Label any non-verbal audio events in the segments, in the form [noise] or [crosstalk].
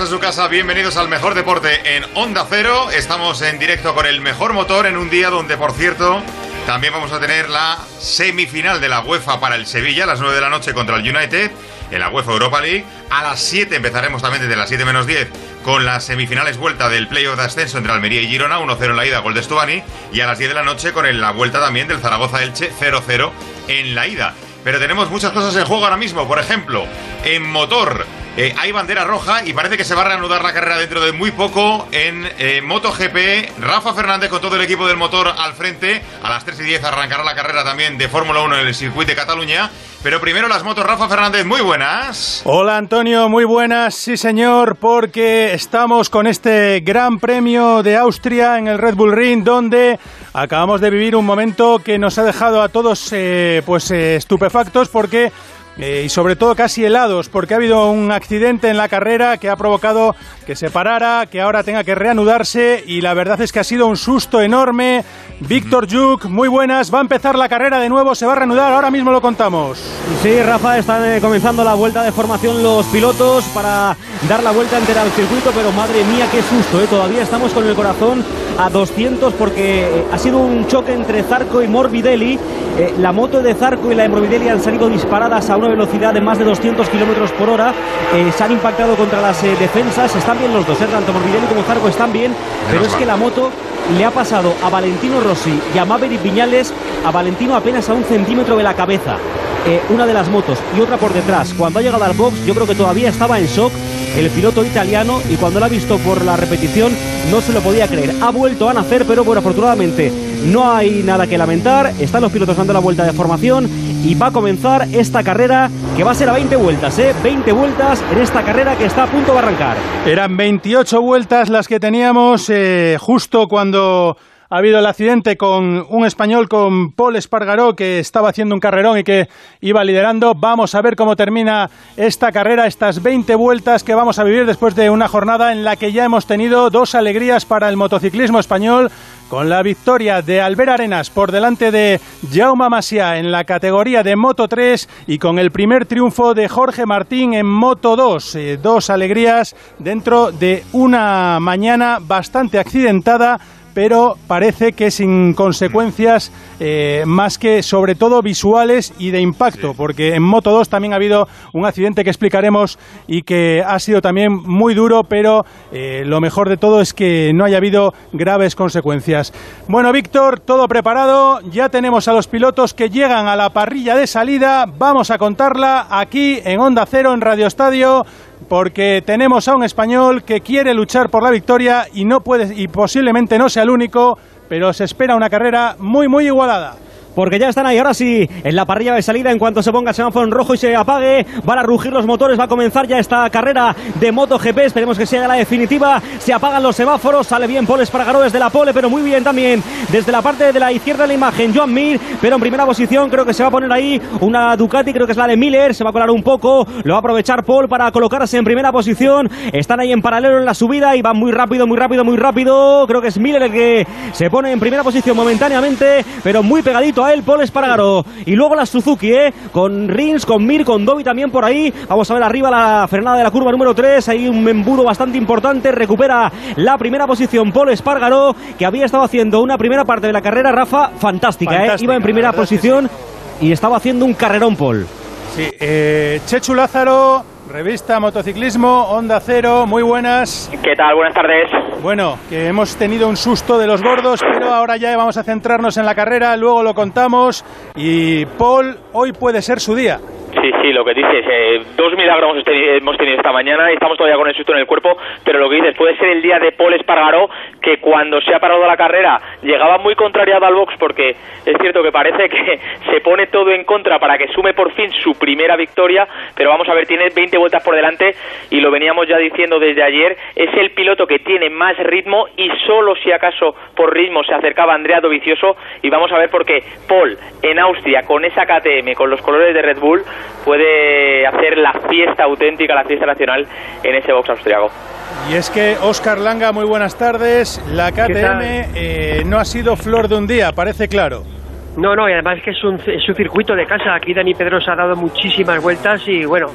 bienvenidos a su casa, bienvenidos al mejor deporte en Onda Cero. Estamos en directo con el mejor motor en un día donde, por cierto, también vamos a tener la semifinal de la UEFA para el Sevilla a las 9 de la noche contra el United en la UEFA Europa League. A las 7 empezaremos también desde las 7 menos 10 con las semifinales vuelta del playoff de ascenso entre Almería y Girona, 1-0 en la ida, gol de Stubani. Y a las 10 de la noche con la vuelta también del Zaragoza-Elche, 0-0 en la ida. Pero tenemos muchas cosas en juego ahora mismo. Por ejemplo, en motor. Eh, hay bandera roja y parece que se va a reanudar la carrera dentro de muy poco en eh, MotoGP. Rafa Fernández con todo el equipo del motor al frente. A las 3 y 10 arrancará la carrera también de Fórmula 1 en el circuito de Cataluña. Pero primero las motos, Rafa Fernández, muy buenas. Hola Antonio, muy buenas, sí señor, porque estamos con este Gran Premio de Austria en el Red Bull Ring, donde acabamos de vivir un momento que nos ha dejado a todos eh, pues estupefactos, porque eh, y sobre todo casi helados porque ha habido un accidente en la carrera que ha provocado que se parara, que ahora tenga que reanudarse y la verdad es que ha sido un susto enorme. Víctor Yuk, muy buenas, va a empezar la carrera de nuevo, se va a reanudar, ahora mismo lo contamos. Sí, Rafa, están eh, comenzando la vuelta de formación los pilotos para dar la vuelta entera al circuito, pero madre mía, qué susto, ¿eh? todavía estamos con el corazón a 200 porque eh, ha sido un choque entre Zarco y Morbidelli. la moto de Zarco y la de Morbidelli han salido disparadas a una velocidad de más de 200 kilómetros por hora. se han impactado contra las defensas. Están bien los dos, tanto Morbidelli como Zarco están bien, pero es que la moto le ha pasado a Valentino Rossi y a Maverick Viñales, a Valentino apenas a un centímetro de la cabeza. Eh, una de las motos y otra por detrás. Cuando ha llegado al box, yo creo que todavía estaba en shock el piloto italiano y cuando lo ha visto por la repetición no se lo podía creer. Ha vuelto a nacer, pero bueno, afortunadamente no hay nada que lamentar. Están los pilotos dando la vuelta de formación y va a comenzar esta carrera que va a ser a 20 vueltas, ¿eh? 20 vueltas en esta carrera que está a punto de arrancar. Eran 28 vueltas las que teníamos eh, justo cuando ha habido el accidente con un español, con Paul Espargaró, que estaba haciendo un carrerón y que iba liderando. Vamos a ver cómo termina esta carrera, estas 20 vueltas que vamos a vivir después de una jornada en la que ya hemos tenido dos alegrías para el motociclismo español con la victoria de Albert Arenas por delante de Jaume Masia en la categoría de Moto 3 y con el primer triunfo de Jorge Martín en Moto 2. Eh, dos alegrías dentro de una mañana bastante accidentada pero parece que sin consecuencias eh, más que sobre todo visuales y de impacto, porque en Moto 2 también ha habido un accidente que explicaremos y que ha sido también muy duro, pero eh, lo mejor de todo es que no haya habido graves consecuencias. Bueno, Víctor, todo preparado, ya tenemos a los pilotos que llegan a la parrilla de salida, vamos a contarla aquí en Onda Cero, en Radio Estadio porque tenemos a un español que quiere luchar por la victoria y no puede y posiblemente no sea el único, pero se espera una carrera muy muy igualada porque ya están ahí ahora sí en la parrilla de salida en cuanto se ponga el semáforo en rojo y se apague van a rugir los motores va a comenzar ya esta carrera de MotoGP esperemos que sea la definitiva se apagan los semáforos sale bien Paul Espargaró desde la pole pero muy bien también desde la parte de la izquierda de la imagen Joan Mir pero en primera posición creo que se va a poner ahí una Ducati creo que es la de Miller se va a colar un poco lo va a aprovechar Paul para colocarse en primera posición están ahí en paralelo en la subida y van muy rápido muy rápido muy rápido creo que es Miller el que se pone en primera posición momentáneamente pero muy pegadito a él, Paul Espargaro. Y luego la Suzuki, ¿eh? Con Rins, con Mir, con Dovi también por ahí. Vamos a ver arriba la frenada de la curva número 3. Hay un embudo bastante importante. Recupera la primera posición Paul Espargaro, que había estado haciendo una primera parte de la carrera, Rafa, fantástica, ¿eh? Iba en primera posición y estaba haciendo un carrerón, Paul. Sí, eh, Chechu Lázaro Revista Motociclismo, Onda Cero, muy buenas. ¿Qué tal? Buenas tardes. Bueno, que hemos tenido un susto de los gordos, pero ahora ya vamos a centrarnos en la carrera, luego lo contamos. Y Paul, hoy puede ser su día. Sí, sí, lo que dices, eh, dos milagros hemos tenido esta mañana y estamos todavía con el susto en el cuerpo, pero lo que dices, puede ser el día de Paul Espargaró, que cuando se ha parado la carrera llegaba muy contrariado al box, porque es cierto que parece que [laughs] se pone todo en contra para que sume por fin su primera victoria, pero vamos a ver, tiene 20 vueltas por delante y lo veníamos ya diciendo desde ayer, es el piloto que tiene más ritmo y solo si acaso por ritmo se acercaba Andrea Dovicioso y vamos a ver por qué Paul en Austria con esa KTM, con los colores de Red Bull, puede hacer la fiesta auténtica, la fiesta nacional en ese box austriaco. Y es que Oscar Langa, muy buenas tardes. La KTM eh, no ha sido flor de un día, parece claro. No, no, y además es que es un, es un circuito de casa. Aquí Dani Pedro se ha dado muchísimas vueltas y bueno,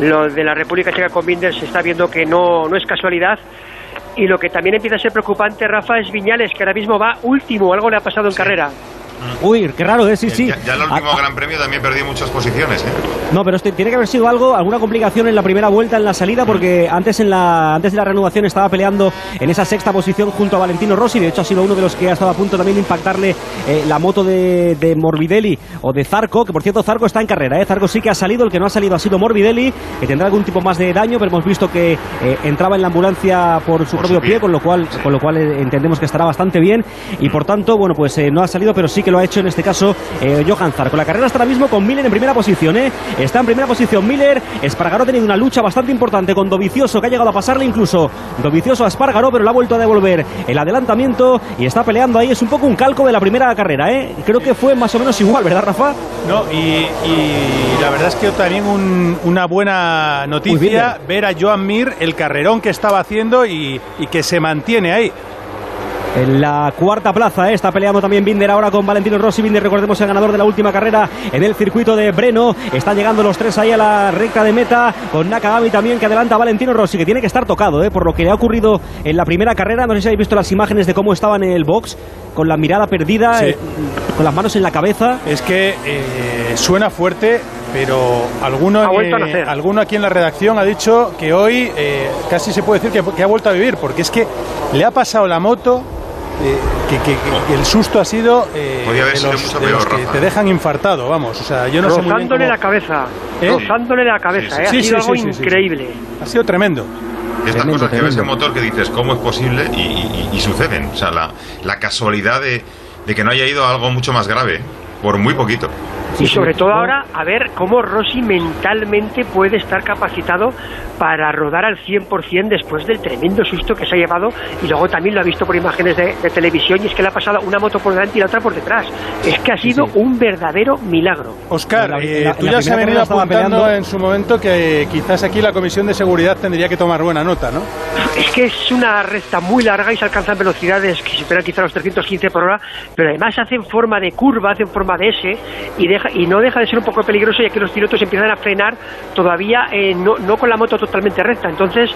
lo de la República Checa con Binder se está viendo que no, no es casualidad. Y lo que también empieza a ser preocupante, Rafa, es Viñales, que ahora mismo va último, algo le ha pasado en carrera. Uy, qué raro, ¿eh? Sí, sí. Ya, ya el último Ah, ah, Gran Premio también perdí muchas posiciones, ¿eh? No, pero este, tiene que haber sido algo, alguna complicación en la primera vuelta en la salida, porque antes en la antes de la reanudación estaba peleando en esa sexta posición junto a Valentino Rossi. De hecho, ha sido uno de los que ha estado a punto también de impactarle eh, la moto de, de Morbidelli o de Zarco, que por cierto Zarco está en carrera. ¿eh? Zarco sí que ha salido, el que no ha salido ha sido Morbidelli, que tendrá algún tipo más de daño, pero hemos visto que eh, entraba en la ambulancia por su Por propio su pie. pie, con lo cual, con lo cual eh, entendemos que estará bastante bien. Y por tanto, bueno, pues eh, no ha salido, pero sí que lo ha hecho en este caso eh, Johan Zarco. La carrera está ahora mismo con Miller en primera posición, ¿eh? Está en primera posición Miller. Espargaró ha tenido una lucha bastante importante con Dovicioso, que ha llegado a pasarle incluso Dovicioso a Espargaró, pero le ha vuelto a devolver el adelantamiento y está peleando ahí. Es un poco un calco de la primera carrera, ¿eh? Creo que fue más o menos igual, ¿verdad, Rafa? No, y, y la verdad es que también un- una buena noticia ver a Joan Mir el carrerón que estaba haciendo y, y que se mantiene ahí. En la cuarta plaza ¿eh? está peleando también Binder ahora con Valentino Rossi. Binder, recordemos, el ganador de la última carrera en el circuito de Breno. Están llegando los tres ahí a la recta de meta con Nakagami también que adelanta a Valentino Rossi, que tiene que estar tocado ¿eh? por lo que le ha ocurrido en la primera carrera. No sé si habéis visto las imágenes de cómo estaba en el box, con la mirada perdida, Sí. eh, con las manos en la cabeza. Es que eh, suena fuerte, pero alguno, eh, alguno aquí en la redacción ha dicho que hoy eh, casi se puede decir que, que ha vuelto a vivir, porque es que le ha pasado la moto. eh, que, que- que- el susto ha sido eh, de sido los, mucho de peor, los que Rafa. te dejan infartado, vamos. O sea, yo no sé muy bien rozándole cómo- la cabeza, ¿Eh? rozándole la cabeza, Sí, ¿eh? sí, ha sí, sido sí, algo sí, sí, sí. increíble. Ha sido tremendo. Estas Tremendo, cosas que ves tremendo. en motor que dices, ¿cómo es posible? Y, y- y suceden. O sea, la, la casualidad de, de que no haya ido a algo mucho más grave, por muy poquito. Sí, y sí, sobre todo ahora a ver cómo Rossi mentalmente puede estar capacitado para rodar al 100% después del tremendo susto que se ha llevado y luego también lo ha visto por imágenes de, de televisión y es que le ha pasado una moto por delante y la otra por detrás. Es que ha sido sí. un verdadero milagro. Oscar, La- eh, la- tú la ya se has venido apuntando peleando. en su momento que quizás aquí la Comisión de Seguridad tendría que tomar buena nota, ¿no? Es que es una recta muy larga y se alcanzan velocidades que superan quizá los 315 por hora, pero además hace en forma de curva, hace en forma de S y, deja, y no deja de ser un poco peligroso ya que los pilotos empiezan a frenar todavía eh, no, no con la moto totalmente recta. Entonces,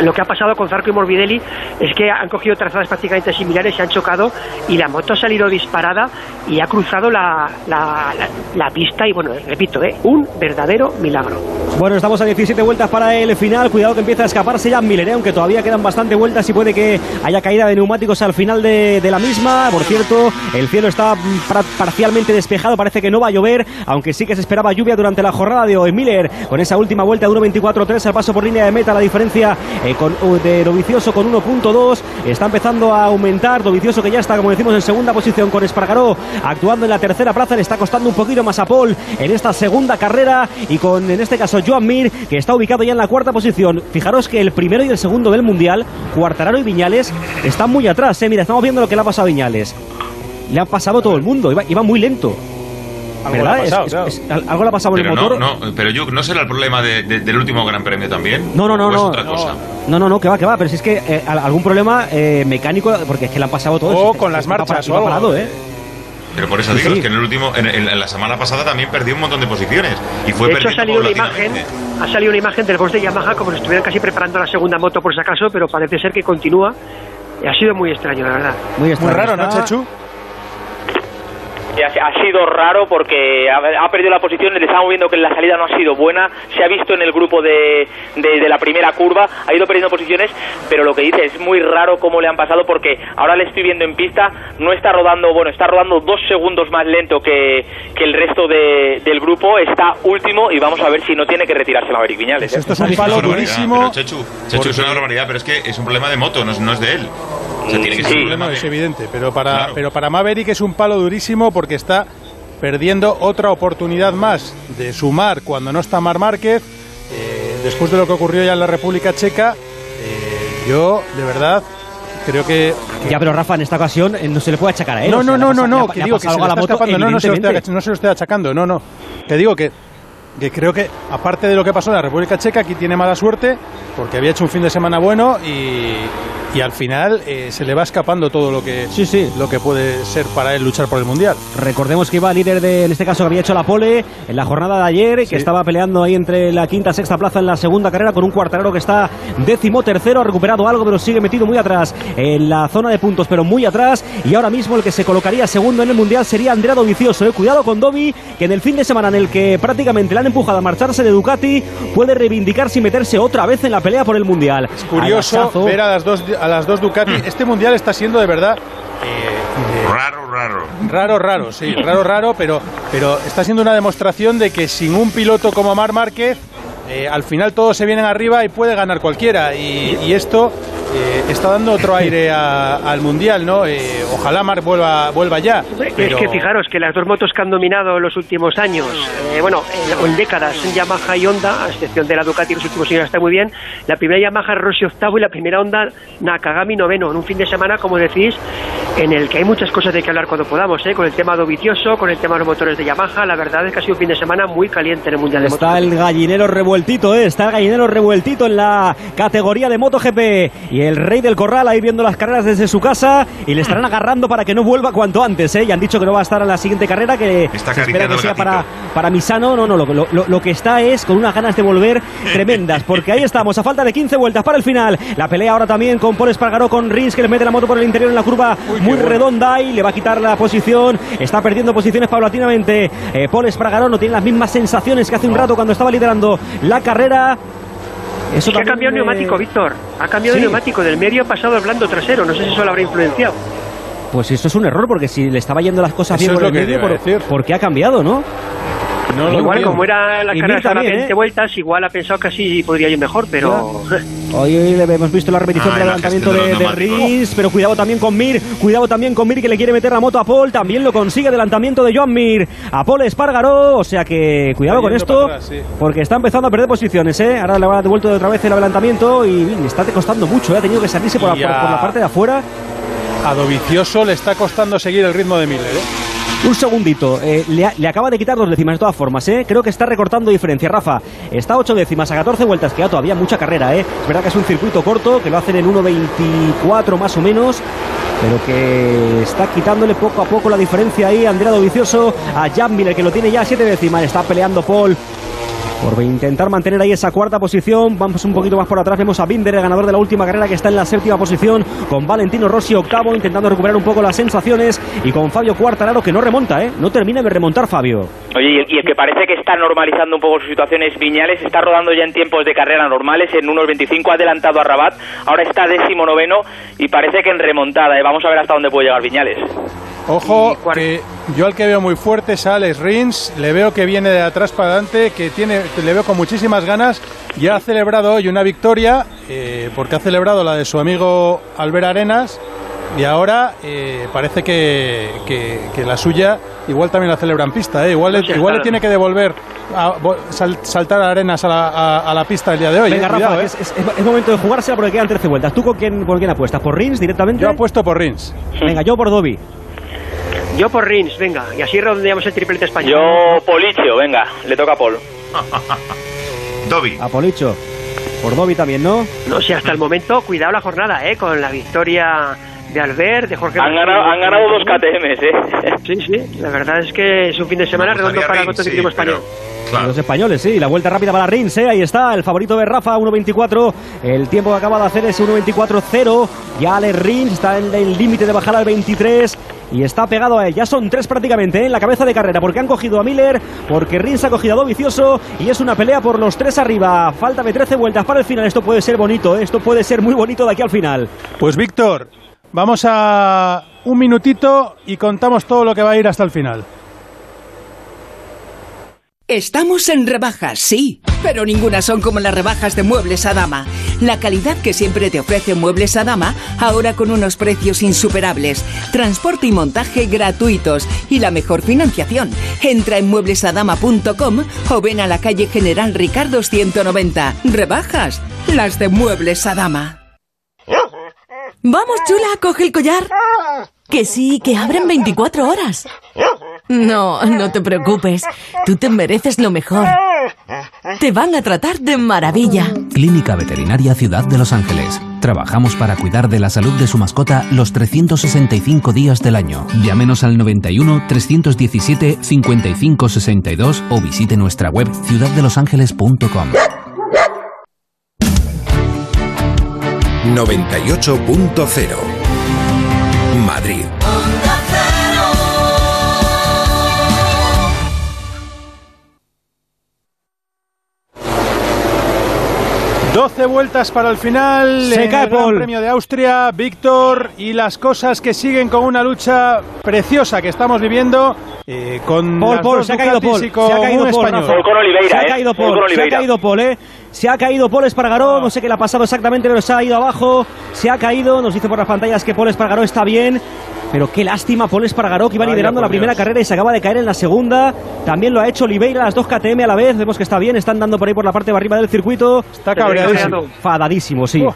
lo que ha pasado con Zarco y Morbidelli es que han cogido trazadas prácticamente similares, se han chocado y la moto ha salido disparada y ha cruzado la, la, la- la pista y bueno, repito, eh, un verdadero milagro. Bueno, estamos a 17 vueltas para el final. Cuidado que empieza a escaparse ya Miller, ¿eh? aunque todavía quedan bastante vueltas y puede que haya caída de neumáticos al final de, de la misma. Por cierto, el cielo está mm, parcialmente despejado, parece que no va a llover, aunque sí que se esperaba lluvia durante la jornada de hoy. Miller con esa última vuelta de 1.24.3 al paso por línea de meta, la diferencia eh, con, uh, de Dovicioso con 1.2 está empezando a aumentar. Dovicioso que ya está, como decimos, en segunda posición con Espargaró actuando en la tercera plaza. Le está costando un poquito más a Paul en esta segunda carrera y con, en este caso, Joan Mir, que está ubicado ya en la cuarta posición. Fijaros que el primero y el segundo del Mundial, Cuartararo y Viñales, están muy atrás. ¿eh? Mira, estamos viendo lo que le ha pasado a Viñales. Le ha pasado todo el mundo, iba, iba muy lento. Algo ¿Verdad? le ha pasado, Es- claro. es- es- al- algo le ha pasado en Pero el no, motor. no, pero yo, ¿no será el problema de- de- del último Gran Premio también? No, no, no, ¿O es no. otra cosa? No, no, no, que va, que va, pero si es que eh, al- algún problema eh, mecánico, porque es que le han pasado todo. O con es- las marchas o va algo. parado, ¿eh? Pero por eso digo, sí. es que en el último, en, en- en la semana pasada también perdió un montón de posiciones. Y fue de hecho, ha salido una imagen, ha salido una imagen del boss de Yamaha como si estuvieran casi preparando la segunda moto por si acaso, pero parece ser que continúa. Y ha sido muy extraño, la verdad. Muy, Muy extraño. raro, ¿no, Está- Chechu? Ha, ha sido raro porque ha, perdido la posición, le estamos viendo que la salida no ha sido buena, se ha visto en el grupo de, de, de la primera curva, ha ido perdiendo posiciones, pero lo que dice es muy raro cómo le han pasado porque ahora le estoy viendo en pista, no está rodando, bueno, está rodando dos segundos más lento que, que el resto de- del grupo, está último y vamos a ver si no tiene que retirarse Maverick Viñales. ¿eh? esto es un palo durísimo. Chechu, Chechu es una barbaridad, pero es que es un problema de moto, no es, no es de él. O sea, tiene que ser Sí. un No, problema es de- evidente, pero para, Claro. pero para Maverick es un palo durísimo porque está perdiendo otra oportunidad más de sumar cuando no está Mar Márquez. Eh, después de lo que ocurrió ya en la República Checa, eh, yo de verdad creo que. que- Ya, pero Rafa, en esta ocasión eh, no se le puede achacar a él. no, o sea, no, no, no, no, que digo que se la moto, escapando, no, no se, lo estoy, no se lo estoy achacando, no, no. Que digo que, que creo que, aparte de lo que pasó en la República Checa, aquí tiene mala suerte porque había hecho un fin de semana bueno y, y al final eh, se le va escapando todo lo que, Sí, sí. lo que puede ser para él luchar por el Mundial. Recordemos que iba líder de, en este caso, que había hecho la pole en la jornada de ayer, que Sí. estaba peleando ahí entre la quinta y sexta plaza en la segunda carrera con un cuartarero que está décimo tercero, ha recuperado algo, pero sigue metido muy atrás en la zona de puntos, pero muy atrás. Y ahora mismo el que se colocaría segundo en el mundial sería Andrea Dovizioso. ¿eh? Cuidado con Dovi, que en el fin de semana en el que prácticamente le han empujado a marcharse de Ducati, puede reivindicarse y meterse otra vez en la pelea por el mundial. Es curioso ver a las dos, a las dos Ducati. [clears throat] Este Mundial está siendo de verdad eh, Raro, raro. Raro, raro, sí, raro, raro, pero, pero está siendo una demostración de que sin un piloto como Mar Márquez, eh, al final todos se vienen arriba y puede ganar cualquiera. Y, y esto eh, está dando otro [laughs] aire a- al Mundial, ¿no? Eh, ojalá Mar vuelva, vuelva ya. pero- Es que fijaros que las dos motos que han dominado en los últimos años, eh, bueno, en, o en décadas, son Yamaha y Honda, a excepción de la Ducati, los últimos años está muy bien. La primera Yamaha Rossi octavo y la primera Honda Nakagami noveno, en un fin de semana, como decís, en el que hay muchas cosas de que hablar cuando podamos, ¿eh? con el tema dovicioso, con el tema de los motores de Yamaha. La verdad es que ha sido un fin de semana muy caliente en el Mundial de Está Motos. el gallinero revueltito, ¿eh? está el gallinero revueltito en la categoría de MotoGP. Y el rey del corral ahí viendo las carreras desde su casa y le estarán agarrando para que no vuelva cuanto antes. ¿eh? Y han dicho que no va a estar en la siguiente carrera, que Está se espera que sea para, para Misano. No, no, lo, lo- lo- lo que está es con unas ganas de volver tremendas, porque ahí estamos, a falta de 15 vueltas para el final. La pelea ahora también con Paul Espargaró, con Rins, que le mete la moto por el interior en la curva muy redonda y le va a quitar la posición. Está perdiendo posiciones paulatinamente. Eh, Paul Espargaró no tiene las mismas sensaciones que hace un rato cuando estaba liderando la carrera. Eso Es que ha cambiado el neumático, Víctor. Ha cambiado sí. el neumático del medio pasado al blando trasero. No sé si eso lo habrá influenciado. Pues eso es un error, porque si le estaba yendo las cosas Eso bien por el que medio, por, decir. ¿por qué ha cambiado, no? No lo igual, como era la Y carrera Mir a también, 20 ¿eh? vueltas, igual ha pensado que así podría ir mejor, pero... Hoy, hemos visto la repetición Ah, del gestión de, de de. Rins, pero cuidado también con Mir, cuidado también con Mir que le quiere meter la moto a Paul, también lo consigue adelantamiento de Joan Mir a Paul Espargaró, o sea que cuidado con esto, para atrás, sí. porque está empezando a perder posiciones, ¿eh? ahora le ha devuelto de otra vez el adelantamiento y le está costando mucho, ¿eh? ha tenido que salirse por, por la parte de afuera. A Dovicioso le está costando seguir el ritmo de Miller, ¿eh? Un segundito, eh, le, acaba de quitar dos décimas de todas formas, ¿eh? Creo que está recortando diferencia, Rafa. Está a 8 décimas a 14 vueltas, queda todavía mucha carrera, ¿eh? Es verdad que es un circuito corto, que lo hacen en 1.24 más o menos, pero que está quitándole poco a poco la diferencia ahí Andrea Dovicioso a Jan Miller, que lo tiene ya a 7 décimas. Está peleando Paul por intentar mantener ahí esa cuarta posición. Vamos un poquito más por atrás. Vemos a Binder, el ganador de la última carrera, que está en la séptima posición, con Valentino Rossi octavo, intentando recuperar un poco las sensaciones, y con Fabio Cuartararo, que no remonta, ¿eh? No termina de remontar Fabio. Oye, y el, que parece que está normalizando un poco sus situaciones, Viñales, está rodando ya en tiempos de carrera normales, en unos 25 ha adelantado a Rabat, ahora está décimo noveno y parece que en remontada. ¿eh? Vamos a ver hasta dónde puede llegar Viñales. Ojo, que yo al que veo muy fuerte es Alex Rins. Le veo que viene de atrás para adelante, que tiene, le veo con muchísimas ganas. Ya ha celebrado hoy una victoria, eh, porque ha celebrado la de su amigo Albert Arenas. Y ahora eh, parece que, que- que la suya igual también la celebra en pista. ¿eh? Igual, le, igual le tiene que devolver, a- sal- saltar a Arenas a la, a- a la pista el día de hoy. Venga, eh, Rafa, cuidado, que eh. es, es- es momento de jugársela porque quedan 13 vueltas. ¿Tú con quién, por quién apuestas? ¿Por Rins directamente? Yo apuesto por Rins. Venga, yo por Dobby. Yo por Rins, venga, y así redondeamos el triplete español. Yo, Policio, venga, le toca a Paul. [laughs] Dobby. A Policho. Por Dobby también, ¿no? No sé, hasta el momento, cuidado la jornada, ¿eh? Con la victoria de Albert, de Jorge... Han ganado, han ganado dos KTMs, ¿eh? [laughs] Sí, sí, la verdad es que es un fin de semana redondo para el motociclismo sí, pero, español. claro. Los españoles, sí. La vuelta rápida para Rins, ¿eh? Ahí está, el favorito de Rafa, 1.24. El tiempo que acaba de hacer es 1.24.0. Ya Alex Rins está en el límite de bajar al 23. Y está pegado a él. Ya son tres prácticamente ¿eh? en la cabeza de carrera. Porque han cogido a Miller, porque Rins ha cogido a Dovicioso. Y es una pelea por los tres arriba. Falta de 13 vueltas para el final. Esto puede ser bonito, ¿eh? Esto puede ser muy bonito de aquí al final. Pues Víctor, vamos a un minutito y contamos todo lo que va a ir hasta el final. Estamos en rebajas, sí, pero ninguna son como las rebajas de Muebles a Dama. La calidad que siempre te ofrece Muebles a Dama, ahora con unos precios insuperables, transporte y montaje gratuitos y la mejor financiación. Entra en mueblesadama.com o ven a la calle General Ricardo 190. Rebajas, las de Muebles a Dama. Vamos, chula, coge el collar. Que sí, que abren 24 horas. No, no te preocupes. Tú te mereces lo mejor. Te van a tratar de maravilla. Clínica Veterinaria Ciudad de Los Ángeles. Trabajamos para cuidar de la salud de su mascota los 365 días del año. Llámenos al 91 317 55 62 o visite nuestra web ciudaddelosangeles.com. 98.0 Madrid. 12 vueltas para el final. Se en cae el Gran Paul. Premio de Austria, Víctor, y las cosas que siguen con una lucha preciosa que estamos viviendo eh, con Paul, las Paul, dos se ha caído Paul. y con Se ha caído un Paul, español. Paul con Oliveira, Se ha ¿eh? caído Paul Paul, con se ha caído Paul, ¿eh? Se ha caído Paul Espargaró, no sé qué le ha pasado exactamente, pero se ha ido abajo, se ha caído, nos dice por las pantallas que Paul Espargaró está bien, pero qué lástima Paul Espargaró que iba Vaya, liderando la primera Dios. carrera y se acaba de caer en la segunda, también lo ha hecho Oliveira, las dos KTM a la vez, vemos que está bien, están dando por ahí por la parte de arriba del circuito, Está cabreadísimo. enfadadísimo, sí, Oh.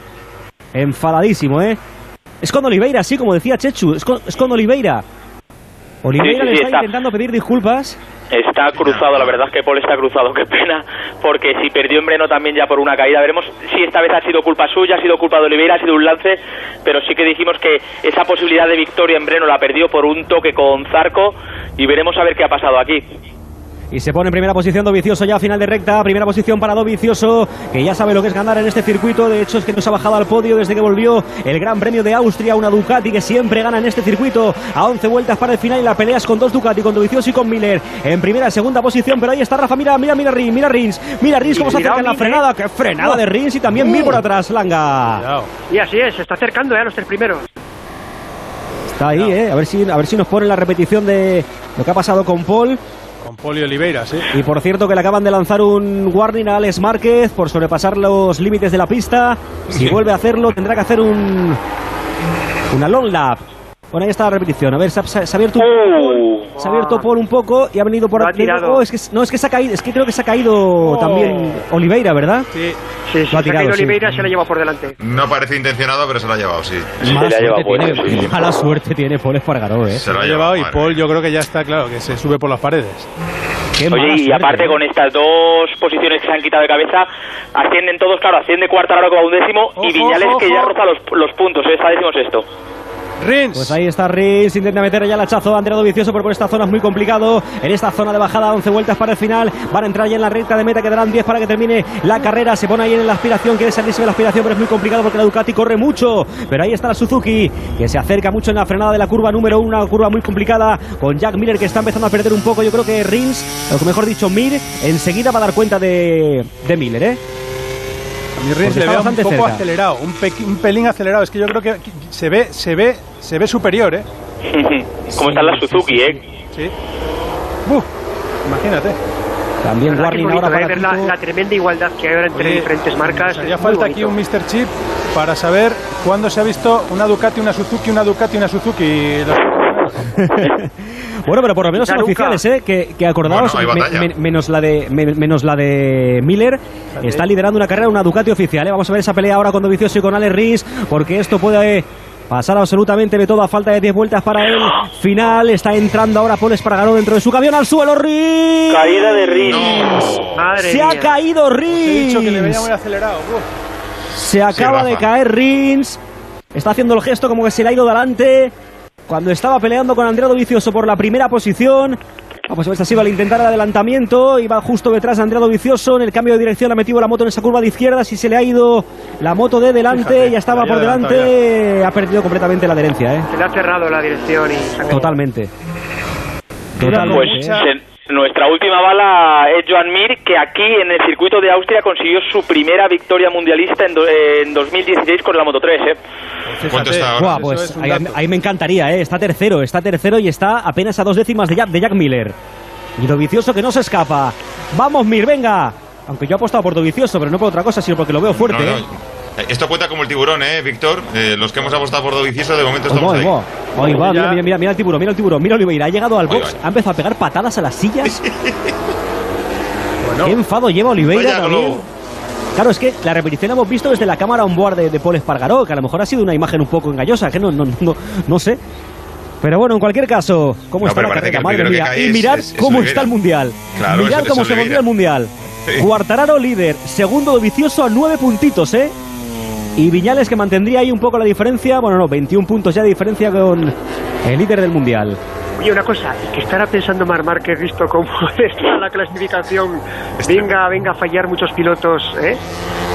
enfadadísimo, ¿eh? Es con Oliveira, sí, como decía Chechu, es con, es con Oliveira. Oliveira Sí, sí, le sí, está está. intentando pedir disculpas. Está cruzado, la verdad es que Paul está cruzado, [laughs] qué pena, porque si perdió en Breno también ya por una caída, veremos si esta vez ha sido culpa suya, ha sido culpa de Oliveira, ha sido un lance, pero sí que dijimos que esa posibilidad de victoria en Breno la perdió por un toque con Zarco y veremos a ver qué ha pasado aquí. Y se pone en primera posición Dovicioso ya a final de recta. Primera posición para Dovicioso, que ya sabe lo que es ganar en este circuito. De hecho, es que no se ha bajado al podio desde que volvió el Gran Premio de Austria. Una Ducati que siempre gana en este circuito. A 11 vueltas para el final y la pelea es con dos Ducati, con Dovicioso y con Miller. En primera, segunda posición, pero ahí está Rafa. Mira, mira, mira Rins, mira Rins. Mira Rins cómo se acerca en la frenada. ¡Qué frenada de Rins! Y también Mir por atrás, Langa. Y así es, se está acercando ya a los tres primeros. Está ahí, ¿eh? A ver, si, a ver si nos ponen la repetición de lo que ha pasado con Paul. Con Poli Oliveira, sí. Y por cierto que le acaban de lanzar un warning a Alex Márquez por sobrepasar los límites de la pista. Si vuelve a hacerlo tendrá que hacer un una long lap. Bueno, ahí está la repetición. A ver, se ha, se abierto, Uh. se ha abierto por un poco y ha venido por aquí. Oh, es que, no, es que se ha caído, es que creo que se ha caído Oh. también Oliveira, ¿verdad? Sí. Sí, sí, Lo ha se ha tirado, caído sí. Oliveira se la lleva por delante. No parece intencionado, pero se lo ha llevado, sí. Sí, Mala se suerte tiene, sí. mala suerte tiene Paul Espargaró, ¿eh? Se Lo lo ha llevado y Paul yo creo que ya está claro, que se sube por las paredes. Qué Oye, y suerte, aparte con estas dos posiciones que se han quitado de cabeza, ascienden todos, claro, asciende Cuartararo como undécimo y Ojo, Viñales que ya roza los, los puntos, ¿eh? está décimo sexto. Rins. Pues ahí está Rins, intenta meter ya el hachazo Andrea Dovicioso, pero por esta zona es muy complicado. En esta zona de bajada, 11 vueltas para el final. Van a entrar ya en la recta de meta, quedarán 10 para que termine la carrera. Se pone ahí en la aspiración, quiere salirse de la aspiración, pero es muy complicado porque la Ducati corre mucho. Pero ahí está la Suzuki, que se acerca mucho en la frenada de la curva número 1, una curva muy complicada, con Jack Miller que está empezando a perder un poco. Yo creo que Rins, o mejor dicho, Mir, enseguida va a dar cuenta de, de Miller, ¿eh? A mi le está veo un poco cerca. acelerado, un, pe- un pelín acelerado. Es que yo creo que se ve, se ve, se ve superior, ¿eh? [laughs] como están las Suzuki, ¿eh? Sí. Uf, imagínate. También La warning ahora para ver la, la tremenda igualdad que hay ahora entre Oye, diferentes marcas. muy falta aquí un Mr. Chip para saber cuándo se ha visto una Ducati, una Suzuki, una Ducati, una Suzuki. [laughs] Bueno, pero por lo menos son nunca. oficiales, ¿eh? Que, que acordaos, Bueno, me- me- menos, la de, me- menos la de Miller, está liderando una carrera, una Ducati oficial, ¿eh? Vamos a ver esa pelea ahora con Dovizioso y con Alex Rins, porque esto puede pasar absolutamente de todo a falta de 10 vueltas para el final. Está entrando ahora Paul Espargaró dentro de su camión al suelo, Rins. Caída de Rins. No. Madre Se ha mía. caído He dicho que le veía muy Rins. acelerado. Uf. Se acaba Rafa. de caer Rins. Está haciendo el gesto como que se le ha ido delante. Cuando estaba peleando con Andrea Dovicioso por la primera posición. Vamos a ver si ha sido al intentar el adelantamiento. Iba justo detrás de Andrea Dovicioso. En el cambio de dirección ha metido la moto en esa curva de izquierda. Si se le ha ido la moto de delante, Fíjate, ya estaba por delante. Ha perdido completamente la adherencia, ¿eh? Se le ha cerrado la dirección y. Totalmente. Totalmente. Pues se- nuestra última bala es Joan Mir, que aquí en el circuito de Austria consiguió su primera victoria mundialista en, do- en 2016 con la Moto 3. ¿eh? ¿Cuánto Fíjate, está ahora? Buah, pues es ahí, me encantaría, ¿eh? Está tercero, está tercero y está apenas a dos décimas de Jack, de Jack Miller. Y Dovicioso que no se escapa. Vamos, Mir, venga. Aunque yo he apostado por Dovicioso, pero no por otra cosa, sino porque lo veo fuerte, No, no. ¿eh? Esto cuenta como el tiburón, ¿eh, Víctor? Eh, los que hemos apostado por Dovicioso, de momento estamos ahí. va. Ahí va, Ya- mira, mira, mira, mira el tiburón, mira el tiburón, mira Oliveira, ha llegado al box, ha empezado a pegar patadas a las sillas. [laughs] Bueno, Qué enfado lleva Oliveira también. Claro, es que la repetición la hemos visto desde la cámara on board de, de Paul Espargaró, que a lo mejor ha sido una imagen un poco engañosa, que no, no, no, no sé. Pero bueno, en cualquier caso, ¿cómo No, está la carrera? Madre mía. Y mirad es- es cómo Oliveira. está el Mundial. Claro, mirad cómo se volvió el Mundial. Sí. Cuartararo líder, segundo vicioso a nueve puntitos, ¿eh? Y Viñales que mantendría ahí un poco la diferencia, bueno, no, 21 puntos ya de diferencia con el líder del Mundial. Oye, una cosa, ¿y qué estará pensando Mar Márquez visto cómo [laughs] está la clasificación? Venga, venga a fallar muchos pilotos, ¿eh?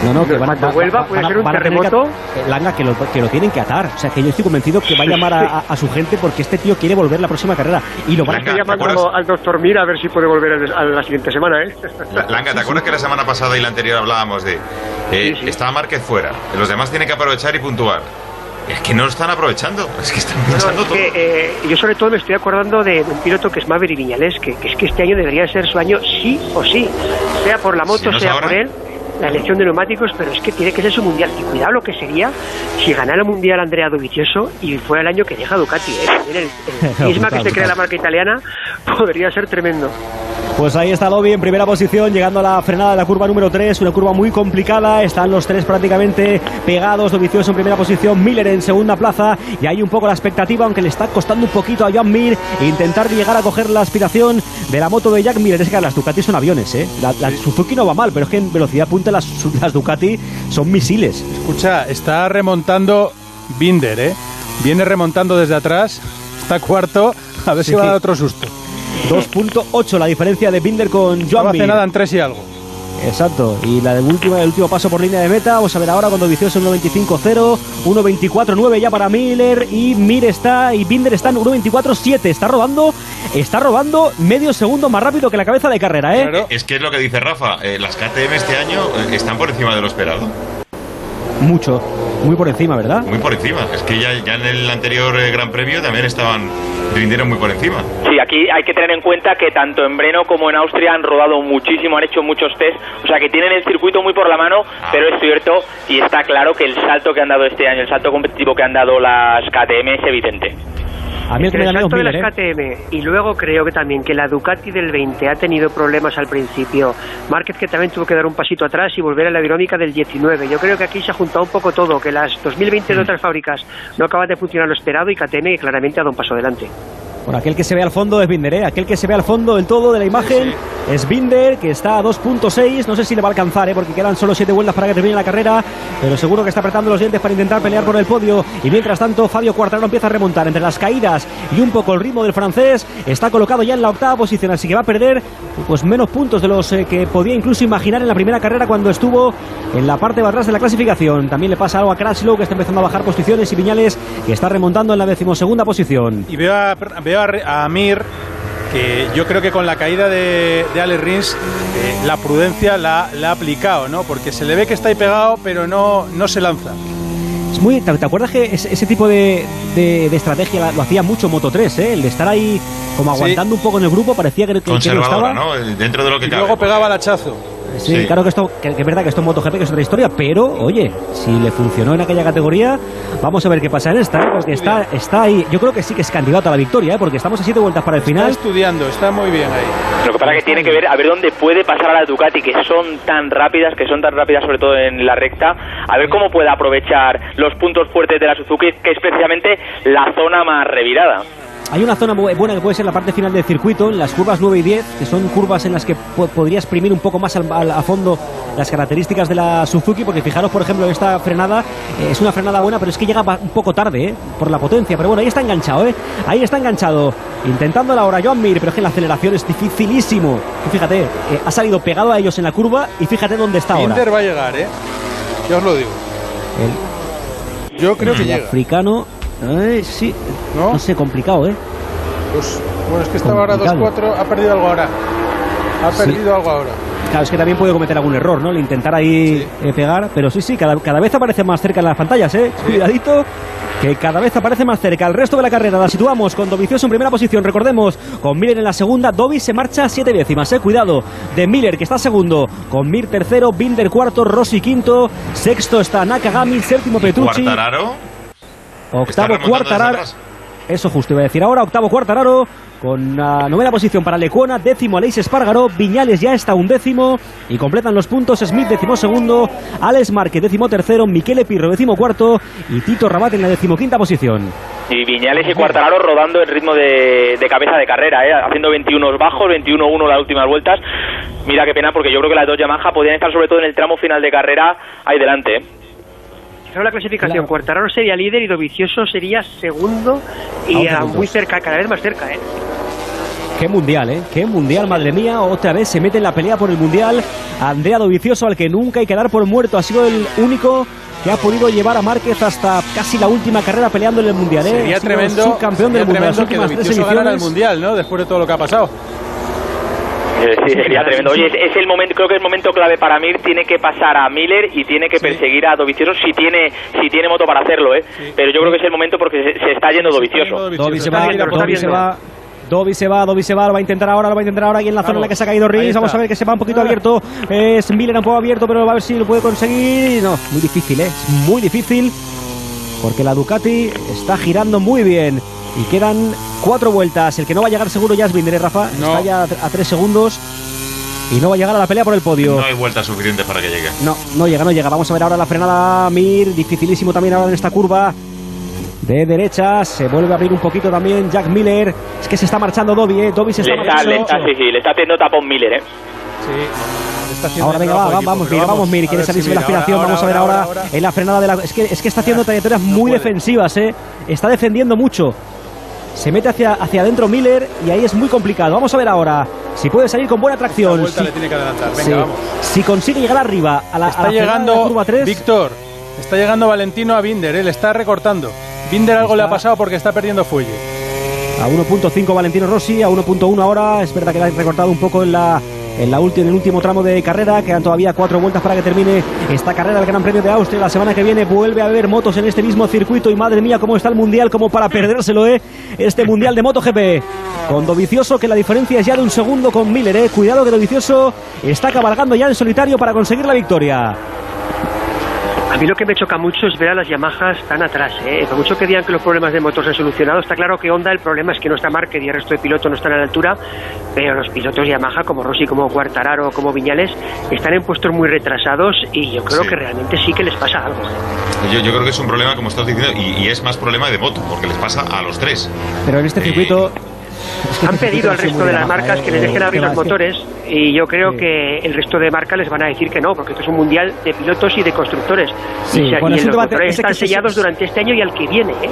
No, no, que van, Cuando va- vuelva va- puede van a- ser un a terremoto. eh, Langa, que lo, que lo tienen que atar. O sea, que yo estoy convencido que va a llamar a, a- a su gente porque este tío quiere volver la próxima carrera. Y lo van a Langa, Estoy ¿te llamando al doctor Mira a ver si puede volver a a la siguiente semana, ¿eh? La- Langa, ¿te acuerdas que la semana pasada y la anterior hablábamos de... eh, Sí, sí. Estaba Márquez fuera, los demás tienen que aprovechar y puntuar. Es que no lo están aprovechando, es que están No, pinchando es todo. que, eh, yo sobre todo me estoy acordando de, de un piloto que es Maverick Viñales, que, que es que este año debería ser su año sí o sí, sea por la moto, Si no sea ahora. por él, la elección de neumáticos, pero es que tiene que ser su mundial. Y cuidado lo que sería si ganara el mundial Andrea Dovizioso y fuera el año que deja Ducati. ¿eh? También el, [laughs] cisma que se crea la marca italiana podría ser tremendo. Pues ahí está Dobby en primera posición, llegando a la frenada de la curva número 3, una curva muy complicada, están los tres prácticamente pegados, Dovizioso en primera posición, Miller en segunda plaza, y hay un poco la expectativa, aunque le está costando un poquito a Joan Mir, intentar llegar a coger la aspiración de la moto de Jack Miller, es que las Ducati son aviones, ¿eh? La, la Suzuki no va mal, pero es que en velocidad punta las, las Ducati son misiles. Escucha, está remontando Binder, ¿eh? Viene remontando desde atrás, está cuarto, a ver si va a dar otro susto. 2.8 la diferencia de Binder con No Joan hace Mir. nada en tres y algo. Exacto, y la de última, el último paso por línea de meta, vamos a ver ahora cuando Vicioso en 1.25.0, 1.24.9 ya para Miller y Mir está y Binder está en 1.24.7, está robando, está robando medio segundo más rápido que la cabeza de carrera, ¿eh? Claro. Es que es lo que dice Rafa, eh, las KTM este año eh, están por encima de lo esperado. Mucho, muy por encima, ¿verdad? Muy por encima. Es que ya, ya en el anterior eh, Gran Premio también estaban rindieron muy por encima. Sí, aquí hay que tener en cuenta que tanto en Breno como en Austria han rodado muchísimo, han hecho muchos test, o sea que tienen el circuito muy por la mano, pero es cierto y está claro que el salto que han dado este año, el salto competitivo que han dado las KTM es evidente. A mí el Entre salto de las ¿eh? KTM y luego creo que también que la Ducati del 20 ha tenido problemas al principio. Márquez que también tuvo que dar un pasito atrás y volver a la dinámica del 19. Yo creo que aquí se ha juntado un poco todo, que las 2020 Mm. de otras fábricas no acaban de funcionar lo esperado y KTM claramente ha dado un paso adelante. Por aquel que se ve al fondo es Binder, ¿eh? Aquel que se ve al fondo del todo de la imagen es Binder, que está a 2.6. No sé si le va a alcanzar, ¿eh? Porque quedan solo 7 vueltas para que termine la carrera. Pero seguro que está apretando los dientes para intentar pelear por el podio. Y mientras tanto, Fabio Quartararo empieza a remontar entre las caídas y un poco el ritmo del francés. Está colocado ya en la octava posición, así que va a perder pues menos puntos de los eh, que podía incluso imaginar en la primera carrera cuando estuvo en la parte de atrás de la clasificación. También le pasa algo a Crashlow, que está empezando a bajar posiciones, y Viñales, que está remontando en la decimosegunda posición. Y veo a, veo a, a Mir que yo creo que con la caída de, de Alex Rins eh, la prudencia la, la ha aplicado, ¿no? Porque se le ve que está ahí pegado, pero no, no se lanza. Es muy, ¿te, te acuerdas que ese, ese tipo de, de- de estrategia lo hacía mucho Moto 3, ¿eh? El de estar ahí como Sí. aguantando un poco en el grupo, parecía que, que- que no Conservadora, estaba. ¿no? Dentro de lo que Y cabe. luego porque- pegaba el hachazo. Sí, Sí. claro que esto, que, que es verdad que esto en MotoGP que es otra historia, pero oye, si le funcionó en aquella categoría, vamos a ver qué pasa en esta, ¿eh? porque está, está ahí. Yo creo que sí que es candidato a la victoria, ¿eh? porque estamos a siete vueltas para el Está final. estudiando, está muy bien ahí. Lo que pasa es que tiene que ver a ver dónde puede pasar a la Ducati, que son tan rápidas, que son tan rápidas sobre todo en la recta, a ver cómo puede aprovechar los puntos fuertes de la Suzuki, que es precisamente la zona más revirada. Hay una zona bu- buena que puede ser la parte final del circuito, en las curvas 9 y 10, que son curvas en las que po- podría exprimir un poco más al- al- a fondo las características de la Suzuki, porque fijaros, por ejemplo, esta frenada eh, es una frenada buena, pero es que llega un poco tarde, ¿eh? por la potencia. Pero bueno, ahí está enganchado, ¿eh? Ahí está enganchado, intentando ahora Joan Mir, pero es que en la aceleración es dificilísimo. Fíjate, eh, ha salido pegado a ellos en la curva y fíjate dónde está ahora. Binder va a llegar, ¿eh? Yo os lo digo. El- Yo creo que el llega. africano, eh, sí, ¿No? no sé, complicado, ¿eh? Pues, bueno, es que estaba ahora Complicado. 2-4, ha perdido algo ahora. Ha Sí. perdido algo ahora. Claro, es que también puede cometer algún error, ¿no? El intentar ahí eh, pegar, pero sí, sí, cada, cada vez aparece más cerca en las pantallas, ¿eh? Cuidadito, que cada vez aparece más cerca. El resto de la carrera la situamos con Dovizioso en primera posición, recordemos, con Miller en la segunda, Dovi se marcha siete décimas, ¿eh? Cuidado, de Miller que está segundo, con Mir tercero, Binder cuarto, Rossi quinto, sexto está Nakagami, séptimo Petrucci, Cuartararo. Octavo Cuartararo. Eso justo iba a decir ahora, octavo Cuartararo, con la novena posición para Lecuona, décimo Aleix Espargaró, Viñales ya está un décimo y completan los puntos Smith décimo segundo, Alex Márquez décimo tercero, Miquele Pirro décimo cuarto y Tito Rabat en la decimoquinta posición. Y Viñales y Cuartararo rodando el ritmo de, de cabeza de carrera, ¿eh? haciendo 21 bajos, 21-1 las últimas vueltas. Mira qué pena, porque yo creo que las dos Yamaha podían estar sobre todo en el tramo final de carrera ahí delante. ¿eh? Fijaros la clasificación. Cuartararo sería líder y Dovicioso sería segundo y A a 11 muy cerca, cada vez más cerca, ¿eh? Qué mundial, ¿eh? Qué mundial, madre mía. Otra vez se mete en la pelea por el mundial. Andrea Dovicioso, al que nunca hay que dar por muerto. Ha sido el único que ha podido llevar a Márquez hasta casi la última carrera peleando en el mundial, ¿eh? Sería Ha sido tremendo, subcampeón del sería mundial. Las tremendo que Dovizioso ganara el. Mundial, ¿no? Después de todo lo que ha pasado. Sí, sería tremendo. Oye, es, es el momento, creo que es el momento clave para Mir. Tiene que pasar a Miller y tiene que perseguir a Dovicioso si tiene, si tiene moto para hacerlo, ¿eh? Pero yo creo que es el momento porque se, se está yendo Dovicioso. Dovi se va, Dovi se va. Dovi se va, Dovi se va, lo va a intentar ahora, lo va a intentar ahora y en la zona en la que se ha caído está. vamos a ver que se va un poquito abierto, es Miller un poco abierto, pero va a ver si lo puede conseguir, no, muy difícil, ¿eh? es muy difícil, porque la Ducati está girando muy bien y quedan cuatro vueltas, el que no va a llegar seguro ya es Binder, ¿eh, Rafa, No. está ya a tres segundos y no va a llegar a la pelea por el podio. No hay vueltas suficientes para que llegue. No, no llega, no llega. Vamos a ver ahora la frenada Mir, dificilísimo también ahora en esta curva. De derecha, se vuelve a abrir un poquito también Jack Miller. Es que se está marchando Dobby, ¿eh? Dobby se está Le está, marchando. le está, sí, sí, le está haciendo tapón Miller, ¿eh? Sí. Está haciendo Ahora venga, va, equipo, vamos, pero Mir, vamos, Mir, quiere salirse de la aspiración. ahora, vamos a ver ahora, ahora. en la frenada de la. Es que, es que está haciendo trayectorias muy puede. defensivas, ¿eh? Está defendiendo mucho. Se mete hacia, hacia adentro Miller y ahí es muy complicado. Vamos a ver ahora si puede salir con buena tracción. vuelta Si, le tiene que adelantar. Venga, sí. vamos. si consigue llegar arriba a la, a Está la frenada de la llegando curva 3. Víctor. Está llegando Valentino a Binder, él está recortando. Binder algo le ha pasado porque está perdiendo fuelle. A 1.5 Valentino Rossi, a 1.1 ahora. Es verdad que la han recortado un poco en la en la ulti- en el último tramo de carrera. Quedan todavía cuatro vueltas para que termine esta carrera del Gran Premio de Austria. La semana que viene vuelve a haber motos en este mismo circuito. Y madre mía, cómo está el mundial, como para perdérselo, ¿eh? Este mundial de MotoGP. Con Dovicioso, que la diferencia es ya de un segundo con Miller, ¿eh? Cuidado que Dovicioso está cabalgando ya en solitario para conseguir la victoria. A mí lo que me choca mucho es ver a las Yamahas tan atrás. ¿eh? Por mucho que digan que los problemas de motor se han solucionado, está claro que Honda el problema es que no está y el resto de pilotos no están a la altura, pero los pilotos Yamaha como Rossi, como Quartararo, como Viñales, están en puestos muy retrasados y yo creo Sí. que realmente sí que les pasa algo. Yo, yo creo que es un problema, como estás diciendo, y, y es más problema de moto, porque les pasa a los tres. Pero en este Eh, circuito. Han pedido al resto de las marcas que les dejen abrir los motores y yo creo que el resto de marcas les van a decir que no, porque esto es un mundial de pilotos y de constructores. Sí, y, se- bueno, y es un los debate- motores ese están sellados durante este año y al que viene. ¿eh?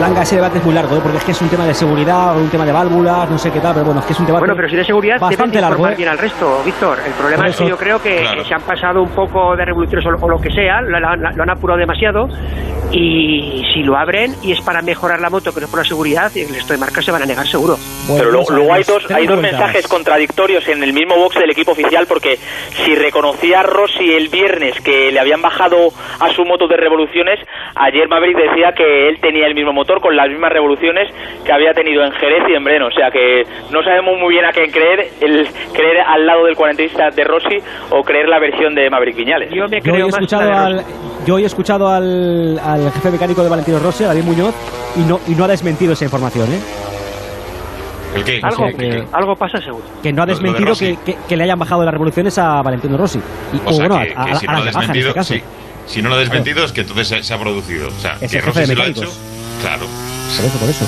Langa, ese debate es muy largo, ¿eh? porque es que es un tema de seguridad o un tema de válvulas, no sé qué tal, pero bueno, es que es un debate Bueno, pero si de seguridad bastante largo. ¿eh? bien al resto, Víctor. El problema es que yo creo que Claro. se han pasado un poco de revoluciones o, o lo que sea, lo, lo han- lo han apurado demasiado y si lo abren y es para mejorar la moto, que no es por la seguridad, el resto de marcas se van a negar seguro. Bueno, Pero luego, luego hay dos, hay dos mensajes contradictorios en el mismo box del equipo oficial porque si reconocía a Rossi el viernes que le habían bajado a su moto de revoluciones, ayer Maverick decía que él tenía el mismo motor con las mismas revoluciones que había tenido en Jerez y en Breno. O sea que no sabemos muy bien a quién creer, el creer al lado del cuarentista de Rossi o creer la versión de Maverick Viñales. Yo me Yo hoy creo he más escuchado al, Rossi. yo hoy he escuchado al, al jefe mecánico de Valentino Rossi, a David Muñoz, y no, y no ha desmentido esa información, ¿eh? ¿El qué? Algo, que- algo pasa seguro. Que no ha Lo- lo de desmentido que, que- que le hayan bajado las revoluciones a Valentino Rossi. Y, O sea, bueno, que, a, que a- si a no lo la ha Yamaha en desmentido, este caso. sí. Si no lo ha desmentido es que entonces se, se ha producido. O sea, Es que Rossi se lo ha hecho. Claro. Por eso, por eso.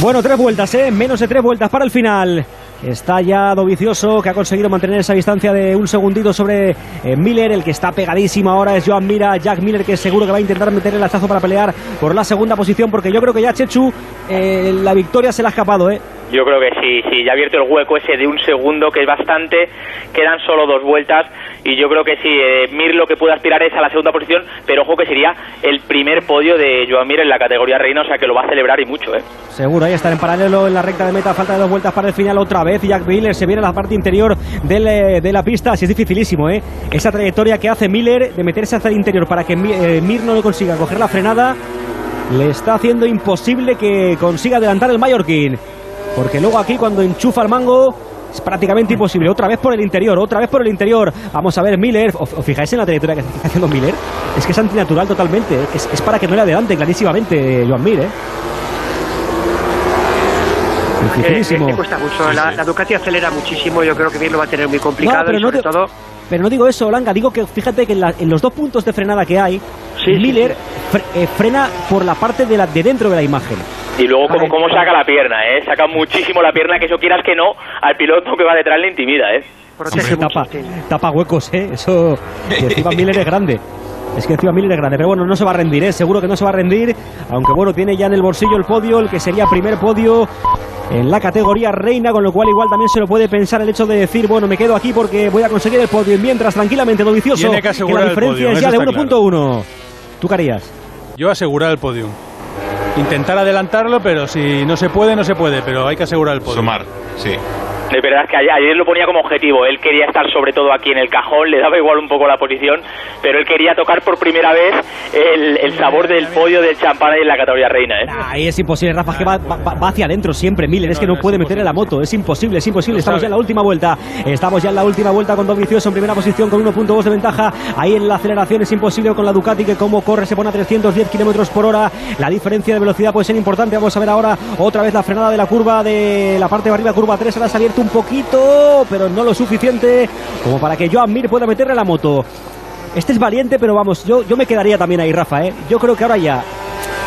Bueno, tres vueltas, ¿eh? Menos de tres vueltas para el final. Está ya Dovicioso, que ha conseguido mantener esa distancia de un segundito sobre eh, Miller. El que está pegadísimo ahora es Joan Mira, Jack Miller, que seguro que va a intentar meter el lazazo para pelear por la segunda posición, porque yo creo que ya Chechu eh, la victoria se le ha escapado, ¿eh? Yo creo que sí, sí, ya ha abierto el hueco ese de un segundo, que es bastante, quedan solo dos vueltas, y yo creo que sí, eh, Mir lo que puede aspirar es a la segunda posición, pero ojo que sería el primer podio de Joan Mir en la categoría reina, o sea que lo va a celebrar y mucho, ¿eh? Seguro, ahí estar en paralelo en la recta de meta, falta de dos vueltas para el final otra vez. Jack Miller se viene a la parte interior del, eh, de la pista, así es dificilísimo, ¿eh? Esa trayectoria que hace Miller de meterse hacia el interior para que eh, Mir no le consiga coger la frenada, le está haciendo imposible que consiga adelantar el Mallorquín. Porque luego aquí cuando enchufa el mango es prácticamente imposible. Otra vez por el interior, otra vez por el interior. Vamos a ver Miller. ¿Os os fijáis en la trayectoria que está haciendo Miller? Es que es antinatural totalmente. ¿eh? Es, es para que no le adelante clarísimamente Joan Mir, ¿eh? Eh, eh, cuesta mucho. Sí, la, sí. la Ducati acelera muchísimo. Yo creo que bien lo va a tener muy complicado. No, pero y no sobre te- todo, Pero no digo eso, Olanga, digo que fíjate que en, la- en los dos puntos de frenada que hay, Sí, sí, Miller fre- eh, frena por la parte de, la, de dentro de la imagen. Y luego cómo, Vale. cómo saca la pierna, ¿eh? Saca muchísimo la pierna, que eso quieras que no, al piloto que va detrás le intimida, ¿eh? protege tapa, huecos, ¿eh? Eso. Y encima Miller es grande. [laughs] Es que encima Miller es grande, pero bueno, no se va a rendir, ¿eh? seguro que no se va a rendir, aunque bueno, tiene ya en el bolsillo el podio, el que sería primer podio en la categoría reina, con lo cual igual también se lo puede pensar el hecho de decir, bueno, me quedo aquí porque voy a conseguir el podio, y mientras tranquilamente Dovicioso, Tiene que asegurar la diferencia podio, es ya de está 1.1. ¿Tú qué harías? Yo asegurar el podio. Intentar adelantarlo, pero si no se puede, no se puede, pero hay que asegurar el podio. Sumar, sí. De verdad que ayer, lo ponía como objetivo. Él quería estar sobre todo aquí en el cajón, le daba igual un poco la posición, pero él quería tocar por primera vez el, el sabor del pollo del champán en la categoría reina. ¿eh? Ahí es imposible, Rafa, que va, va- va hacia adentro siempre, Miller, es que no, puede meter en la moto, es imposible, es imposible, estamos ya en la última vuelta, estamos ya en la última vuelta con Dovicioso en primera posición con 1.2 de ventaja, ahí en la aceleración es imposible con la Ducati que como corre se pone a 310 kilómetros por hora, la diferencia de velocidad puede ser importante, vamos a ver ahora otra vez la frenada de la curva de la parte de arriba, curva 3, ahora ha abierto un poquito, pero no lo suficiente como para que Joan Mir pueda meterle la moto. Este es valiente, pero vamos, yo, yo me quedaría también ahí, Rafa, ¿eh? Yo creo que ahora ya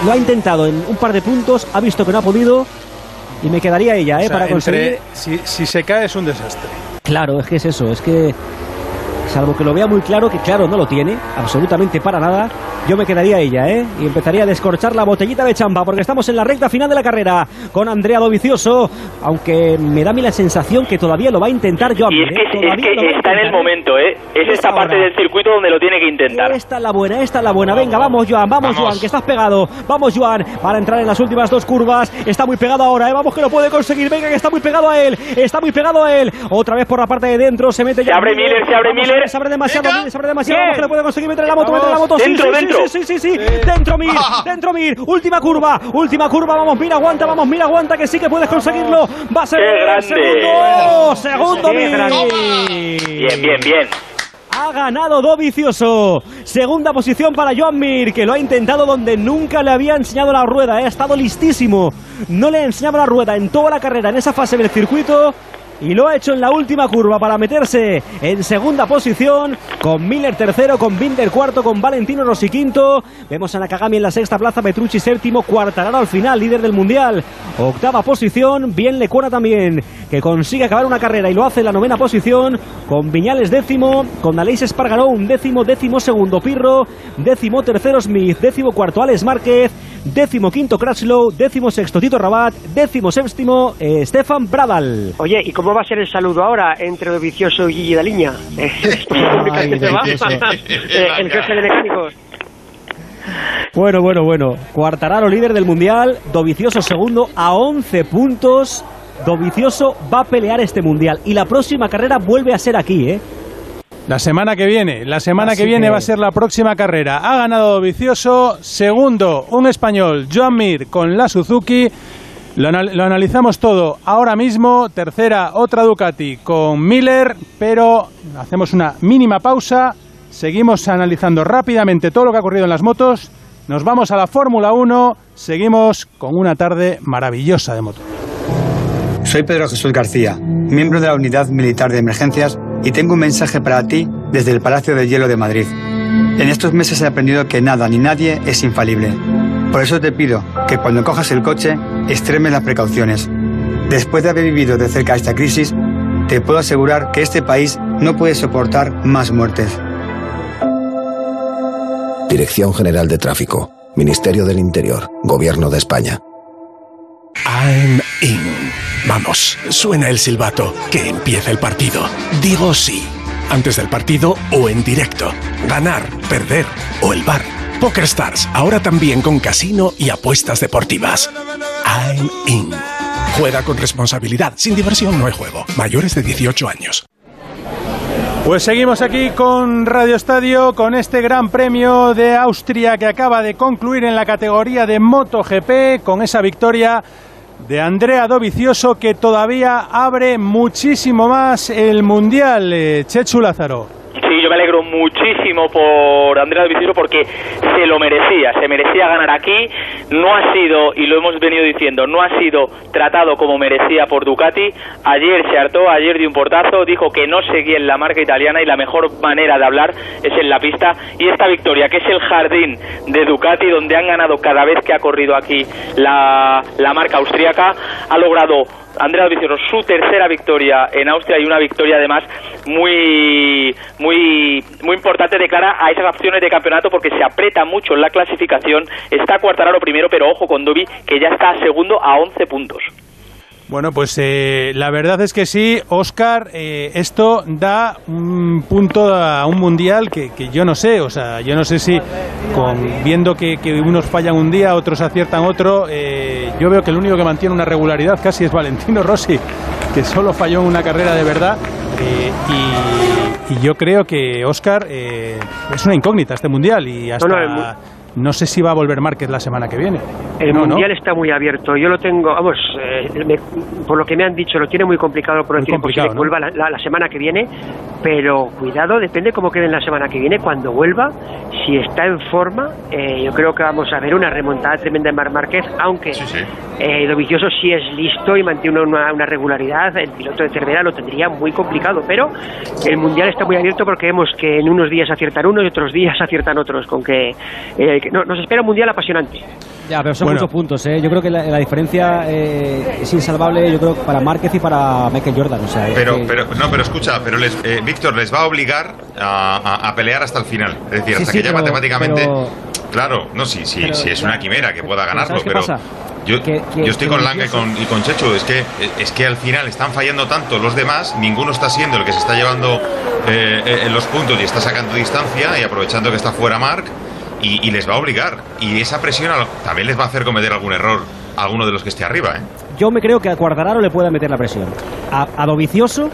lo ha intentado en un par de puntos, ha visto que no ha podido y me quedaría ella, ¿eh? O sea, para entre- conseguir. si, si se cae es un desastre. Claro, es que es eso, es que. Salvo que lo vea muy claro, que claro no lo tiene, absolutamente para nada, yo me quedaría ella, ¿eh? Y empezaría a descorchar la botellita de champa, porque estamos en la recta final de la carrera con Andrea Dovicioso, aunque me da a mí la sensación que todavía lo va a intentar Joan Y es que, ¿eh? es que está en el momento, ¿eh? Es esta parte del circuito donde lo tiene que intentar. Esta es la buena, esta es la buena. Venga, vamos, Joan, vamos, Vamos. Joan, que estás pegado. Vamos, Joan, para entrar en las últimas dos curvas. Está muy pegado ahora, ¿eh? Vamos, que lo puede conseguir. Venga, que está muy pegado a él. Está muy pegado a él. Otra vez por la parte de dentro. Se mete Se ya. abre Miller, se abre Vamos, Miller. Se abre demasiado, Venga. Se abre demasiado. Bien. Vamos, que lo puede conseguir. Meter la moto, meter la moto. Sí, Dentro, sí, dentro. Sí, sí, sí, sí, sí. Dentro, Mir, Ah. dentro, Mir. Última curva, última curva. Vamos, Mir, aguanta, vamos, Mir, aguanta, que sí que puedes conseguirlo. Va a ser ¡Qué el segundo. Segundo, ¡Qué Mir. Bien, bien, bien. Ha ganado Dovicioso. Segunda posición para Joan Mir, que lo ha intentado donde nunca le había enseñado la rueda. ¿eh? Ha estado listísimo. No le enseñaba la rueda en toda la carrera, en esa fase del circuito. Y lo ha hecho en la última curva para meterse en segunda posición, con Miller tercero, con Binder cuarto, con Valentino Rossi quinto. Vemos a Nakagami en la sexta plaza, Petrucci séptimo, Cuartararo al final, líder del mundial. Octava posición, bien le cuela también, que consigue acabar una carrera y lo hace en la novena posición, con Viñales décimo, con Aleix Espargaró un décimo, décimo segundo Pirro, décimo tercero Smith, décimo cuarto Alex Márquez, décimo quinto Crutchlow, décimo sexto Tito Rabat, décimo séptimo eh, Stefan Bradal. Oye, ¿y cómo va a ser el saludo ahora entre Vicioso y Gigi Daliña? [laughs] Eh. [laughs] Vicioso. [laughs] Eh, el jefe de mecánicos. Bueno, bueno, bueno. Cuartararo líder del mundial, Dovicioso segundo a 11 puntos. Dovicioso va a pelear este mundial y la próxima carrera vuelve a ser aquí, ¿eh? La semana que viene, la semana Así que viene que- va a ser la próxima carrera. Ha ganado Vicioso, segundo un español, Joan Mir con la Suzuki. Lo, anal- lo analizamos todo ahora mismo. Tercera, otra Ducati con Miller, pero hacemos una mínima pausa. Seguimos analizando rápidamente todo lo que ha ocurrido en las motos. Nos vamos a la Fórmula 1. Seguimos con una tarde maravillosa de moto. Soy Pedro Jesús García, miembro de la Unidad Militar de Emergencias y tengo un mensaje para ti desde el Palacio de Hielo de Madrid. En estos meses he aprendido que nada ni nadie es infalible. Por eso te pido que cuando cojas el coche extremes las precauciones. Después de haber vivido de cerca esta crisis, te puedo asegurar que este país no puede soportar más muertes. Dirección General de Tráfico, Ministerio del Interior, Gobierno de España. I'm in. Vamos, suena el silbato. Que empiece el partido. Digo sí. Antes del partido o en directo. Ganar, perder o el bar. Poker Stars, ahora también con casino y apuestas deportivas. I'm in. Juega con responsabilidad. Sin diversión no hay juego. Mayores de 18 años. Pues seguimos aquí con Radio Estadio, con este Gran Premio de Austria que acaba de concluir en la categoría de MotoGP, con esa victoria de Andrea Dovicioso que todavía abre muchísimo más el Mundial, eh, Chechu Lázaro. Sí, yo me alegro muchísimo por Andrea Vicioso porque se lo merecía, se merecía ganar aquí. No ha sido, y lo hemos venido diciendo, no ha sido tratado como merecía por Ducati. Ayer se hartó, ayer dio un portazo, dijo que no seguía en la marca italiana y la mejor manera de hablar es en la pista. Y esta victoria, que es el jardín de Ducati, donde han ganado cada vez que ha corrido aquí la, la marca austríaca, ha logrado Andrea Dovizioso su tercera victoria en Austria y una victoria además muy muy muy importante de cara a esas opciones de campeonato porque se aprieta mucho en la clasificación. Está Cuartararo primero, pero ojo con Dovi que ya está segundo a 11 puntos. Bueno, pues eh, la verdad es que sí, Oscar, eh, esto da un punto a un mundial que, que, yo no sé, o sea, yo no sé si con viendo que, unos fallan un día, otros aciertan otro, eh, yo veo que el único que mantiene una regularidad casi es Valentino Rossi, que solo falló en una carrera de verdad. Y, y, yo creo que Oscar es una incógnita este mundial y hasta... no sé si va a volver Márquez la semana que viene. El no, mundial ¿no? está muy abierto. Yo lo tengo, vamos, eh, me, por lo que me han dicho, lo tiene muy complicado por decir complicado, que vuelva la, la, la, semana que viene. Pero cuidado, depende cómo quede en la semana que viene. Cuando vuelva, si está en forma, eh, yo creo que vamos a ver una remontada tremenda de Mar Márquez, aunque Sí, sí. eh, Dovizioso sí es listo y mantiene una, una, regularidad. El piloto de Cervera lo tendría muy complicado, pero el mundial está muy abierto porque vemos que en unos días aciertan unos y otros días [laughs] aciertan otros. Con que, eh, que no, nos espera un mundial apasionante. Ya, pero son Bueno. muchos puntos, ¿eh? Yo creo que la, la diferencia eh, es insalvable, yo creo, para Márquez y para Michael Jordan. O sea, Pero, que- pero, no, pero escucha, pero les, eh, Víctor les va a obligar a, a- a pelear hasta el final. Es decir, Sí, hasta sí, que ya pero- matemáticamente. pero- Claro, no, sí, sí, pero- sí, es una quimera que pueda ganarlo, ¿sabes qué pero. pasa? Yo, Que- que- yo estoy con Lange y con, y con Chechu. Es que, es que al final están fallando tanto los demás, ninguno está siendo el que se está llevando eh, eh, en los puntos y está sacando distancia y aprovechando que está fuera Mark. Y, y les va a obligar. Y esa presión también les va a hacer cometer algún error a alguno de los que esté arriba, ¿eh? Yo me creo que a Cuartararo le pueda meter la presión. A, a Dovicioso,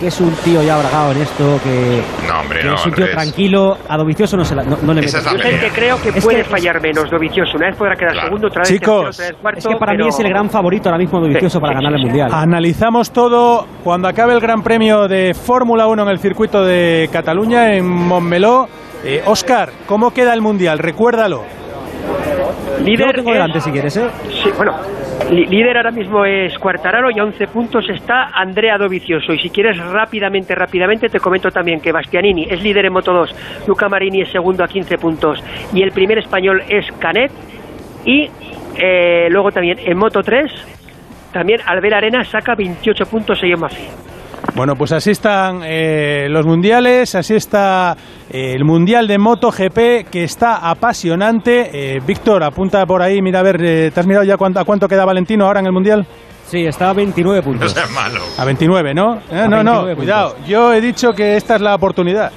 que es un tío ya bragado en esto, que, No, hombre, que no, es un tío tranquilo, a Dovicioso no, se la, no, no le Esa mete. es la Yo que creo que Es puede que- fallar menos Dovizioso. Una vez podrá quedar Claro. segundo, otra vez Chicos, tercero, otra vez cuarto. Es que para mí pero- es el gran favorito ahora mismo Dovicioso Sí, para sí, ganar el sí. Mundial. Analizamos todo cuando acabe el Gran Premio de Fórmula 1 en el circuito de Cataluña, en Montmeló. Eh, Oscar, ¿cómo queda el Mundial? Recuérdalo. Líder tengo es- delante si quieres, ¿eh? Sí, bueno, líder ahora mismo es Cuartararo y a 11 puntos está Andrea Dovizioso. Y si quieres rápidamente, rápidamente, te comento también que Bastianini es líder en Moto 2, Luca Marini es segundo a 15 puntos y el primer español es Canet. Y eh, luego también en Moto 3, también Albert Arena saca 28 puntos en Mafi. Bueno, pues así están eh, los mundiales, así está eh, el Mundial de MotoGP que está apasionante. Eh, Víctor, apunta por ahí, mira a ver, eh, ¿te has mirado ya cuánto, a cuánto queda Valentino ahora en el Mundial? Sí, está a 29 No puntos. [laughs] sea malo. A 29, ¿no? Eh, A no, no, 29 cuidado. Yo he dicho que esta es la oportunidad.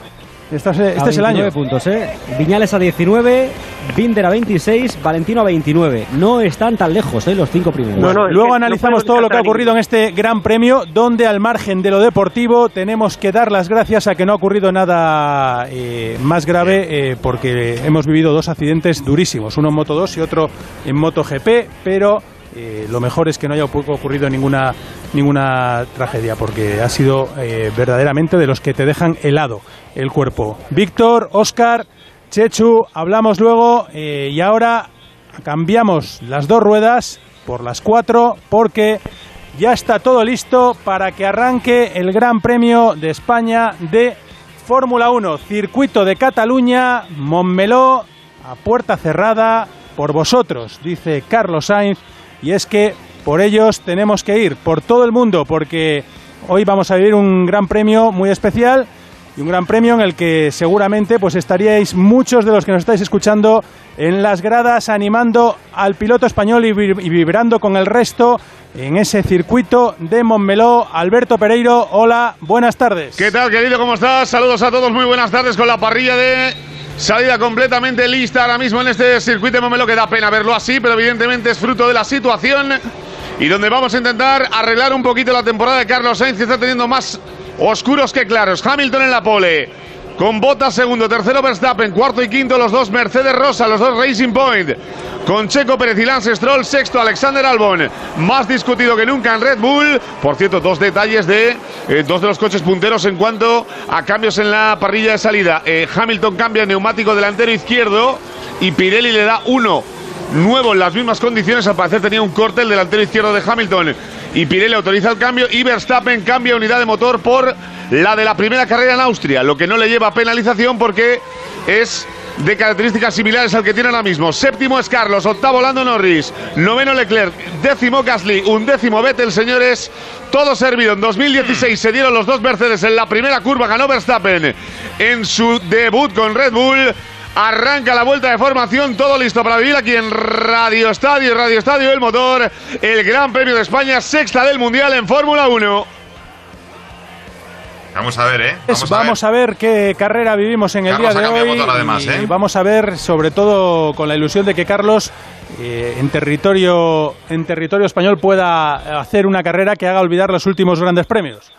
Es- este A es el año. 29 puntos, ¿eh? Viñales a 19, Binder a 26, Valentino a 29. No están tan lejos, ¿eh? Los cinco primeros. No, no, es Luego analizamos no todo lo que ha ocurrido en este Gran Premio, donde al margen de lo deportivo tenemos que dar las gracias a que no ha ocurrido nada eh, más grave, eh, porque hemos vivido dos accidentes durísimos, uno en Moto 2 y otro en Moto GP, pero eh, lo mejor es que no haya ocu- ocurrido ninguna, ninguna tragedia, porque ha sido eh, verdaderamente de los que te dejan helado el cuerpo. Víctor, Oscar, Chechu, hablamos luego eh, y ahora cambiamos las dos ruedas por las cuatro porque ya está todo listo para que arranque el Gran Premio de España de Fórmula 1, circuito de Cataluña, Montmeló, a puerta cerrada por vosotros, dice Carlos Sainz, y es que por ellos tenemos que ir, por todo el mundo, porque hoy vamos a vivir un Gran Premio muy especial y un gran premio en el que seguramente pues estaríais muchos de los que nos estáis escuchando en las gradas animando al piloto español y, vi- y vibrando con el resto en ese circuito de Montmeló. Alberto Pereiro, hola, buenas tardes. ¿Qué tal, querido? ¿Cómo estás? Saludos a todos, muy buenas tardes con la parrilla de salida completamente lista ahora mismo en este circuito de Momelo que da pena verlo así, pero evidentemente es fruto de la situación y donde vamos a intentar arreglar un poquito la temporada de Carlos Sainz que está teniendo más oscuros que claros. Hamilton en la pole. Con Bottas segundo, tercero Verstappen, cuarto y quinto los dos Mercedes Rosa, los dos Racing Point. Con Checo Pérez y Lance Stroll, sexto Alexander Albon, más discutido que nunca en Red Bull. Por cierto, dos detalles de eh, dos de los coches punteros en cuanto a cambios en la parrilla de salida. Eh, Hamilton cambia neumático delantero izquierdo y Pirelli le da uno nuevo en las mismas condiciones. Al parecer tenía un corte el delantero izquierdo de Hamilton y Pirelli autoriza el cambio y Verstappen cambia unidad de motor por la de la primera carrera en Austria, lo que no le lleva penalización porque es de características similares al que tiene ahora mismo. Séptimo es Carlos, octavo Lando Norris, noveno Leclerc, décimo Gasly, undécimo Vettel, señores. Todo servido. En 2016 se dieron los dos Mercedes en la primera curva, ganó Verstappen en su debut con Red Bull. Arranca la vuelta de formación, todo listo para vivir aquí en Radio Estadio, Radio Estadio El Motor, el Gran Premio de España, sexta del Mundial en Fórmula 1. Vamos a ver, ¿eh? Vamos, a, ver. qué carrera vivimos en el día de hoy. Motor, además, y ¿eh? vamos a ver, sobre todo, con la ilusión de que Carlos eh, en territorio en territorio español pueda hacer una carrera que haga olvidar los últimos grandes premios.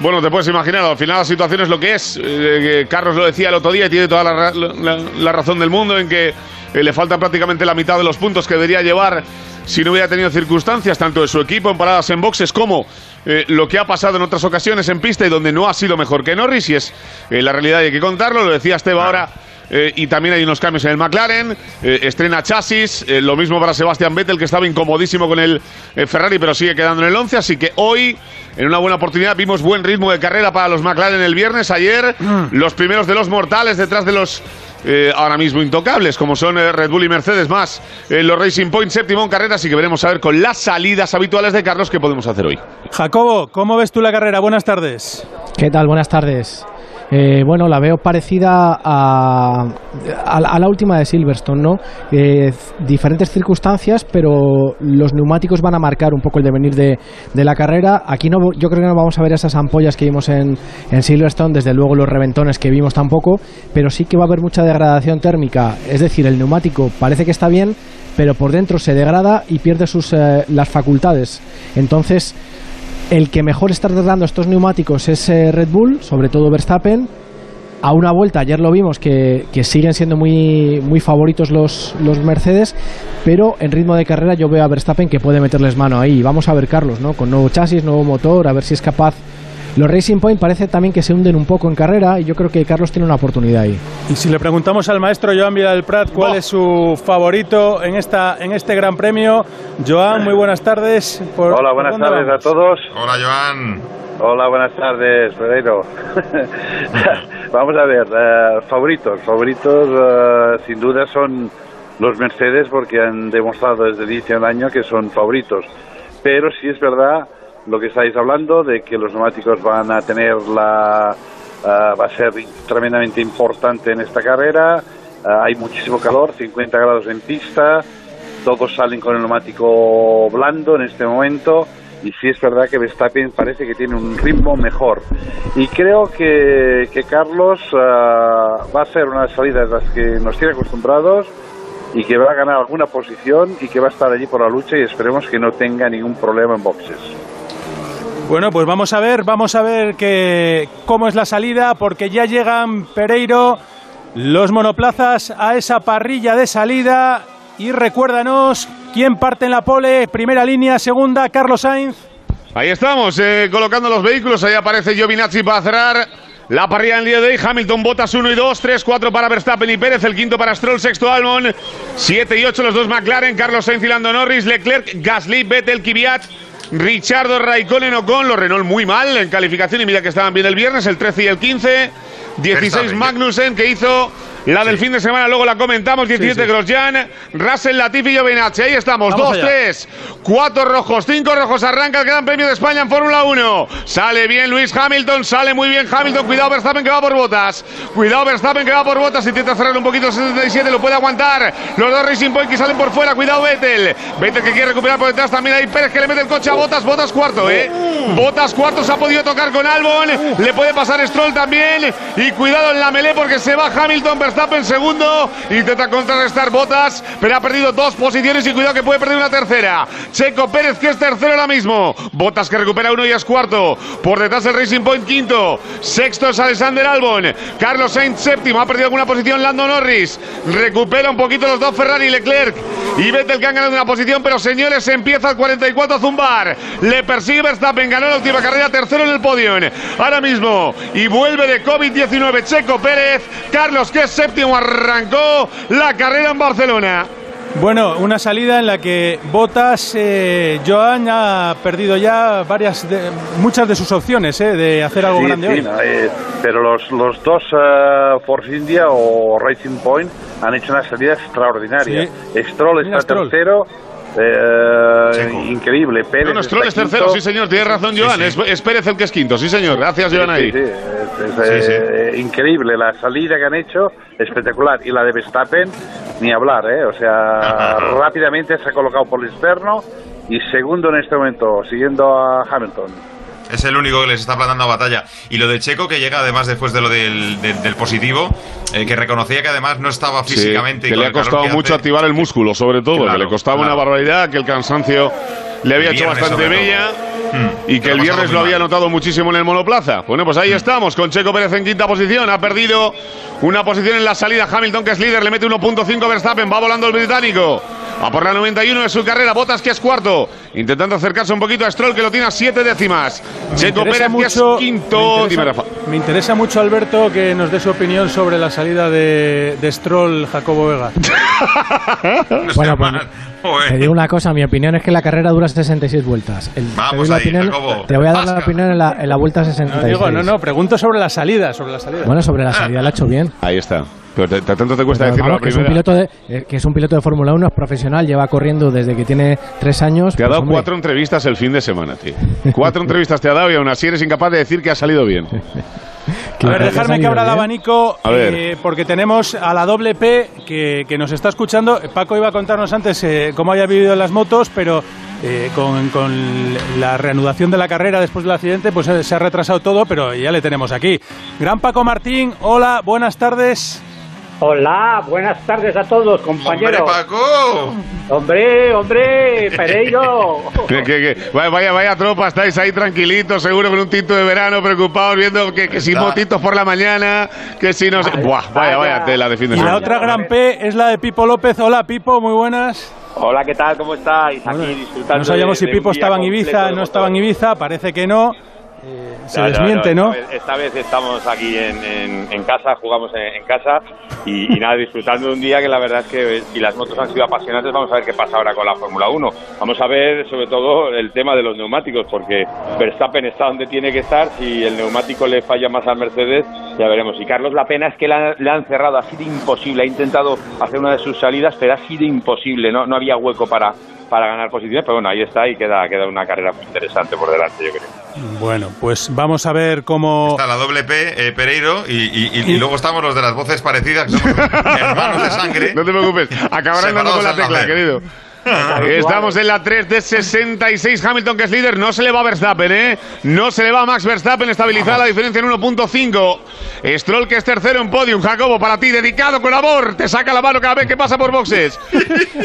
Bueno, te puedes imaginar, al final la situación es lo que es. Eh, Carlos lo decía el otro día y tiene toda la, la razón del mundo en que eh, le falta prácticamente la mitad de los puntos que debería llevar si no hubiera tenido circunstancias, tanto de su equipo en paradas en boxes como eh, lo que ha pasado en otras ocasiones en pista y donde no ha sido mejor que Norris, y es la realidad y hay que contarlo, lo decía Esteba ahora. Y también hay unos cambios en el McLaren, estrena chasis, lo mismo para Sebastián Vettel que estaba incomodísimo con el Ferrari pero sigue quedando en el 11, así que hoy en una buena oportunidad. Vimos buen ritmo de carrera para los McLaren el viernes. Ayer, mm. los primeros de los mortales detrás de los eh, ahora mismo intocables, como son eh, Red Bull y Mercedes más eh, los Racing Point séptimo en carrera, así que veremos a ver con las salidas habituales de Carlos qué podemos hacer hoy. Jacobo, ¿cómo ves tú la carrera? Buenas tardes. ¿Qué tal? Buenas tardes. Eh, bueno, la veo parecida a, a, la última de Silverstone, ¿no? Eh, diferentes circunstancias, pero los neumáticos van a marcar un poco el devenir de, la carrera. Aquí no, yo creo que no vamos a ver esas ampollas que vimos en, en Silverstone, desde luego los reventones que vimos tampoco, pero sí que va a haber mucha degradación térmica. Es decir, el neumático parece que está bien, pero por dentro se degrada y pierde sus, eh, las facultades. Entonces, el que mejor está tratando estos neumáticos es eh, Red Bull, sobre todo Verstappen. A una vuelta, ayer lo vimos que, siguen siendo muy, muy favoritos los, los, Mercedes, pero en ritmo de carrera yo veo a Verstappen que puede meterles mano ahí. Vamos a ver, Carlos, ¿no? con nuevo chasis, nuevo motor, a ver si es capaz los Racing Point parece también que se hunden un poco en carrera y yo creo que Carlos tiene una oportunidad ahí. Y si le preguntamos al maestro Joan Vidal Prat cuál es su favorito en esta en este Gran Premio, Joan, muy buenas tardes. Hola, buenas tardes a todos. Hola, Joan. Hola, buenas tardes, Pedro. [laughs] vamos a ver, eh, favoritos, favoritos eh, sin duda son los Mercedes porque han demostrado desde el inicio del año que son favoritos. Pero sí es verdad lo que estáis hablando, de que los neumáticos van a tener la... Ah, va a ser tremendamente importante en esta carrera. Ah, hay muchísimo calor, 50 grados en pista, todos salen con el neumático blando en este momento y sí es verdad que Verstappen parece que tiene un ritmo mejor. Y creo que, que Carlos ah, va a ser una salida de las que nos tiene acostumbrados y que va a ganar alguna posición y que va a estar allí por la lucha y esperemos que no tenga ningún problema en boxes. Bueno, pues vamos a ver, vamos a ver que, cómo es la salida, porque ya llegan Pereiro, los monoplazas a esa parrilla de salida. Y recuérdanos quién parte en la pole, primera línea, segunda, Carlos Sainz. Ahí estamos, eh, colocando los vehículos. Ahí aparece Giovinazzi para cerrar la parrilla en día de hoy. Hamilton, Botas 1 y 2, 3, 4 para Verstappen y Pérez, el quinto para Stroll, sexto Albon, 7 y 8 los dos McLaren, Carlos Sainz y Lando Norris, Leclerc, Gasly, Vettel, Kvyat. Richardo Raikkonen con los Renault muy mal en calificación y mira que estaban bien el viernes, el 13 y el 15. 16 Magnussen que hizo la del fin de semana, luego la comentamos. 17 Grosjean, Russell, Latifi y Giovinazzi. Ahí estamos. 2, 3, 4 rojos, 5 rojos. Arranca el Gran Premio de España en Fórmula 1. Sale bien Luis Hamilton, sale muy bien Hamilton. Cuidado Verstappen que va por botas. Cuidado Verstappen que va por botas. Intenta cerrar un poquito el 77, lo puede aguantar. Los dos Racing Point que salen por fuera. Cuidado Vettel. Vettel que quiere recuperar por detrás también. Ahí Pérez que le mete el coche a botas. Botas cuarto, ¿eh? Botas cuarto se ha podido tocar con Albon. Le puede pasar Stroll también. Y cuidado en la melee porque se va Hamilton. Verstappen en segundo. Intenta contrarrestar Botas, pero ha perdido dos posiciones y cuidado que puede perder una tercera. Checo Pérez, que es tercero ahora mismo. Botas que recupera uno y es cuarto. Por detrás el Racing Point quinto. Sexto es Alexander Albon. Carlos Sainz séptimo. Ha perdido alguna posición Lando Norris. Recupera un poquito los dos Ferrari y Leclerc. Y Vettel que han ganado una posición, pero señores, empieza el 44 a zumbar. Le persigue Verstappen, ganó la última carrera, tercero en el podio. Ahora mismo. Y vuelve de COVID-19 Checo Pérez. Carlos que es séptimo arrancó la carrera en Barcelona. Bueno, una salida en la que Botas, eh, Joan ha perdido ya varias, de, muchas de sus opciones eh, de hacer algo Sí, grande sí, hoy. no, eh, pero los, los dos eh, Force India o Racing Point han hecho una salida extraordinaria. Stroll Mira, está Stroll. tercero. Eh, increíble. Pérez No, no, Stroll es tercero, quinto. sí señor, tiene razón Joan, Es, es Pérez el que es quinto, sí señor, gracias Joan ahí. Sí, sí, es, es, eh, increíble la salida que han hecho, espectacular. Y la de Verstappen, ni hablar, ¿eh? O sea, [laughs] rápidamente se ha colocado por el externo y segundo en este momento, siguiendo a Hamilton. Es el único que les está plantando batalla. Y lo de Checo, que llega además después de lo del, del- del positivo, eh, que reconocía que además no estaba Sí, físicamente. y que le ha costado mucho hace- activar el músculo, sobre todo, Claro, que le costaba claro. una barbaridad, que el cansancio le había hecho bastante bella. Mm, Y que lo el viernes lo había notado muchísimo en el monoplaza. Bueno, pues ahí estamos, con Checo Pérez en quinta posición. Ha perdido una posición en la salida. Hamilton, que es líder, le mete 1.5 Verstappen. Va volando el británico. A por la 91 de su carrera. Botas, que es cuarto. Intentando acercarse un poquito a Stroll, que lo tiene a siete décimas. Me Checo interesa Pérez, que es mucho- quinto. me Dime, interesa- Rafa. Me interesa mucho, Alberto, que nos dé su opinión sobre la salida de, de Stroll Jacobo Vega. [laughs] Bueno, pues, te digo una cosa, mi opinión es que la carrera dura 66 vueltas. El- te, Vamos la ahí, opinión- te voy a dar la opinión en la, en la vuelta No, 66. digo, no, no, pregunto sobre la salida, sobre la salida. Bueno, sobre la salida la ha hecho bien. Ahí está. Pero tanto te cuesta decirlo vamos, la que es un piloto de, eh, que es un piloto de Fórmula 1, es profesional, lleva corriendo desde que tiene tres años. Te ha pues, dado hombre, cuatro entrevistas el fin de semana, tío. Cuatro [laughs] entrevistas te ha dado y aún así eres incapaz de decir que ha salido bien. [laughs] A ver, dejarme que abra el abanico, eh, porque tenemos a la doble P que, que nos está escuchando. Paco iba a contarnos antes eh, cómo haya vivido en las motos, pero eh, con, con la reanudación de la carrera después del accidente, pues eh, se ha retrasado todo, pero ya le tenemos aquí. Gran Paco Martín, hola, buenas tardes. Hola, buenas tardes a todos, compañeros. ¡Hombre, Paco! Hombre, hombre, Pereiro. [laughs] Vaya, vaya, vaya tropa, estáis ahí tranquilitos, seguro con un tinto de verano, preocupados, viendo que, que si motitos por la mañana, que si no. Buah, vaya, vaya, tela de fin de Y la otra gran P es la de Pipo López. Hola, Pipo, muy buenas. Hola, ¿qué tal? ¿Cómo estáis? Aquí disfrutando. No sabíamos si de- un Pipo estaba en Ibiza, no estaba en Ibiza, parece que no. Eh, se No, no, desmiente, ¿no? Esta vez, esta vez estamos aquí en, en- en casa, jugamos en, en casa y, y nada, disfrutando de un día que la verdad es que si las motos han sido apasionantes, vamos a ver qué pasa ahora con la Fórmula 1. Vamos a ver sobre todo el tema de los neumáticos, porque Verstappen está donde tiene que estar, si el neumático le falla más al Mercedes, ya veremos. Y Carlos, la pena es que han, le han cerrado, ha sido imposible, ha intentado hacer una de sus salidas, pero ha sido imposible, no, no había hueco para, para ganar posiciones, pero bueno, ahí está y queda, queda una carrera muy interesante por delante, yo creo. Bueno, pues vamos a ver cómo. Está la doble P, eh, Pereiro, y, y- y- y luego estamos los de las voces parecidas, que somos hermanos de sangre. [laughs] No te preocupes, acabarán dando con la tecla, querido. [laughs] Estamos en la 3 de 66. Hamilton, que es líder, no se le va a Verstappen, ¿eh? No se le va a Max Verstappen, estabilizada la diferencia en 1.5. Stroll, que es tercero en podium. Jacobo, para ti, dedicado con amor. Te saca la mano cada vez que pasa por boxes.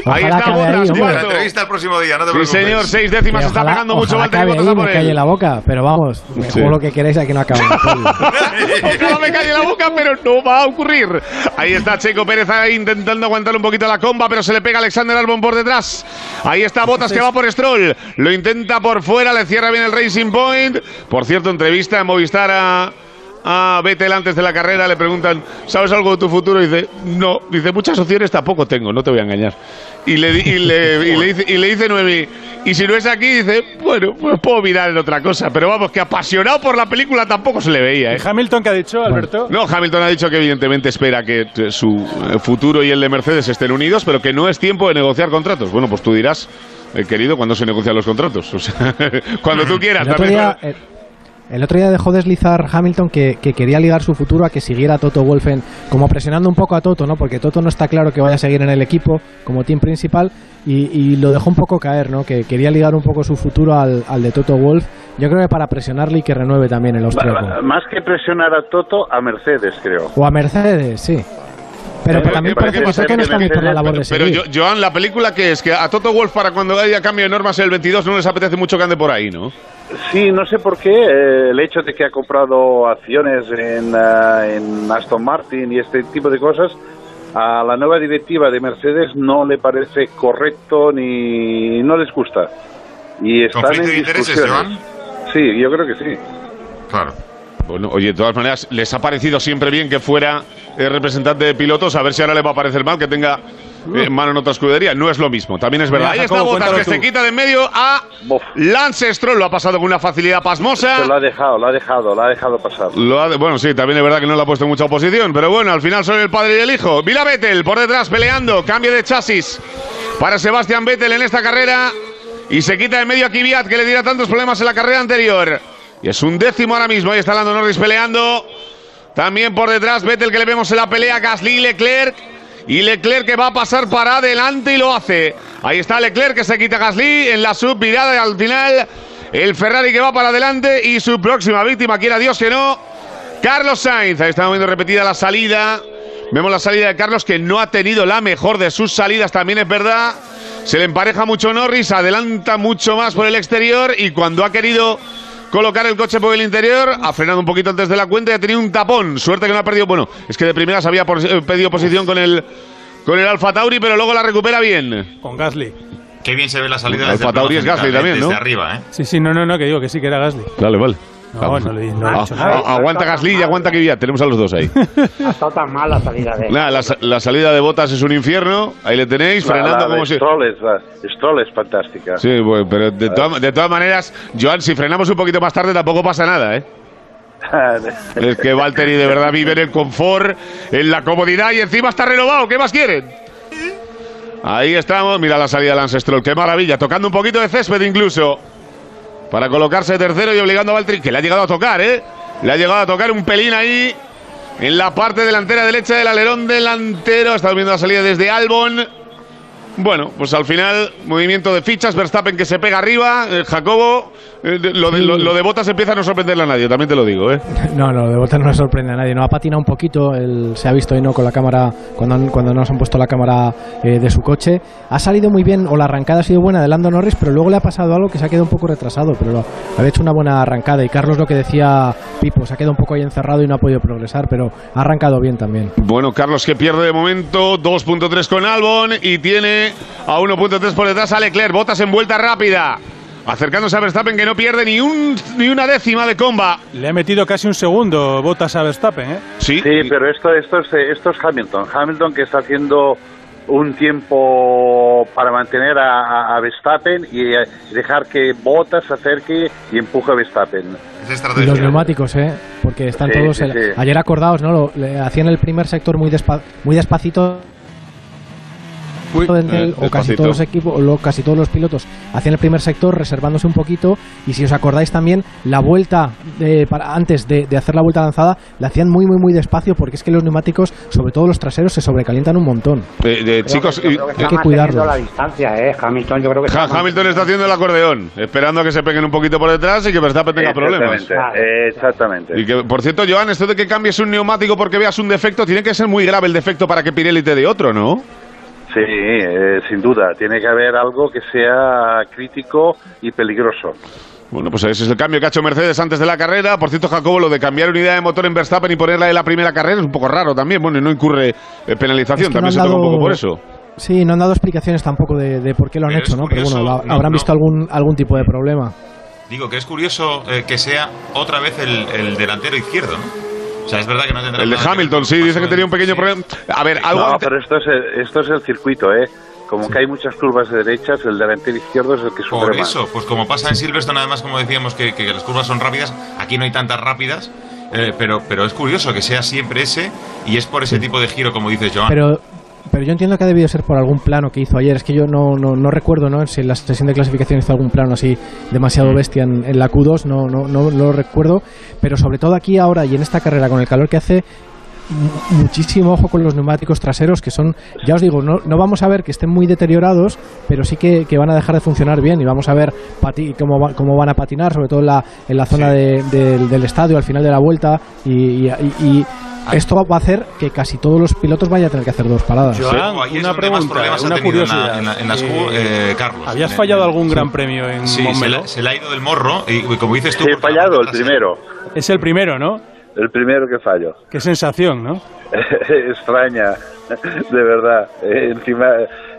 Ahí Ojalá está hombre. La entrevista el próximo día, no te Sí, preocupes. señor, seis décimas, Que está ojalá- pegando mucho ojalá Valtteri ahí, a por calle él. la boca, pero vamos, me Sí. juego lo que queréis a que no acabe. [laughs] Ojalá me calle la boca, pero no va a ocurrir. Ahí está Checo Pérez ahí intentando aguantar un poquito la comba, pero se le pega Alexander Albon por detrás. Ahí está Botas que va por Stroll. Lo intenta por fuera, le cierra bien el Racing Point. Por cierto, entrevista en Movistar a. A Vettel antes de la carrera le preguntan, ¿sabes algo de tu futuro? Y dice, no, dice, muchas opciones tampoco tengo, no te voy a engañar. Y le, y le, [laughs] y le dice, y le dice Noemi, y si no es aquí, dice, bueno, pues puedo mirar en otra cosa. Pero vamos, que apasionado por la película tampoco se le veía, ¿eh? Hamilton, ¿qué ha dicho, Alberto? No, Hamilton ha dicho que evidentemente espera que eh, su eh, futuro y el de Mercedes estén unidos, pero que no es tiempo de negociar contratos. Bueno, pues tú dirás, eh, querido, ¿cuándo se negocian los contratos? O sea, [laughs] cuando tú quieras. El otro, también día, el, el otro día dejó deslizar Hamilton que, que quería ligar su futuro a que siguiera Toto Wolfen, como presionando un poco a Toto, ¿no? Porque Toto no está claro que vaya a seguir en el equipo como team principal y, y lo dejó un poco caer, ¿no? Que quería ligar un poco su futuro al, al de Toto Wolf. Yo creo que para presionarle y que renueve también el austríaco. Más que presionar a Toto, a Mercedes, creo. O a Mercedes, sí. Pero, Pero también que parece que, que que no está muy por la labor de Pero, seguir. yo- Joan, la película que es que a Toto Wolf para cuando haya cambio de normas el 22 no les apetece mucho que ande por ahí, ¿no? Sí, no sé por qué eh, el hecho de que ha comprado acciones en, ah, en Aston Martin y este tipo de cosas a la nueva directiva de Mercedes no le parece correcto ni no les gusta. Y están ¿Conflicto en de intereses, discusiones. Sí, yo creo que sí. Claro. Bueno, oye, de todas maneras, les ha parecido siempre bien que fuera eh, representante de pilotos, a ver si ahora le va a parecer mal que tenga eh, mano en otra escudería. No es lo mismo, también es verdad. Mira, Ahí está Jacobo, Botas que se quita de en medio a Lance Stroll. Lo ha pasado con una facilidad pasmosa. Se lo ha dejado, lo ha dejado, lo ha dejado pasar. Lo ha de- bueno, sí, también es verdad que no le ha puesto en mucha oposición, pero bueno, al final son el padre y el hijo. Mira Vettel por detrás peleando, cambio de chasis para Sebastián Vettel en esta carrera y se quita de medio a Kvyat que le diera tantos problemas en la carrera anterior. Y es un décimo ahora mismo, ahí está Lando Norris peleando. También por detrás Vettel que le vemos en la pelea, Gasly y Leclerc. Y Leclerc que va a pasar para adelante y lo hace. Ahí está Leclerc que se quita Gasly en la subvirada y al final el Ferrari que va para adelante y su próxima víctima, quiera Dios que no, Carlos Sainz. Ahí estamos viendo repetida la salida. Vemos la salida de Carlos que no ha tenido la mejor de sus salidas, también es verdad. Se le empareja mucho Norris, adelanta mucho más por el exterior y cuando ha querido colocar el coche por el interior, ha frenado un poquito antes de la cuenta y ha tenido un tapón. Suerte que no ha perdido. Bueno, es que de primeras había por- eh, pedido posición con el, con el Alfa Tauri, pero luego la recupera bien. Con Gasly. Qué bien se ve la salida Alfa Tauri es Gasly también, ¿no? Desde arriba, ¿eh? Sí, sí, no, no, no, que digo que sí, que era Gasly. Vale, vale. No, no, le- no he Ah, dicho nada. ah, aguanta Gasly y aguanta Kvyat, tenemos a los dos ahí. Ha estado tan mal la salida de Nada, la, la salida de botas es un infierno, ahí le tenéis, La- frenando la como si... Stroll es, Stroll es fantástica. Sí, bueno, pero de, todas- de todas maneras, Joan, si frenamos un poquito más tarde tampoco pasa nada, ¿eh? [laughs] Es que Valtteri de verdad vive en el confort, en la comodidad y encima está renovado. ¿Qué más quieren? Ahí estamos. Mira la salida de Lance Stroll. Qué maravilla. Tocando un poquito de césped incluso. Para colocarse tercero y obligando a Valtteri, que le ha llegado a tocar, ¿eh? Le ha llegado a tocar un pelín ahí. En la parte delantera derecha del alerón delantero. Estamos viendo la salida desde Albon. Bueno, pues al final, movimiento de fichas, Verstappen que se pega arriba, Jacobo, lo, de, lo, lo de Botas empieza a no sorprenderle a nadie, también te lo digo, ¿eh? [laughs] No, no, de vuelta no le sorprende a nadie. No ha patinado un poquito, él se ha visto ahí no con la cámara, cuando, han- cuando nos han puesto la cámara eh, de su coche. Ha salido muy bien, o la arrancada ha sido buena de Lando Norris, pero luego le ha pasado algo que se ha quedado un poco retrasado, pero lo- había hecho una buena arrancada. Y Carlos, lo que decía Pipo, se ha quedado un poco ahí encerrado y no ha podido progresar, pero ha arrancado bien también. Bueno, Carlos que pierde de momento 2.3 con Albon y tiene a 1.3 por detrás a Leclerc, Botas en vuelta rápida. Acercándose a Verstappen que no pierde ni, un, ni una décima de comba. Le ha metido casi un segundo botas a Verstappen, ¿eh? Sí, pero esto, esto, es, eh, esto es Hamilton. Hamilton que está haciendo un tiempo para mantener a, Verstappen y eh, dejar que Bottas se acerque y empuje a Verstappen. Y los neumáticos, ¿eh? Porque están Sí, todos... sí, el- sí. Ayer acordaos, ¿no? Lo- le hacían el primer sector muy, despa- muy despacito. El- eh, o casi todos los equipos, o lo- casi todos los pilotos hacían el primer sector reservándose un poquito y si os acordáis también la vuelta de- para, antes de, de hacer la vuelta lanzada la hacían muy muy muy despacio porque es que los neumáticos, sobre todo los traseros, se sobrecalientan un montón. Eh, de- chicos, y- está hay que cuidarlos. la distancia, ¿eh? Hamilton, yo creo que Ha- está Hamilton está haciendo el acordeón, esperando a que se peguen un poquito por detrás y que Verstappen tenga problemas. Exactamente, exactamente. Y que, por cierto, Joan, esto de que cambies un neumático porque veas un defecto, tiene que ser muy grave el defecto para que Pirelli te dé otro, ¿no? Sí, eh, sin duda. Tiene que haber algo que sea crítico y peligroso. Bueno, pues ese es el cambio que ha hecho Mercedes antes de la carrera. Por cierto, Jacobo, lo de cambiar unidad de motor en Verstappen y ponerla en la primera carrera es un poco raro también. Bueno, y no incurre eh, penalización, Es que no también han se toca un dado- poco por eso. Sí, no han dado explicaciones tampoco de, de por qué lo han Pero hecho, ¿no? Pero bueno, no, habrán no. visto algún, algún tipo de problema. Digo que es curioso eh, que sea otra vez el, el delantero izquierdo, ¿no? O sea, es verdad que no tendrá El de que Hamilton, sí, dice que tenía en- un pequeño problema. A ver, algo. No, ante- pero esto es, el, esto es el circuito, ¿eh? Como que hay muchas curvas de derechas, el delantero izquierdo es el que sufre Por más. eso, pues como pasa en Silverstone, además, como decíamos, que, que las curvas son rápidas, aquí no hay tantas rápidas, eh, pero, pero es curioso que sea siempre ese, y es por ese tipo de giro, como dices, Joan. Pero, pero yo entiendo que ha debido ser por algún plano que hizo ayer. Es que yo no, no, no recuerdo ¿no? si en la sesión de clasificación hizo algún plano así demasiado bestia en, en la Q2, no, no, no, no lo recuerdo. Pero sobre todo aquí ahora y en esta carrera, con el calor que hace, muchísimo ojo con los neumáticos traseros que son, ya os digo, no, no vamos a ver que estén muy deteriorados, pero sí que, que van a dejar de funcionar bien y vamos a ver pati- cómo, va- cómo van a patinar, sobre todo en la, en la zona de- del- del estadio al final de la vuelta y, y- y- y esto va a hacer que casi todos los pilotos vayan a tener que hacer dos paradas. Joan, Ahí es una pregunta, una tenido en la- curiosidad. en la- en Eh, eh, Carlos. ¿Habías En- fallado algún gran premio en Sí, se Montmeló? le, se le ha ido del morro, y, y como dices tú... Sí, he fallado el primero. Es el primero, ¿no? El primero que fallo. Qué sensación, ¿no? [laughs] Extraña. de verdad. Eh, encima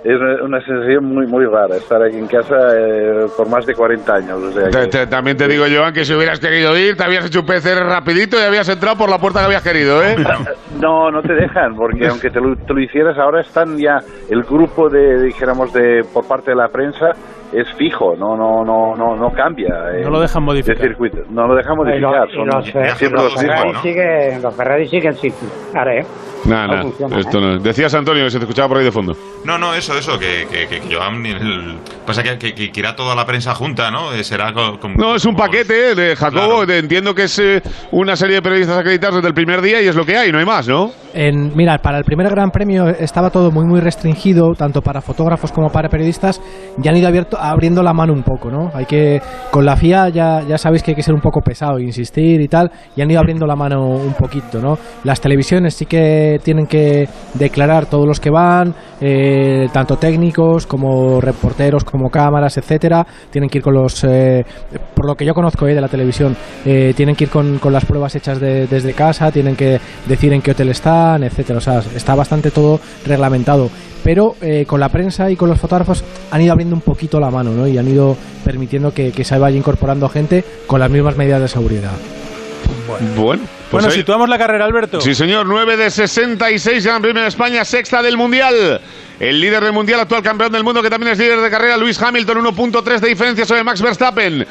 es una sensación muy muy rara estar aquí en casa eh, por más de 40 años. o sea Te- que- te- también te digo, Joan, que si hubieras querido ir, te habías hecho un PCR rapidito y habías entrado por la puerta que habías querido, ¿eh? [laughs] No, no te dejan, porque aunque te lo, te lo hicieras, ahora están ya el grupo de, dijéramos, de por parte de la prensa es fijo, no no no no no cambia. eh, No lo dejan modificar. de circuito, no lo dejan modificar. Y son los, eh, siempre los Ferrari mismos. sigue- los Ferrari siguen sin Ahora, ¿eh? Nada, No nada. funciona, Esto no. Decías, Antonio, que se te escuchaba por ahí de fondo. No, no, eso, eso, que, que, que, que Joan, el- pasa que, que, que irá toda la prensa junta, ¿no? Eh, Será como... No, es un paquete de Jacobo. de- Entiendo que es eh, una serie de periodistas acreditados desde el primer día y es lo que hay, no hay más, ¿no? En, mira, para el primer Gran Premio estaba todo muy muy restringido, tanto para fotógrafos como para periodistas, y han ido abierto, abriendo la mano un poco, ¿no? Hay que, con la FIA ya, ya sabéis que hay que ser un poco pesado, insistir y tal, y han ido abriendo la mano un poquito, ¿no? Las televisiones sí que tienen que declarar todos los que van, eh, tanto técnicos como reporteros, como cámaras, etcétera, tienen que ir con los, eh, por lo que yo conozco eh, de la televisión, eh, tienen que ir con, con las pruebas hechas de- desde casa, tienen que decir en qué hotel están, etcétera. O sea, está bastante todo reglamentado. Pero eh, con la prensa y con los fotógrafos han ido abriendo un poquito la mano, ¿no? Y han ido permitiendo que, que se vaya incorporando gente con las mismas medidas de seguridad. Bueno, pues bueno, ahí- situamos la carrera, Alberto. Sí, señor, 9 de 66 Gran Premio de España, sexta del Mundial. El líder del Mundial, actual campeón del mundo, que también es líder de carrera, Luis Hamilton, 1.3 de diferencia sobre Max Verstappen.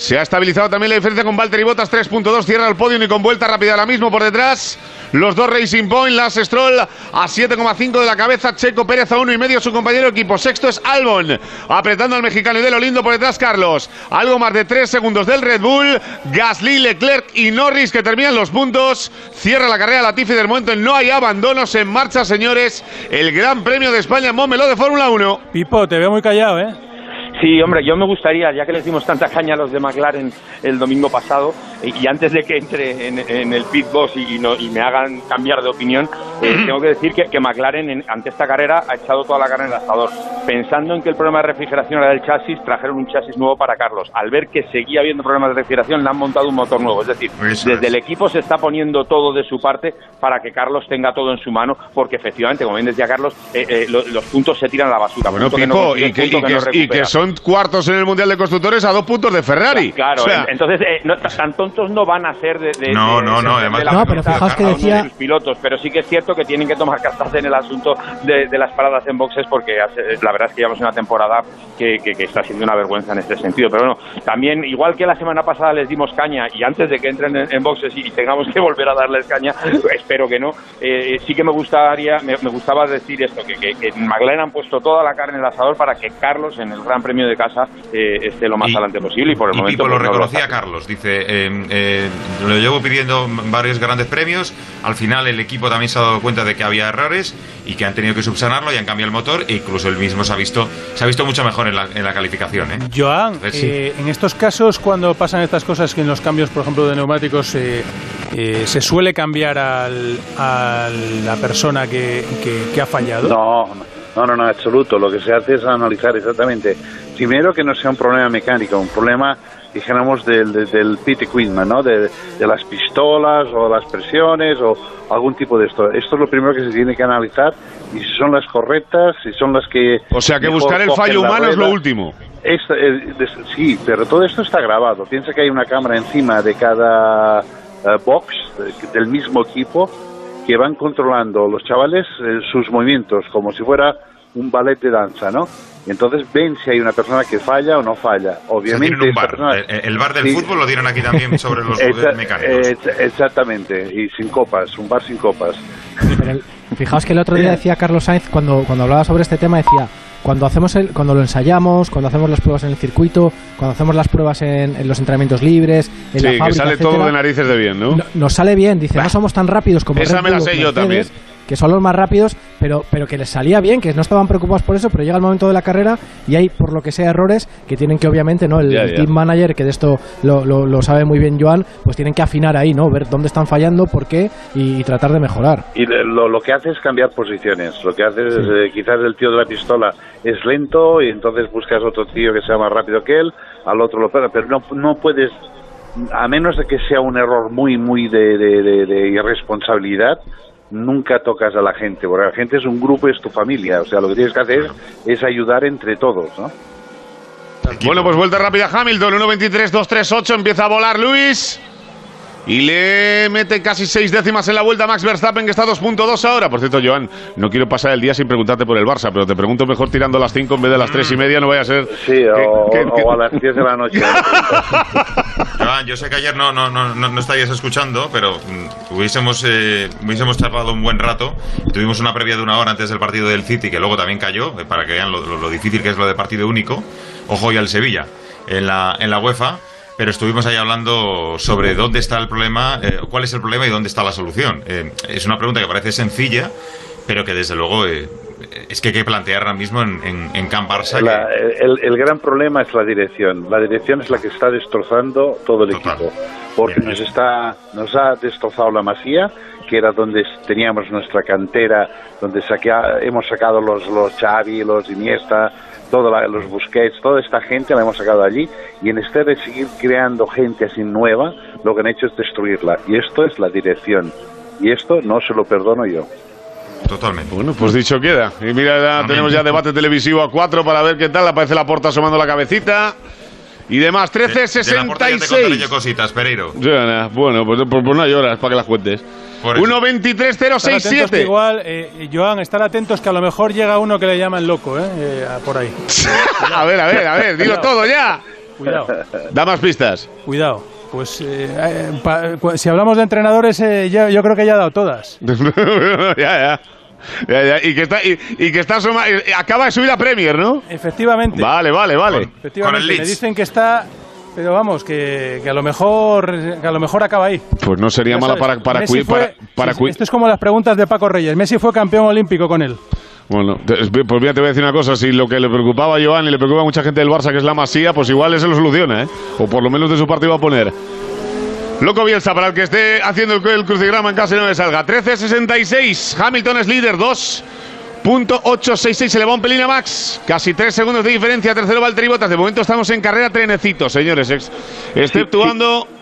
Se ha estabilizado también la diferencia con Valtteri Bottas, 3.2, cierra el podio y con vuelta rápida ahora mismo por detrás. Los dos Racing Point, Lance Stroll a 7,5 de la cabeza, Checo Pérez a 1,5 su compañero equipo. Sexto es Albon, apretando al mexicano y de lo lindo por detrás Carlos. Algo más de 3 segundos del Red Bull, Gasly, Leclerc y Norris que terminan los puntos. Cierra la carrera Latifi del momento, no hay abandonos en marcha, señores. El Gran Premio de España en de Fórmula 1. Pipo, te veo muy callado, ¿eh? Sí, hombre, yo me gustaría, ya que les dimos tanta caña a los de McLaren el domingo pasado, y, y antes de que entre en, en el pit boss y, y no- y me hagan cambiar de opinión, eh, tengo que decir que, que McLaren en- ante esta carrera ha echado toda la carne en el asador. Pensando en que el problema de refrigeración era del chasis, trajeron un chasis nuevo para Carlos. Al ver que seguía habiendo problemas de refrigeración, le han montado un motor nuevo. Es decir, desde el equipo se está poniendo todo de su parte para que Carlos tenga todo en su mano, porque efectivamente, como bien decía Carlos, eh, eh, lo- los puntos se tiran a la basura. Bueno, que no Pipo, consigue, y que, y que que- no y que recupera. Son cuartos en el Mundial de Constructores a dos puntos de Ferrari. Claro, O sea, en- entonces eh, no, tan tontos no van a ser de, de- No, de- no, no, de- además- de la No, pero fijaos que decía- de sus pilotos, pero sí que es cierto que tienen que tomar [laughs] cartas en el asunto de, de las paradas en boxes porque hace- la verdad es que llevamos una temporada que, que- que está siendo una vergüenza en este sentido. Pero bueno, también igual que la semana pasada les dimos caña y antes de que entren en, en boxes y, tengamos que volver a darles caña, [laughs] espero que no. eh, sí que me gustaría, me, me gustaba decir esto, que, que, que en McLaren han puesto toda la carne en el asador para que Carlos en el Gran Premio de casa eh, esté lo más adelante posible y por el Y momento Pipo lo pues, no reconocía. Carlos, dice, eh, eh, lo llevo pidiendo varios grandes premios, al final el equipo también se ha dado cuenta de que había errores y que han tenido que subsanarlo y han cambiado el motor e incluso él mismo se ha visto, se ha visto mucho mejor en la, en la calificación. ¿eh? Joan, Entonces, sí. eh, en estos casos, cuando pasan estas cosas, que en los cambios, por ejemplo, de neumáticos, eh, eh, ¿se suele cambiar al, a la persona que, que- que ha fallado? No, no, no, no, absoluto. Lo que se hace es analizar exactamente, primero que no sea un problema mecánico, un problema, dijéramos, del, del, del pit equipment, ¿no? De, de las pistolas o las presiones o algún tipo de esto. Esto es lo primero que se tiene que analizar y si son las correctas, si son las que... o sea que buscar el fallo humano es lo último. Eh, sí, pero todo esto está grabado. Piensa que hay una cámara encima de cada eh, box del mismo equipo que van controlando los chavales eh, sus movimientos como si fuera un ballet de danza, ¿no? Y entonces ven si hay una persona que falla o no falla. O sea, Obviamente tienen un esta bar. persona- El, el bar del Sí. fútbol lo dieron aquí también sobre los [laughs] Exa- mecánicos. ex- exactamente, y sin copas, un bar sin copas. Pero el- fijaos que el otro día [laughs] decía Carlos Sainz, cuando, cuando hablaba sobre este tema, decía, cuando hacemos el, cuando lo ensayamos, cuando hacemos las pruebas en el circuito, cuando hacemos las pruebas en, en los entrenamientos libres, en Sí, la que fábrica, sale etcétera, todo de narices de bien, ¿no? no- nos sale bien, dice, no somos tan rápidos como Esa Red me la Bull sé yo Mercedes, también. Que son los más rápidos, pero, pero que les salía bien, que no estaban preocupados por eso, pero llega el momento de la carrera y hay, por lo que sea, errores que tienen que, obviamente, ¿no? El, team manager, que de esto lo, lo- lo sabe muy bien Joan, pues tienen que afinar ahí, ¿no? Ver dónde están fallando, por qué y, y tratar de mejorar. Y lo, lo que hace es cambiar posiciones. Lo que hace es, eh, quizás el tío de la pistola es lento y entonces buscas otro tío que sea más rápido que él, al otro lo pega, pero no, no puedes, a menos de que sea un error muy, muy de, de- de- de irresponsabilidad, nunca tocas a la gente, porque la gente es un grupo, es tu familia, o sea, lo que tienes que hacer es ayudar entre todos, ¿no? Bueno, pues vuelta rápida Hamilton, 1.23.238, empieza a volar Luis. Y le mete casi seis décimas en la vuelta a Max Verstappen, que está a 2.2 ahora. Por cierto, Joan, no quiero pasar el día sin preguntarte por el Barça, pero te pregunto mejor tirando a las 5 en vez de las 3 y media, no vaya a ser... Sí, o, o a las 10 de la noche. [laughs] Joan, yo sé que ayer no, no, no, no estáis escuchando, pero mm, hubiésemos, eh, hubiésemos charlado un buen rato. Tuvimos una previa de una hora antes del partido del City, que luego también cayó, eh, para que vean lo, lo- lo difícil que es lo de partido único. Ojo y al Sevilla en la, en la UEFA. Pero estuvimos ahí hablando sobre dónde está el problema, eh, cuál es el problema y dónde está la solución. Eh, es una pregunta que parece sencilla, pero que desde luego eh, es que hay que plantear ahora mismo en, en, en Camp Barça. que- La- el, el gran problema es la dirección. La dirección es la que está destrozando todo el equipo. Porque nos, está, nos ha destrozado la masía, que era donde teníamos nuestra cantera, donde saquea- hemos sacado los, los Xavi, los Iniesta, todos los Busquets, toda esta gente la hemos sacado allí. Y en este de seguir creando gente así nueva, lo que han hecho es destruirla. Y esto es la dirección. Y esto no se lo perdono yo. Totalmente. Bueno, pues dicho queda. Y mira, ya tenemos ya debate televisivo a 4 para ver qué tal. Aparece la porta asomando la cabecita. Y demás, de la puerta ya te contaré 13.66. yo cositas, Pereiro. Bueno, pues, pues, pues no lloras para que las cuentes. Por eso. 1.23.067. 1.23.067. Igual, eh, Joan, estar atentos que a lo mejor llega uno que le llaman loco, ¿eh? Eh, por ahí. [laughs] a ver, a ver, a ver, dilo todo ya. Cuidado, Da más pistas. cuidado. Pues eh, eh, pa- cu- si hablamos de entrenadores, eh, ya- yo creo que ya ha dado todas. [laughs] ya, ya. Ya, ya. Y que está, y, y que está asoma- eh, acaba de subir a Premier, ¿no? Efectivamente. Vale, vale, vale. Efectivamente, me dicen que está, pero vamos, que, que a lo mejor que a lo mejor acaba ahí. Pues no sería Ya mala sabes, para, para, Messi cui- fue- para, para sí, Esto es como las preguntas de Paco Reyes. Messi fue campeón olímpico con él. Bueno, pues mira, te voy a decir una cosa. Si lo que le preocupaba a Joan y le preocupa a mucha gente del Barça, que es la masía, pues igual ese lo soluciona, ¿eh? O por lo menos de su parte iba a poner. Loco Bielsa, para el que esté haciendo el, el crucigrama en casa y no le salga. 13.66. Hamilton es líder, 2.866. Se le va un pelín a Max. Casi 3 segundos de diferencia. Tercero Valtteri Bottas. De momento estamos en carrera trenecito, señores. Ex- exceptuando... Sí,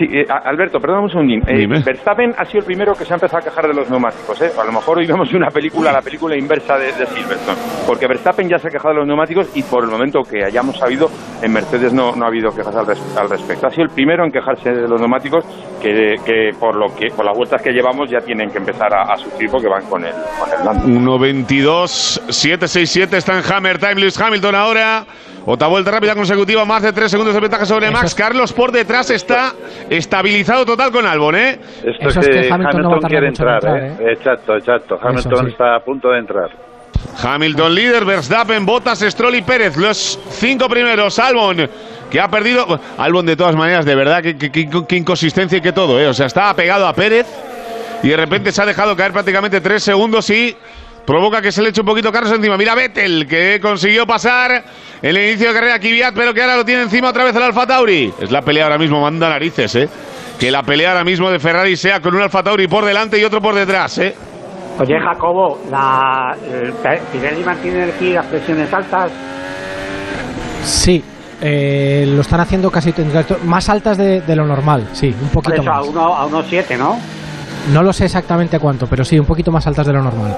eh, a- Alberto, perdóname un segundín. Eh, Verstappen ha sido el primero que se ha empezado a quejar de los neumáticos. ¿eh? A lo mejor hoy vemos una película, la película inversa de, de Silverstone. Porque Verstappen ya se ha quejado de los neumáticos y por el momento que hayamos sabido, en Mercedes no, no ha habido quejas al, res- al respecto. Ha sido el primero en quejarse de los neumáticos que, que por lo que por las vueltas que llevamos ya tienen que empezar a, a sufrir porque van con el, con el Lando. 1.22.767 está en Hammer Time. Lewis Hamilton ahora. Otra vuelta rápida consecutiva, más de 3 segundos de ventaja sobre Max. Carlos por detrás está estabilizado total con Albon, ¿eh? Esto es que, que Hamilton quiere entrar, entrar, ¿eh? Exacto, exacto. Hamilton sí. está a punto de entrar. Hamilton líder, Verstappen, Bottas, Stroll y Pérez. Los cinco primeros. Albon, que ha perdido. Albon, de todas maneras, de verdad, qué, qué- qué- qué inconsistencia y que todo, ¿eh? O sea, estaba pegado a Pérez y de repente se ha dejado caer prácticamente tres segundos y provoca que se le eche un poquito Carlos encima. Mira Vettel, que consiguió pasar el inicio de carrera Kvyat, pero que ahora lo tiene encima otra vez el Alfa Tauri. Es la pelea ahora mismo, manda narices, ¿eh? Que la pelea ahora mismo de Ferrari sea con un Alfa Tauri por delante y otro por detrás, ¿eh? Oye, Jacobo, la, el, Pirelli mantiene aquí las presiones altas. Sí, eh, lo están haciendo casi más altas de, de lo normal, sí, un poquito eso, a más. uno a unos 7, ¿no? No lo sé exactamente cuánto, pero sí, un poquito más altas de lo normal.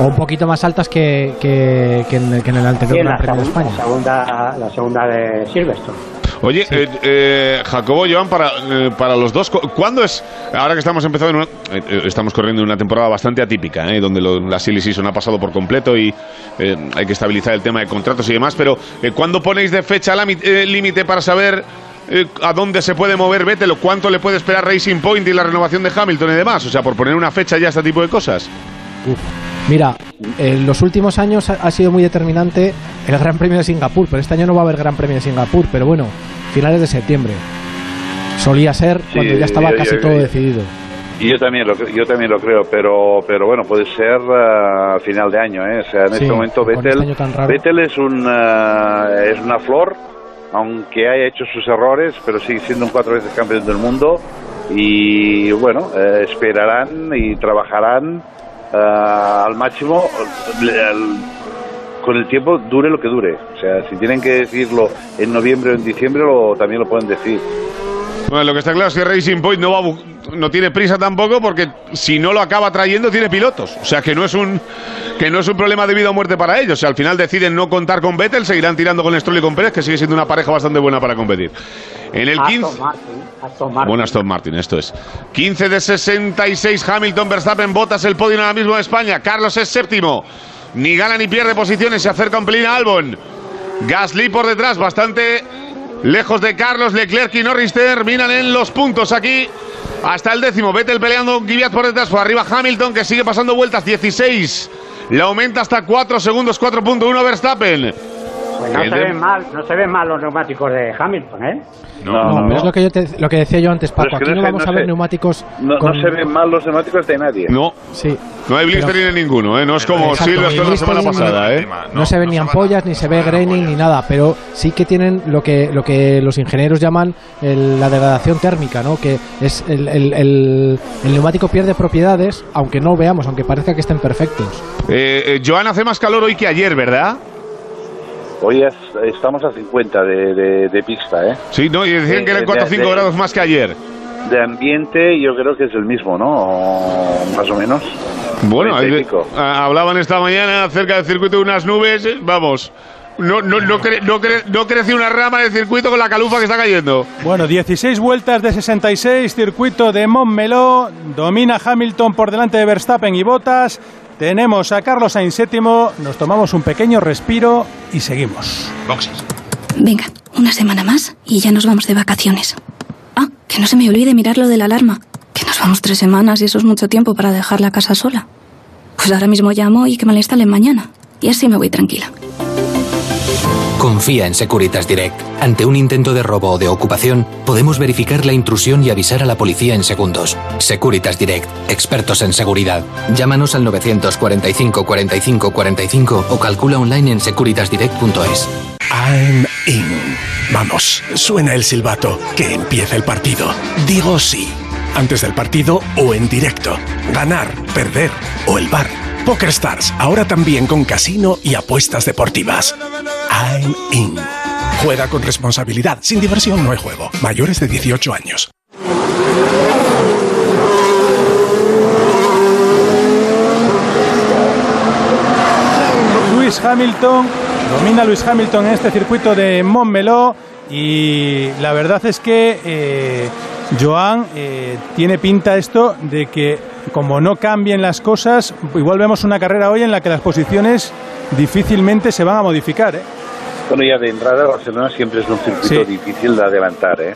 O un poquito más altas que, que, que en, el- que en el anterior Sí, Gran la, Premio de segunda, España. la segunda, la segunda de Silverstone. Oye, eh, eh, Jacobo, Joan, para, eh, para los dos, cu- ¿cuándo es? Ahora que estamos empezando, en una- eh, eh, estamos corriendo una temporada bastante atípica, ¿eh? donde lo- la silly season ha pasado por completo y eh, hay que estabilizar el tema de contratos y demás, pero eh, ¿cuándo ponéis de fecha eh, límite para saber eh, a dónde se puede mover Vettel o cuánto le puede esperar Racing Point y la renovación de Hamilton y demás? O sea, por poner una fecha ya a este tipo de cosas. Mira, en los últimos años ha, sido muy determinante el Gran Premio de Singapur, pero este año no va a haber Gran Premio de Singapur, pero bueno, finales de septiembre. Solía ser cuando ya estaba yo- casi yo- todo yo- decidido. Y yo también lo, yo también lo creo, pero, pero bueno, puede ser a final de año, ¿eh? O sea, en Sí, este momento este Vettel. Vettel es, un, ah, es una flor, aunque haya hecho sus errores, pero sigue siendo un cuatro veces campeón del mundo. Y bueno, eh, esperarán y trabajarán ah, al máximo eh, con el tiempo, dure lo que dure. O sea, si tienen que decirlo en noviembre o en diciembre, lo, también lo pueden decir. Bueno, lo que está claro es que Racing Point no, va no tiene prisa tampoco porque si no lo acaba trayendo tiene pilotos. O sea que no es un que no es un problema de vida o muerte para ellos. O sea, al final deciden no contar con Vettel, seguirán tirando con Stroll y con Pérez, que sigue siendo una pareja bastante buena para competir. En el 15 Aston Martin, Aston Martin. Bueno, Aston Martin, esto es. 15 de 66, Hamilton, Verstappen, Botas el podio ahora mismo de España. Carlos es séptimo. Ni gana ni pierde posiciones, se acerca un pelín a Albon. Gasly por detrás, bastante lejos de Carlos, Leclerc y Norris terminan en los puntos aquí. Hasta el décimo, Vettel peleando con Kvyat por detrás, por arriba Hamilton que sigue pasando vueltas, 16. Le aumenta hasta 4 segundos, 4.1 Verstappen. Pues no se de- ven mal, no se ven mal los neumáticos de Hamilton, ¿eh? No, pero es lo que, yo te- lo que decía yo antes, Paco. Pero Aquí no no vamos no a ver se- neumáticos. No, con- no se ven mal los neumáticos de nadie. No. Sí. No hay blister ni ninguno, ¿eh? No es como Exacto, Silverstone ni la semana pasada, ¿eh? No, se ven ni ampollas, ni se ve graining, ni nada, pero sí que tienen lo que, lo que los ingenieros llaman el- la degradación térmica, ¿no? Que es el, el- el- el neumático pierde propiedades, aunque no veamos, aunque parezca que estén perfectos. Eh, eh, Joan, hace más calor hoy que ayer, ¿verdad? Hoy es- estamos a 50 de, de- de pista, ¿eh? Sí, no, y decían que eran De- 4 o 5 de- grados más que ayer. De ambiente yo creo que es el mismo, ¿no? O más o menos. Bueno, Treinta y hay- pico. ah, hablaban esta mañana acerca del circuito de unas nubes, eh, vamos. No, no, no, cre- no, cre- no crece una rama del circuito con la calufa que está cayendo. Bueno, 16 vueltas de 66, circuito de Montmeló, domina Hamilton por delante de Verstappen y Bottas. Tenemos a Carlos Sainz séptimo, nos tomamos un pequeño respiro y seguimos. Venga, una semana más y ya nos vamos de vacaciones. Ah, que no se me olvide mirar lo de la alarma. Que nos vamos tres semanas y eso es mucho tiempo para dejar la casa sola. Pues ahora mismo llamo y que me la instalen mañana. Y así me voy tranquila. Confía en Securitas Direct. Ante un intento de robo o de ocupación, podemos verificar la intrusión y avisar a la policía en segundos. Securitas Direct, expertos en seguridad. Llámanos al 945 45 45 o calcula online en securitasdirect.es. I'm in. Vamos, suena el silbato. Que empiece el partido. Digo sí. Antes del partido o en directo. Ganar, perder o el bar. Poker Stars, ahora también con casino y apuestas deportivas. I'm in. Juega con responsabilidad. Sin diversión no hay juego. Mayores de 18 años. Luis Hamilton, domina Luis Hamilton en este circuito de Montmeló y la verdad es que eh, Joan eh, tiene pinta esto de que como no cambien las cosas, igual vemos una carrera hoy en la que las posiciones difícilmente se van a modificar. ¿eh? Bueno, ya de entrada Barcelona siempre es un circuito Sí. difícil de adelantar, ¿eh?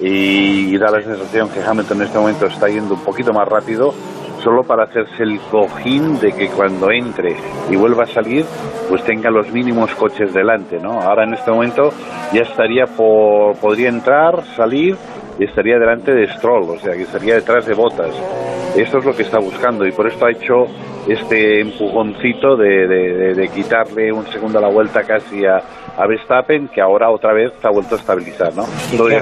Y da la sensación que Hamilton en este momento está yendo un poquito más rápido solo para hacerse el cojín de que cuando entre y vuelva a salir, pues tenga los mínimos coches delante, ¿no? Ahora en este momento ya estaría por, podría entrar, salir y estaría delante de Stroll, o sea que estaría detrás de Botas. Esto es lo que está buscando y por esto ha hecho este empujoncito de, de- de- de quitarle un segundo a la vuelta casi a, a Verstappen, que ahora otra vez se ha vuelto a estabilizar, ¿no?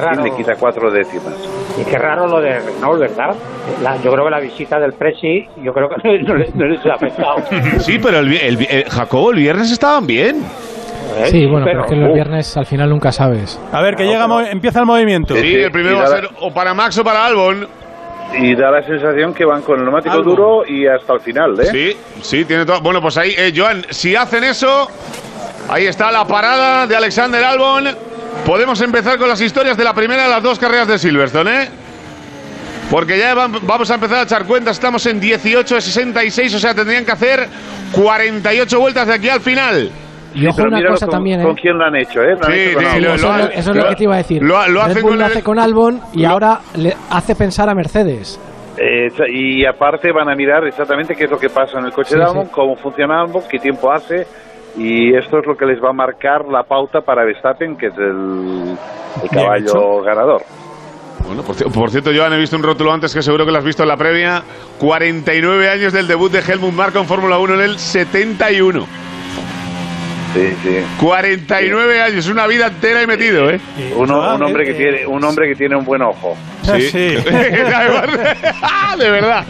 Raro. le quita cuatro décimas. Y qué raro lo de Renault, ¿verdad? La- yo creo que la visita del Presi, yo creo que [laughs] no, le- no les ha afectado. [laughs] Sí, pero el, vi- el vi- eh, Jacobo, el viernes estaban bien. Sí, bueno, pero, es que los uh, viernes al final nunca sabes. A ver, que llega, mo- empieza el movimiento. Sí, el primero va a ser o para Max o para Albon. Y da la sensación que van con el neumático Albon. duro y hasta el final, ¿eh? Sí, sí, tiene todo. Bueno, pues ahí, eh, Joan, si hacen eso, ahí está la parada de Alexander Albon. Podemos empezar con las historias de la primera de las dos carreras de Silverstone, ¿eh? Porque ya vam- vamos a empezar a echar cuentas, estamos en 18 de 66, o sea, tendrían que hacer 48 vueltas de aquí al final. Y ojo una cosa con, también, ¿eh? con quién lo han hecho, ¿eh? Lo lo- eso, lo es lo, lo- lo que te iba a decir. lo- lo hace Red Bull con lo el- hace con Albon y ahora le hace pensar a Mercedes. Eh, y aparte van a mirar exactamente qué es lo que pasa en el coche Sí, de Albon, sí. cómo funciona Albon, qué tiempo hace y esto es lo que les va a marcar la pauta para Verstappen, que es el, el caballo ganador. Bueno, por, por cierto, Joan, he visto un rótulo antes que seguro que lo has visto en la previa. 49 años del debut de Helmut Marko en Fórmula 1 en el 71. Sí, sí. 49 años, una vida entera y metido, ¿eh? Uno- un hombre eh, que tiene un hombre que tiene un buen ojo. Sí. Sí. [laughs] de verdad.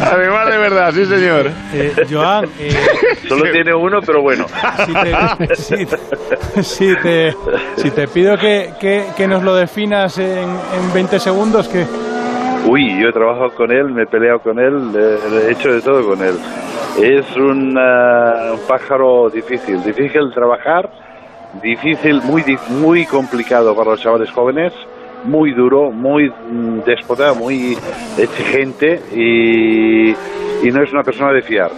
Además de verdad, sí señor. Eh, Joan, eh, [laughs] Solo tiene uno, pero bueno. si te, si te- si te- si te pido que, que- que nos lo definas en, en 20 segundos, que Uy, yo he trabajado con él, me he peleado con él, he hecho de todo con él. Es un, ah, un pájaro difícil, difícil trabajar, difícil, muy, muy complicado para los chavales jóvenes, muy duro, muy mm, déspota, muy exigente y, y no es una persona de fiar.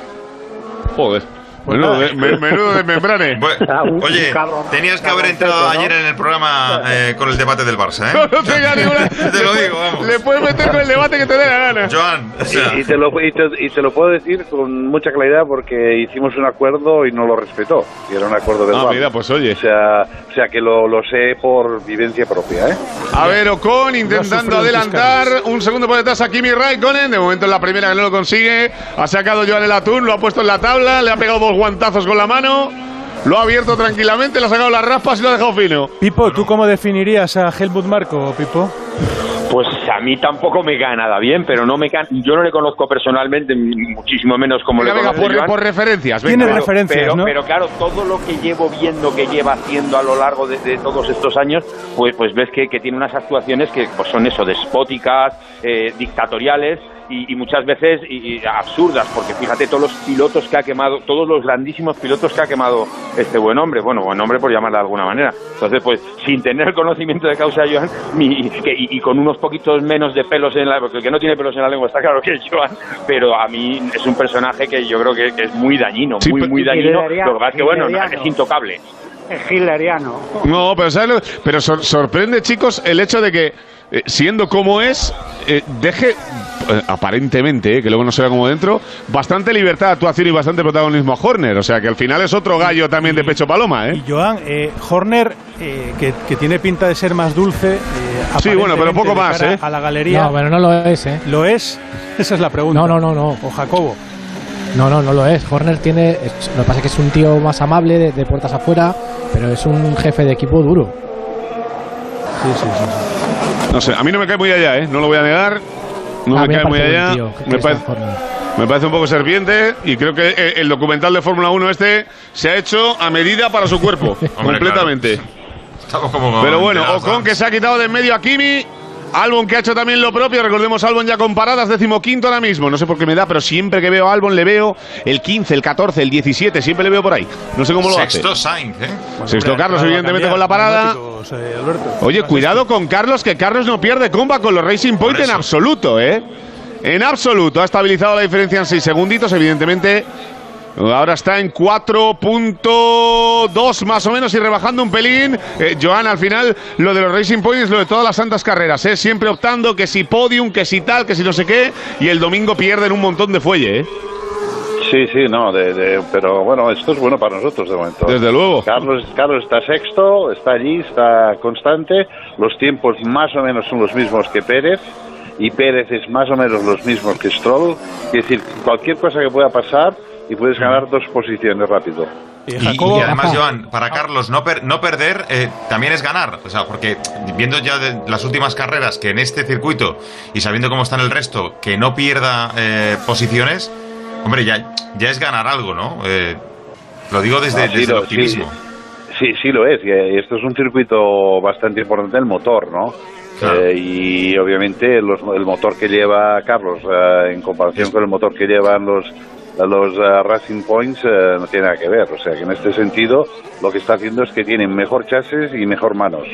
Joder. Menudo de, me- menudo de membrane. [laughs] Oye, tenías que haber entrado ayer en el programa eh, con el debate del Barça, ¿eh? [laughs] No tenga [laughs] ninguna- Te lo digo, vamos. Le puedes meter con el debate que te dé la gana. Joan, o sea, Y, y te lo, y, te, y te lo puedo decir con mucha claridad porque hicimos un acuerdo y no lo respetó. Y era un acuerdo verbal. Ah, mira, pues oye. O sea, o sea que lo, lo sé por vivencia propia, ¿eh? A ver, Ocon intentando No adelantar. Un segundo por detrás a Kimi Raikkonen. De momento en la primera que no lo consigue. Ha sacado Joan el atún, lo ha puesto en la tabla. Le ha pegado dos guantazos con la mano. Lo ha abierto tranquilamente, le ha sacado las raspas y lo ha dejado fino. Pipo, ¿tú cómo definirías a Helmut Marco, Pipo? Pues a mí tampoco me cae nada bien, pero no me cae, yo no le conozco personalmente, muchísimo menos como Venga, le venga, conozco por, por referencias. Tiene referencias, pero, ¿no? pero claro, todo lo que llevo viendo que lleva haciendo a lo largo de, de todos estos años, pues, pues ves que, que tiene unas actuaciones que pues son eso, despóticas, eh, dictatoriales y, y muchas veces y- y absurdas, porque fíjate todos los pilotos que ha quemado, todos los grandísimos pilotos que ha quemado este buen hombre, bueno, buen hombre por llamarle de alguna manera. Entonces, pues sin tener conocimiento de causa, Joan, mi- que- y, y con unos poquitos menos de pelos en la, porque el que no tiene pelos en la lengua está claro que es Joan, pero a mí es un personaje que yo creo que, que es muy dañino, Sí, muy, pero- muy dañino. Lo que pasa es que, bueno, no, es intocable. Es hitleriano. No, pero, ¿sabes lo- pero sor- sorprende, chicos, el hecho de que, eh, siendo como es, eh, deje, eh, aparentemente, eh, que luego no se vea como dentro, bastante libertad de actuación y bastante protagonismo a Horner. O sea, que al final es otro gallo también de pecho paloma, ¿eh? Y Joan, eh, Horner, eh, que, que tiene pinta de ser más dulce. eh, Sí, bueno, pero poco más, ¿eh? A la galería. No, pero no lo es, ¿eh? ¿Lo es? Esa es la pregunta. No, no, no, no. O Jacobo. No, no, no lo es. Horner tiene. lo que pasa es que es un tío más amable de, de puertas afuera, pero es un jefe de equipo duro. Sí, sí, sí. No sé, a mí no me cae muy allá, ¿eh? No lo voy a negar. No A me cae muy allá. tío, me, parece, Horner. me parece un poco serpiente y creo que eh, el documental de Fórmula 1 este se ha hecho a medida para su cuerpo, [laughs] completamente. estamos como. Pero bueno, Ocon que se ha quitado de en medio a Kimi. Albon que ha hecho también lo propio, recordemos Albon ya con paradas, decimoquinto ahora mismo, no sé por qué me da, pero siempre que veo a Albon le veo el 15, el 14, el 17, siempre le veo por ahí, no sé cómo lo Sexto hace. Sainz, ¿eh? Sexto Carlos evidentemente con la parada. eh. Oye, cuidado con Carlos, que Carlos no pierde comba con los Racing Point en absoluto, ¿eh? En absoluto, ha estabilizado la diferencia en 6 segunditos, evidentemente. Ahora está en 4.2 más o menos y rebajando un pelín. Eh, Joan, al final, lo de los Racing Points, lo de todas las santas carreras, ¿eh? Siempre optando que si podium, que si tal, que si no sé qué. Y el domingo pierden un montón de fuelle, ¿eh? Sí, sí, no, de, de- pero bueno, esto es bueno para nosotros de momento. Desde luego. Carlos, Carlos está sexto, está allí, está constante. Los tiempos más o menos son los mismos que Pérez y Pérez es más o menos los mismos que Stroll. Es decir, cualquier cosa que pueda pasar y puedes ganar dos posiciones rápido. Y además, Joan, para Carlos, no, per- no perder eh, también es ganar. O sea, porque viendo ya de las últimas carreras que en este circuito y sabiendo cómo está en el resto, que no pierda eh, posiciones, hombre, ya, ya es ganar algo, ¿no? Eh, lo digo desde, No, sí desde el optimismo. Sí, sí lo es. Y esto es un circuito bastante importante el motor, ¿no? Claro. Eh, y obviamente los- el motor que lleva Carlos eh, en comparación con el motor que llevan los los eh, Racing Points eh, no tiene nada que ver. O sea que en este sentido lo que está haciendo es que tienen mejor chasis y mejor manos.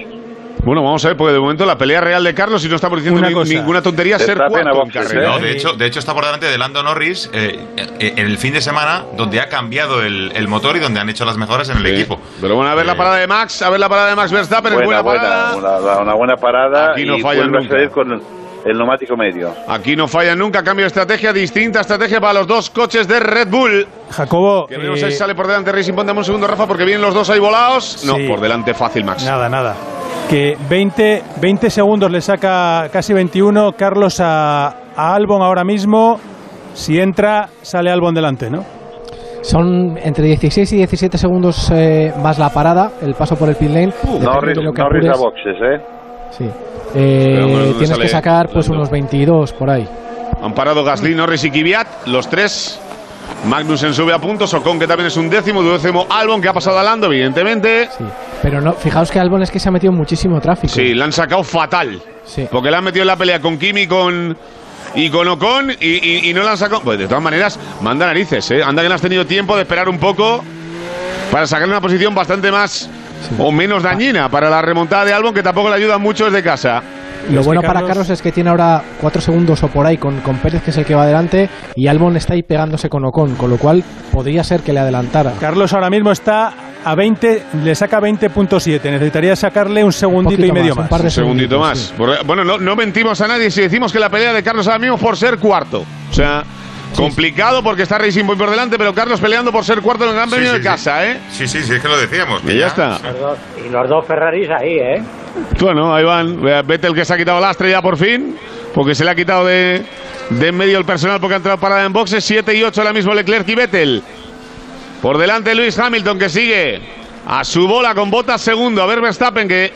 Bueno, vamos a ver, porque de momento la pelea real de Carlos, y no estamos diciendo ni- ninguna tontería, ser cuarto en carrera. No, de hecho, de hecho está por delante de Lando Norris eh, eh, en el fin de semana donde ha cambiado el, el motor y donde han hecho las mejoras en el Sí. equipo. Pero bueno, a ver la Eh, parada de Max, a ver la parada de Max Verstappen, es buena, parada. una, una buena parada Aquí no y fallan vuelve a nunca. salir con el, neumático medio. Aquí no falla nunca, cambio de estrategia, distinta estrategia para los dos coches de Red Bull. Jacobo, Que eh, ahí sale por delante Racing Point, dame un segundo, Rafa, porque vienen los dos ahí volados. No, Sí. por delante fácil, Max. nada, nada. Que 20, 20 segundos le saca casi 21 Carlos a, a Albon ahora mismo. Si entra, sale Albon delante, ¿no? Son entre 16 y 17 segundos eh, más la parada, el paso por el pit lane. Norris a apures. boxes, ¿eh? Sí. Eh, Pero, ¿dónde tienes sale que sacar pues Lando? unos 22 por ahí. Han parado Gasly, Norris y Kvyat, los tres. Magnussen sube a puntos, Ocon que también es un décimo, duodécimo Albon que ha pasado a Lando, evidentemente. Pero no, fijaos que Albon es que se ha metido muchísimo tráfico. Sí, la han sacado fatal. Porque le han metido en la pelea con Kimi y con, y con Ocon y, y- y no la han sacado. Pues de todas maneras, manda narices, ¿eh? Anda que no has tenido tiempo de esperar un poco para sacar una posición bastante más o menos dañina para la remontada de Albon, que tampoco le ayuda mucho desde casa. Lo bueno para Carlos- es que tiene ahora cuatro segundos o por ahí con, con Pérez, que es el que va adelante, y Albon está ahí pegándose con Ocon, con lo cual podría ser que le adelantara. Carlos ahora mismo está a 20, le saca 20.7. Necesitaría sacarle un segundito poquito y medio más, un más. par de Un segundito más. sí. Porque, Bueno, no, no mentimos a nadie si decimos que la pelea de Carlos ahora mismo por ser cuarto. O sea, complicado porque está Racing Point por delante, pero Carlos peleando por ser cuarto en el Gran Sí, Premio sí, de sí. casa, ¿eh? Sí, sí, sí, es que lo decíamos. que Y ya está. Los dos- y los dos Ferraris ahí, ¿eh? Bueno, ahí van. Vettel que se ha quitado lastre ya por fin, porque se le ha quitado de, de en medio el personal porque ha entrado parada en boxes. 7 y 8 ahora mismo Leclerc y Vettel. Por delante Luis Hamilton que sigue a su bola con botas segundo. A ver Verstappen que...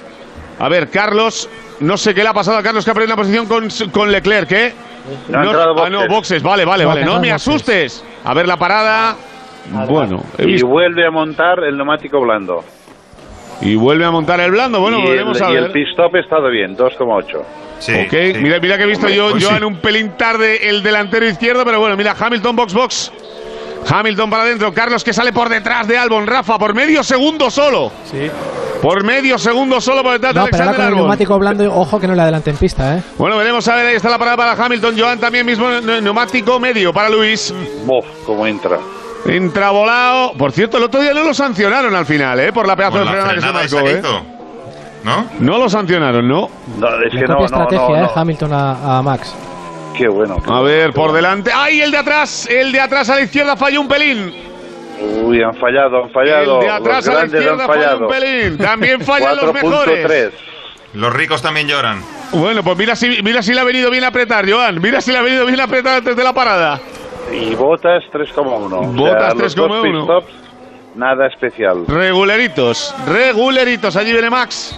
A ver, Carlos... No sé qué le ha pasado a Carlos que ha perdido una posición con, con Leclerc, ¿eh? No ha entrado ah, no, boxes. boxes, vale, vale, vale. No no me boxes. asustes. A ver la parada. Bueno, Y visto- vuelve a montar el neumático blando. y vuelve a montar el blando. Bueno, y, veremos el, a y ver. el pit stop ha estado bien, 2,8. Sí, ok, sí. Mira, mira que he visto yo, Pues Joan, sí. un pelín tarde el delantero izquierdo, pero bueno, mira, Hamilton box box. Hamilton para adentro, Carlos que sale por detrás de Albon, Rafa, por medio segundo solo. Sí. Por medio segundo solo por detrás No, de pero Alexander con el Albon. neumático blando, ojo que no le adelante en pista, ¿eh? Bueno, veremos a ver, ahí está la parada para Hamilton, Joan también mismo ne- neumático medio para Luis. Bof, cómo entra. Entra volado. Por cierto, el otro día no lo sancionaron al final, ¿eh? Por la pedazo Con de la frenada que se marcó, ¿eh? ¿No? No lo sancionaron, ¿no? No, es que no, no, estrategia, no, ¿eh? no. Hamilton a, a Max. Qué bueno. qué A bueno, ver, por bueno. delante. ¡Ay, el de atrás! El de atrás a la izquierda falló un pelín. Uy, han fallado, han fallado. El de atrás los a la izquierda falló fallado. un pelín. También fallan los mejores. 4.3. Los ricos también lloran. Bueno, pues mira si, mira si le ha venido bien apretar, Joan. Mira si le ha venido bien apretar antes de la parada. Y botas 3,1. Botas los dos 3,1. pit stops, nada especial. Reguleritos, reguleritos. Allí viene Max,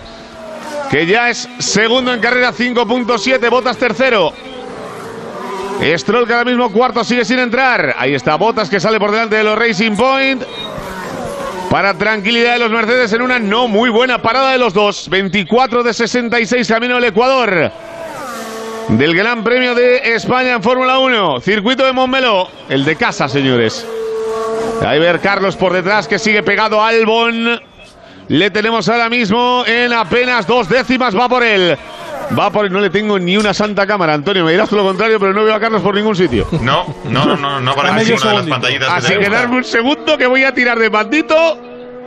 que ya es segundo en carrera, 5.7. Botas tercero. Stroll que ahora mismo cuarto sigue sin entrar. Ahí está Botas que sale por delante de los Racing Point. Para tranquilidad de los Mercedes en una no muy buena parada de los dos. 24 de 66 camino al Ecuador. Del Gran Premio de España en Fórmula 1. Circuito de Montmeló. El de casa, señores. Ahí ver Carlos por detrás que sigue pegado a Albon. Le tenemos ahora mismo en apenas dos décimas. Va por él. Va por él. No le tengo ni una santa cámara, Antonio. Me dirás tú lo contrario, pero no veo a Carlos por ningún sitio. No, no, no, no, no medio ninguna de las pantallitas. Así que darme un segundo que voy a tirar de bandito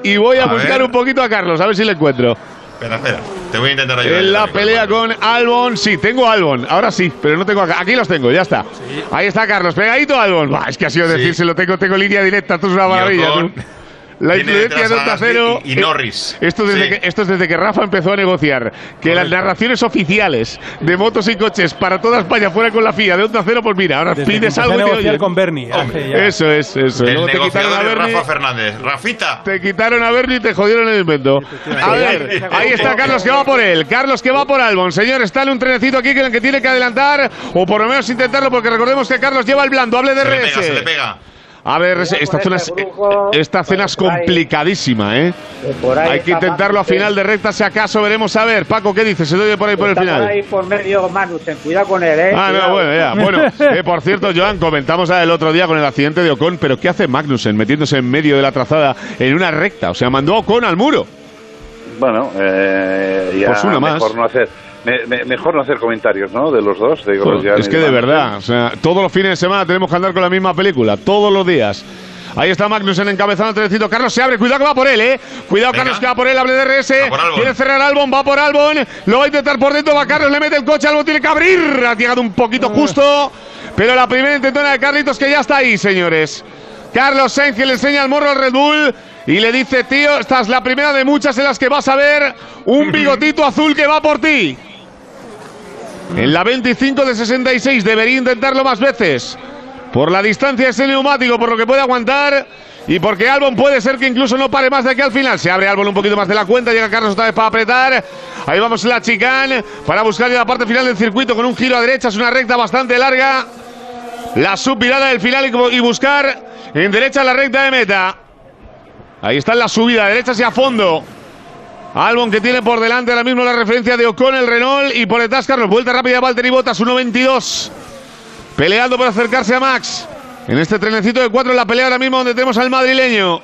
y voy a, A buscar ver. un poquito a Carlos, a ver si le encuentro. Espera, espera. Te voy a intentar ayudar. En la pelea el con Albon, sí, tengo Albon, ahora sí, pero no tengo acá. Aquí los tengo, ya está. Ahí está Carlos, pegadito a Albon. Buah, es que ha sido Sí. decírselo, tengo, tengo línea directa, esto es una maravilla. Ocon tú. [laughs] La influencia de Onda Cero. y- y Norris. Esto, desde Sí. que, esto es desde que Rafa empezó a negociar que las narraciones oficiales de motos y coches para toda España fueran con la FIA de Onda Cero, pues mira, ahora Desde que pides algo a y te con Bernie. Eso es, eso. El Luego te quitaron a Bernie. Rafa Fernández. Rafita. Te quitaron a Bernie y te jodieron el invento. A ver, ahí está Carlos que va por él. Carlos que va por Albon. Señor, está en un trenecito aquí en el que tiene que adelantar o por lo menos intentarlo porque recordemos que Carlos lleva el blando. Hable de Se le pega, se le RS. pega. A ver, esta zona es, esta cena es complicadísima, ¿eh? Hay que intentarlo a final de recta si acaso veremos a ver. Paco, ¿qué dices? Se doy por ahí por el por final. ahí por medio Magnussen, cuidado con él, ¿eh? Ah, no, bueno, ya. [laughs] Bueno, eh, por cierto, Joan, comentamos el otro día con el accidente de Ocon, pero ¿qué hace Magnussen metiéndose en medio de la trazada en una recta? O sea, mandó a Ocon al muro. Bueno, eh, ya Pues una más. mejor no hacer me- me- mejor no hacer comentarios, ¿no? De los dos, de Joder, Grosjean es que de verdad, o sea, todos los fines de semana tenemos que andar con la misma película, todos los días. Ahí está Magnussen encabezando el trenecito. Carlos se abre, cuidado que va por él, eh. Cuidado, Venga. Carlos que va por él, hable de RS. Va por Albon. Quiere cerrar Albon, va por Albon. Lo va a intentar por dentro, va Carlos, le mete el coche, Albon tiene que abrir. Ha llegado un poquito justo. Pero la primera intentona de Carlitos que ya está ahí, señores. Carlos Sainz que le enseña el morro al Red Bull y le dice, tío, esta es la primera de muchas en las que vas a ver un bigotito azul que va por ti. En la 25 de 66 debería intentarlo más veces. Por la distancia de ese neumático, por lo que puede aguantar. Y porque Albon puede ser que incluso no pare más de aquí al final. Se abre Albon un poquito más de la cuenta. Llega Carlos otra vez para apretar. Ahí vamos la chicane para buscar la parte final del circuito con un giro a derecha. Es una recta bastante larga. la subvirada del final y buscar en derecha la recta de meta. Ahí está en la subida, derecha hacia fondo. Albon que tiene por delante ahora mismo la referencia de Ocon, el Renault y por detrás Carlos. Vuelta rápida Valtteri Bottas, 1.22. Peleando por acercarse a Max. En este trenecito de cuatro en la pelea ahora mismo donde tenemos al madrileño.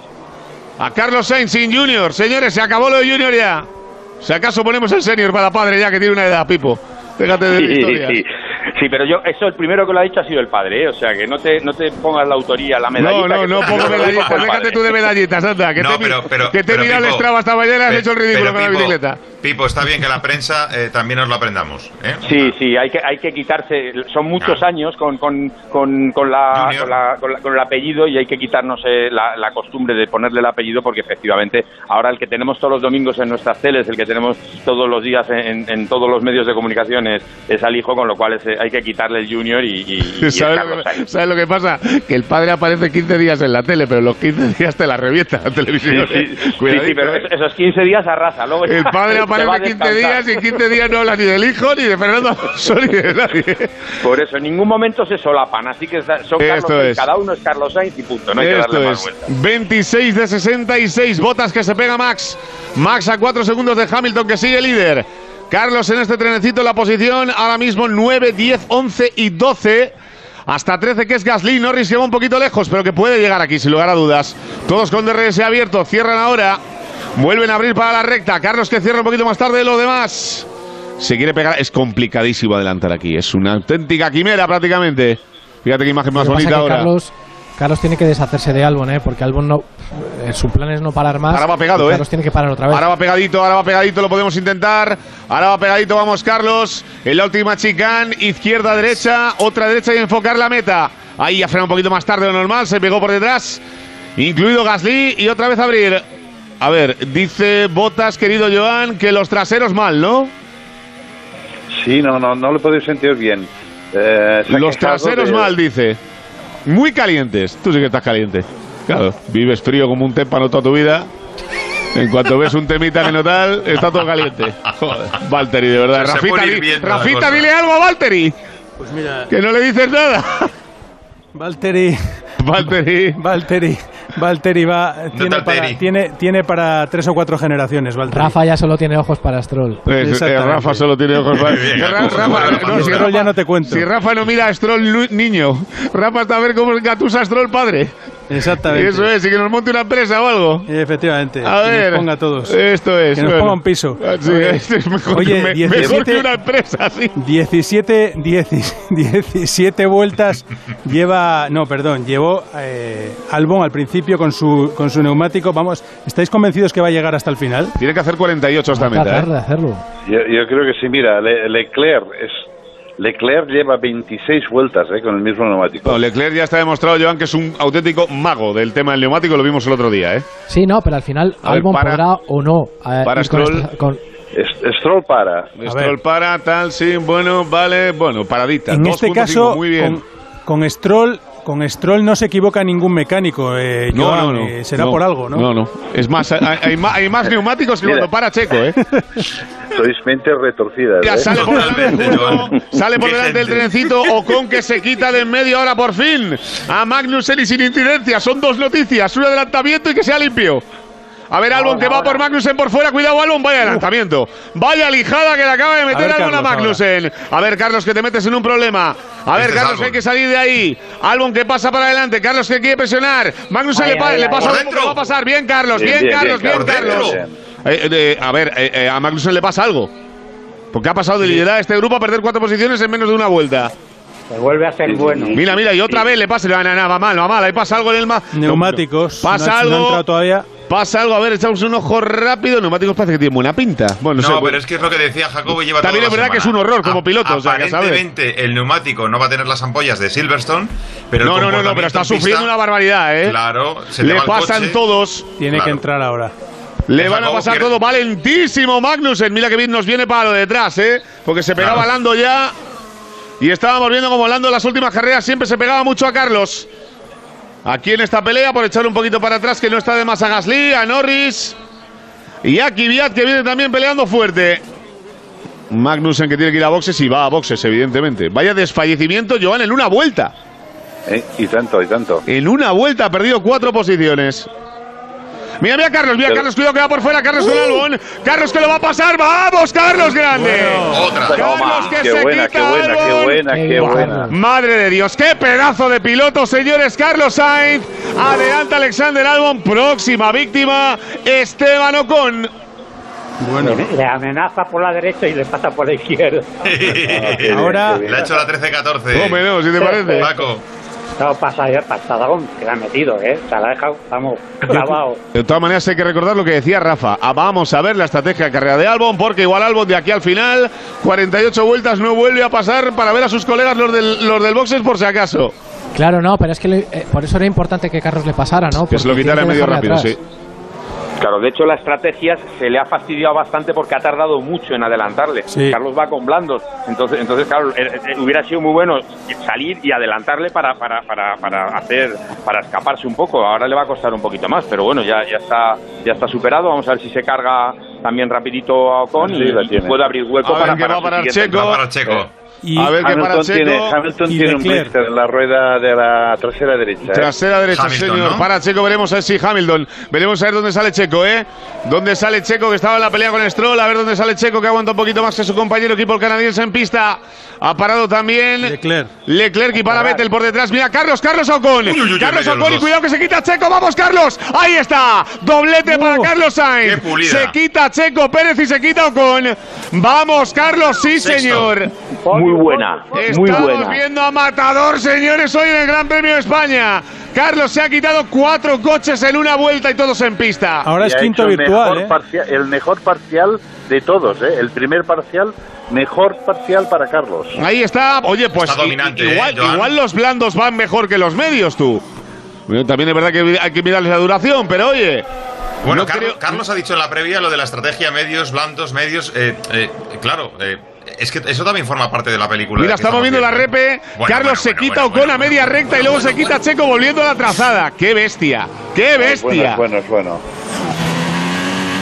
A Carlos Sainz sin Junior. Señores, se acabó lo de Junior ya. Si acaso ponemos el senior para padre ya que tiene una edad, Pipo. Déjate de historias. Sí. Pero yo, eso el primero que lo ha dicho ha sido el padre, ¿eh? o sea que no te, no te pongas la autoría, la medallita. No, no, no pongo medallitas. Déjate tú de medallitas, anda. Que No, te, pero- pero- que te pero, mira el Strava esta mañana y has hecho el ridículo pero, con la bicicleta. Pipo, está bien que la prensa eh, también nos lo aprendamos. ¿eh? Sí, sí, hay que, hay que quitarse. Son muchos años con, con, con, con la, con, la- con la- con el apellido y hay que quitarnos eh, la, la costumbre de ponerle el apellido porque efectivamente ahora el que tenemos todos los domingos en nuestras teles, el que tenemos todos los días en, en todos los medios de comunicación es, es al hijo, con lo cual es, eh, hay que quitarle el junior y, y- y es [laughs] ¿Sabes lo, que, sabes lo que pasa? Que el padre aparece 15 días en la tele, pero los 15 días te la revienta la televisión. Sí, sí, sí, Cuidadito, sí, pero ¿eh? esos- esos 15 días arrasa. Luego El [laughs] padre aparece 15 descansar. días y en 15 días no habla ni del hijo, ni de Fernando Alonso, ni de nadie. Por eso, en ningún momento se solapan. Así que son Carlos Sainz, cada uno es Carlos Sainz y punto. No hay que Esto darle más es vueltas. 26 de 66 botas que se pega Max. Max a 4 segundos de Hamilton que sigue líder. Carlos en este trenecito en la posición ahora mismo 9, 10, 11 y 12. Hasta 13 que es Gasly. Norris lleva un poquito lejos, pero que puede llegar aquí sin lugar a dudas. Todos con DRS abierto. Cierran ahora. Vuelven a abrir para la recta. Carlos que cierra un poquito más tarde de lo demás. Se quiere pegar. Es complicadísimo adelantar aquí. Es una auténtica quimera prácticamente. Fíjate qué imagen más que bonita que ahora. Carlos, Carlos tiene que deshacerse de Albon, ¿eh? porque Albon no. eh, su plan es no parar más. Ahora va pegado, ¿eh? Carlos tiene que parar otra vez. Ahora va pegadito, ahora va pegadito, lo podemos intentar. Ahora va pegadito, vamos Carlos. En la última chicane, izquierda, derecha, otra derecha y enfocar la meta. Ahí ha frenado un poquito más tarde de lo normal, se pegó por detrás. Incluido Gasly y otra vez abrir. A ver, dice Botas, querido Joan, que los traseros mal, ¿no? Sí, no, no, no lo podéis sentir bien. Eh, Los traseros de- mal, dice. Muy calientes. Tú sí que estás caliente. Claro, vives frío como un témpano toda tu vida. En cuanto ves un temita que no tal, está todo caliente. Joder, Valtteri, de verdad. Se Rafita, di- Rafita dile algo a Valtteri. Pues mira, Que no le dices nada. Valtteri, Valtteri. Valtteri, Valtteri va, tiene para, tiene, tiene para tres o cuatro generaciones, Valtteri. Rafa ya solo tiene ojos para Stroll. Pues, eh. Rafa solo tiene ojos para... [laughs] Stroll Rafa- ya no te cuento. Si Rafa no mira a Stroll niño, Rafa está a ver cómo gatusa a Stroll padre. Exactamente. Eso es, y que nos monte una empresa o algo. Efectivamente. A que ver. nos ponga a todos. Esto es. Que nos bueno. ponga un piso. Ah, Sí, Oye, este es mejor, oye, que, me- 17 mejor que una empresa, sí. 17, 10 17 vueltas lleva, no, perdón, llevó eh, Albon al principio con su, con su neumático. Vamos, ¿estáis convencidos que va a llegar hasta el final? Tiene que hacer 48 esta meta, Tratar ¿eh? hacerlo. Yo, yo creo que sí, mira, Le- Leclerc es Leclerc lleva 26 vueltas eh, con el mismo neumático. No, Leclerc ya está demostrado, Joan, que es un auténtico mago del tema del neumático, lo vimos el otro día, ¿eh? Sí, no, pero al final A ver, Albon para- podrá o no. eh, para Stroll. esta- con- Stroll para. Stroll para, tal, sí, bueno, vale, bueno, paradita. En 2.5, este caso, muy bien. con, con Stroll, con Stroll no se equivoca ningún mecánico. eh, No, Joan, no, no. eh, será no, por algo, ¿no? No, no. Es más, hay, hay más, hay más neumáticos que Mira. cuando para Checo, ¿eh? [laughs] Sois mentes retorcidas. Ya ¿eh? sale por delante, sale por Qué delante el gente. trencito Ocon que se quita de en medio ahora por fin a Magnussen y sin incidencia. Son dos noticias, un adelantamiento y que sea limpio. A ver, Albon que va por Magnussen por fuera. Cuidado, Albon. Vaya adelantamiento. Vaya lijada que le acaba de meter ver, Albon a Carlos, Magnussen. A ver, Carlos, que te metes en un problema. A ver, Este es Carlos, Albon. hay que salir de ahí. Albon que pasa para adelante. Carlos que quiere presionar. Magnussen Ay, le, ay, le ay, pasa que va a pasar. Bien, Carlos. Bien, Bien, bien, Carlos. Bien, bien, Carlos, Carlos. Eh, eh, a ver, eh, eh, a Magnussen le pasa algo. Porque ha pasado de liderar este grupo a perder cuatro posiciones en menos de una vuelta. Se vuelve a ser bueno. Mira, mira, y otra vez le pasa. No, no, no, va mal, va mal. Ahí pasa algo en el ma Neumáticos. Pasa no, ha- no ha algo. entrado todavía. Pasa algo, a ver, echamos un ojo rápido. Neumáticos parece que tienen buena pinta. Bueno, No, sé, pero es que es lo que decía Jacobo y lleva También toda es la verdad que es un horror como A- piloto, o sea. Aparentemente el neumático no va a tener las ampollas de Silverstone, pero el No, no, no, no, pero está pista, sufriendo una barbaridad, ¿eh? Claro, se Le va el pasan coche. todos. Tiene Claro. que entrar ahora. Le van a pasar todo valentísimo Magnussen. Mira que bien nos viene para lo de detrás, ¿eh? Porque se pegaba Claro. Lando ya. Y estábamos viendo como Lando en las últimas carreras siempre se pegaba mucho a Carlos. Aquí en esta pelea, por echar un poquito para atrás, que no está de más a Gasly, a Norris. Y a Kvyat, que viene también peleando fuerte. Magnussen que tiene que ir a boxes y va a boxes, evidentemente. Vaya desfallecimiento, Joan, en una vuelta. ¿eh? Y tanto, y tanto. En una vuelta ha perdido cuatro posiciones. Mira, mira Carlos, mira Carlos, cuidado que va por fuera, Carlos con Albon. Carlos que lo va a pasar, vamos, Carlos grande. Otra. Carlos que Qué se buena, quita qué buena, qué Albon. buena, qué buena. Madre de Dios, qué pedazo de piloto, señores. Carlos Sainz, adelanta Alexander Albon, próxima víctima, Esteban Ocon. Bueno. Le, amenaza por la derecha y le pasa por la izquierda. [laughs] Ahora Le ha hecho la 13-14. Come, no, si te parece. Paco. No, pasa pasada que la ha metido, ¿eh? Se la ha dejado, vamos, [laughs] clavado. De todas maneras, hay que recordar lo que decía Rafa. Ah, vamos a ver la estrategia de carrera de Albon, porque igual Albon de aquí al final, 48 vueltas, no vuelve a pasar para ver a sus colegas los del, los del boxes por si acaso. Claro, no, pero es que le- eh, por eso era importante que Carlos le pasara, ¿no? Que se lo Porque quitara medio rápido, atrás. sí. Claro, de hecho la estrategia se le ha fastidiado bastante porque ha tardado mucho en adelantarle. Sí. Carlos va con blandos, entonces, entonces claro, eh, eh, hubiera sido muy bueno salir y adelantarle para, para, para, para hacer, para escaparse un poco. Ahora le va a costar un poquito más, pero bueno, ya, ya está, ya está superado. Vamos a ver si se carga también rapidito a Ocon Sí, y, puede abrir hueco A para, ver qué va a su parar siguiente- Checo. Va para Checo. Y A ver qué para Hamilton Checo. tiene, Hamilton y tiene un blister en la rueda de la trasera derecha. ¿eh? Trasera derecha, Hamilton, señor. ¿no? Para Checo, veremos a ver si Hamilton. Veremos a ver dónde sale Checo, ¿eh? Dónde sale Checo, que estaba en la pelea con Stroll. A ver dónde sale Checo, que aguanta un poquito más que su compañero equipo el canadiense en pista. Ha parado también. Leclerc. Leclerc y para Vettel por detrás. Mira, Carlos, Carlos Ocon. Uy, uy, uy, Carlos Ocon y cuidado que se quita Checo. Vamos, Carlos. Ahí está. Doblete para Carlos Sainz. qué pulida. Se quita Checo Pérez y se quita Ocon. Vamos, Carlos, sí, Sexto. señor. Muy buena, muy Estamos buena. viendo a Matador, señores, hoy en el Gran Premio de España. Carlos se ha quitado cuatro coches en una vuelta y todos en pista. Ahora es Y quinto virtual, mejor ¿eh? parcial- el mejor parcial de todos, ¿eh? El primer parcial, mejor parcial para Carlos. Ahí está. Oye, pues Está dominante, igual, ¿eh, igual los blandos van mejor que los medios, tú. Bueno, También es verdad que hay que mirarles la duración, pero oye. Bueno, no Carlos, creo- Carlos ha dicho en la previa lo de la estrategia medios, blandos, medios. eh, eh, claro, eh, es que eso también forma parte de la película. Mira, estamos viendo la repe. Bueno, Carlos bueno, se bueno, quita bueno, Ocon bueno, a media bueno, recta y bueno, luego se bueno, quita Checo volviendo a la trazada. ¡Qué bestia! ¡Qué bestia! Es bueno, es bueno.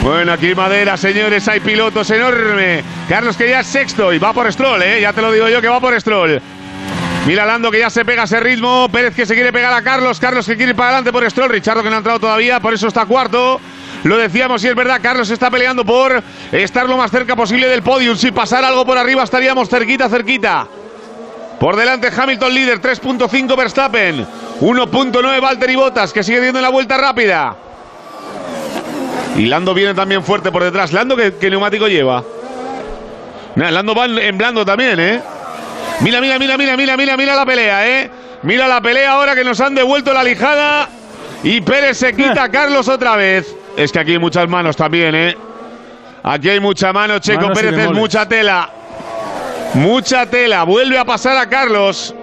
Bueno, aquí madera, señores, hay pilotos enorme. Carlos que ya es sexto y va por Stroll, ¿eh? Ya te lo digo yo que va por Stroll. Mira Lando que ya se pega ese ritmo. Pérez que se quiere pegar a Carlos. Carlos que quiere ir para adelante por Stroll. Richardo que no ha entrado todavía, por eso está cuarto. Lo decíamos y es verdad, Carlos está peleando por estar lo más cerca posible del podium. Si pasara algo por arriba estaríamos cerquita, cerquita. Por delante Hamilton líder, 3.5 Verstappen, 1.9 Valtteri Bottas que sigue en la vuelta rápida. Y Lando viene también fuerte por detrás. Lando, ¿qué, qué neumático lleva? Lando va en, en blando también, ¿eh? Mira, mira, mira, mira, mira, mira, mira la pelea, ¿eh? Mira la pelea ahora que nos han devuelto la lijada. Y Pérez se quita a [laughs] Carlos otra vez. Es que aquí hay muchas manos también, ¿eh? Aquí hay mucha mano, Checo Manos Pérez mucha tela. Mucha tela. Vuelve a pasar a Carlos.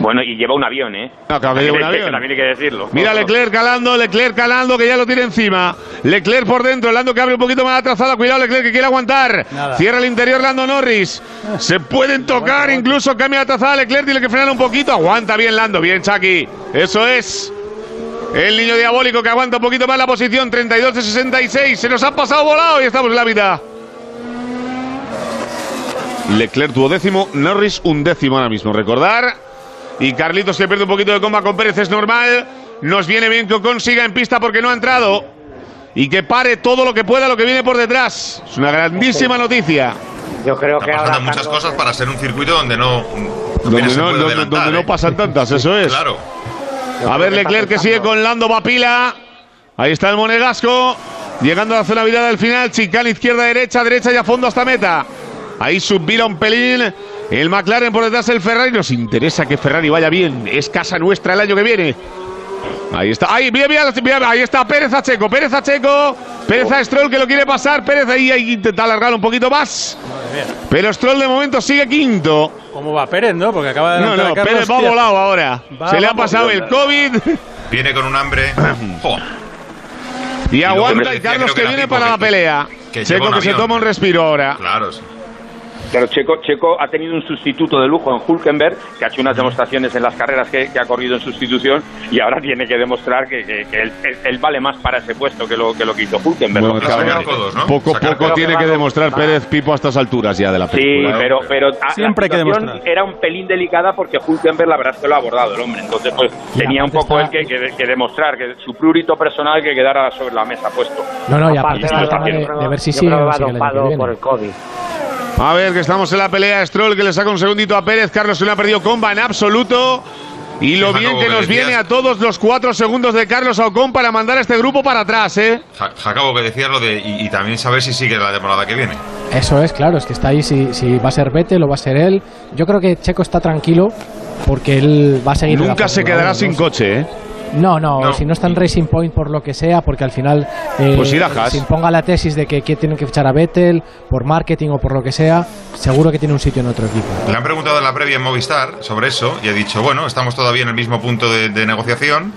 Bueno, y lleva un avión, ¿eh? No, claro que lleva un También hay que- avión. También hay que decirlo. Mira Leclerc calando, Leclerc calando, que ya lo tiene encima. Leclerc por dentro, Lando que abre un poquito más la trazada. Cuidado, Leclerc que quiere aguantar. Nada. Cierra el interior, Lando Norris. Se pueden tocar, incluso cambia la trazada. Leclerc tiene que frenar un poquito. Aguanta bien Lando, bien Chucky. Eso es. El niño diabólico que aguanta un poquito más la posición. 32 de 66. Se nos ha pasado volado y estamos en la mitad. Leclerc duodécimo, Norris un décimo ahora mismo. Recordar. Y Carlitos que pierde un poquito de comba con Pérez es normal. Nos viene bien que Ocon siga en pista porque no ha entrado. Y que pare todo lo que pueda lo que viene por detrás. Es una grandísima noticia. Yo creo que Están ahora. pasando muchas cosas para ser un circuito donde no. Donde no, donde- donde no ¿eh? pasan tantas, eso es. Claro. A ver, Leclerc que sigue con Lando Papila. Ahí está el Monegasco. Llegando a la zona virada del final. Chicana izquierda, derecha, derecha y a fondo hasta meta. Ahí subvira un pelín. El McLaren por detrás del Ferrari. Nos interesa que Ferrari vaya bien. Es casa nuestra el año que viene. Ahí está. Ahí, bien, bien, bien, ahí está Pérez a Checo. Pérez a Checo. Pérez a Stroll que lo quiere pasar. Pérez ahí, ahí intenta alargar un poquito más. Pero Stroll de momento sigue quinto. ¿Cómo va Pérez, no? Porque acaba de No, no, Carlos, Pérez va volado ahora. Va, Se le ha pasado el COVID. Viene con un hambre. [clears throat] Y aguanta y Carlos que que viene para la pelea. que Checo que se toma un respiro ahora. Claro. sí. Pero Checo, Checo ha tenido un sustituto de lujo en Hulkenberg, que ha hecho unas demostraciones en las carreras que, que ha corrido en sustitución y ahora tiene que demostrar que, que- que él, él- él vale más para ese puesto que lo que, lo que hizo Hulkenberg. Bueno, que claro, que- Poco a poco tiene que demostrar. Pérez Pipo a estas alturas ya de la Sí, película. ¿eh? pero, pero Siempre que la situación demostrar. era un pelín delicada porque Hulkenberg la verdad es que lo ha abordado el hombre. Entonces, pues tenía un poco él que, que- que demostrar que su prurito personal que quedara sobre la mesa puesto. No, no, y Aparte, aparte está está tema de, de ver si sigue que no que dopado viene. por el COVID. A ver, que estamos en la pelea. Stroll que le saca un segundito a Pérez. Carlos que no ha perdido comba en absoluto. Y lo bien que nos decías- viene a todos los cuatro segundos de Carlos Ocon para mandar a este grupo para atrás, ¿eh? Ja- Jacobo, que decías lo de. Y, y también saber si sigue la temporada que viene. Eso es, claro, es que está ahí si, si va a ser Vettel o va a ser él. Yo creo que Checo está tranquilo porque él va a seguir. Nunca se quedará 1, sin coche, ¿eh? No, no, No. si no está en Racing Point por lo que sea, porque al final eh, Pues Haas. se imponga la tesis de que, que tienen que fichar a Vettel por marketing o por lo que sea, seguro que tiene un sitio en otro equipo. Le han preguntado en la previa en Movistar sobre eso y ha dicho, bueno, estamos todavía en el mismo punto de, de negociación,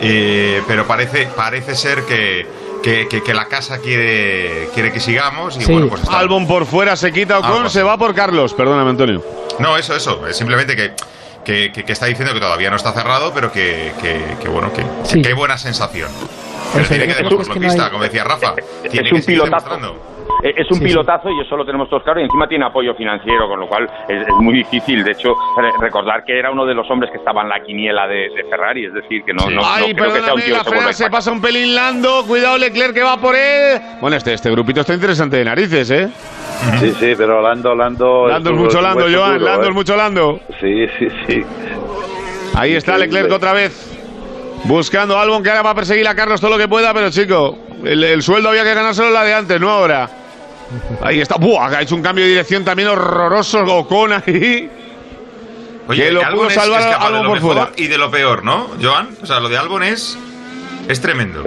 eh, pero parece, parece ser que, que, que- que la casa quiere, quiere que sigamos y bueno, pues Albon por fuera se quita Ocon, así. se va por Carlos. Perdóname, Antonio. No, eso, eso. Es simplemente que, que, que- que está diciendo que todavía no está cerrado, pero que, que- que bueno, que, Sí. que buena sensación. Pero tiene que creo demostrar que es en que no pista, hay- como decía Rafa. [laughs] Tiene es que un seguir pilotazo. demostrando. Eh, Es un Sí, sí. pilotazo y eso lo tenemos todos claro y encima tiene apoyo financiero, con lo cual es, es muy difícil. De hecho, re- recordar que era uno de los hombres que estaba en la quiniela de, de Ferrari, es decir, que no, no, no Ay, creo que sea un tío la se frena se pasa un pelín Lando. Cuidado, Leclerc que va por él. Bueno, este, este grupito está interesante de narices, ¿eh? Sí, sí, pero Lando, Lando... Lando es duro, mucho Lando, Joan. duro, Lando ¿eh? es mucho Lando. Sí, sí, sí. Ahí está. Leclerc otra vez. Buscando a Albon que ahora va a perseguir a Carlos todo lo que pueda, pero chico, el, el sueldo había que ganárselo la de antes, no ahora. Ahí está. Buah, ha hecho un cambio de dirección también horroroso Ocon ahí. Oye, que lo pudo es- salvar es de lo por fuera. y de lo peor, ¿no, Joan? O sea, lo de Albon es, es tremendo.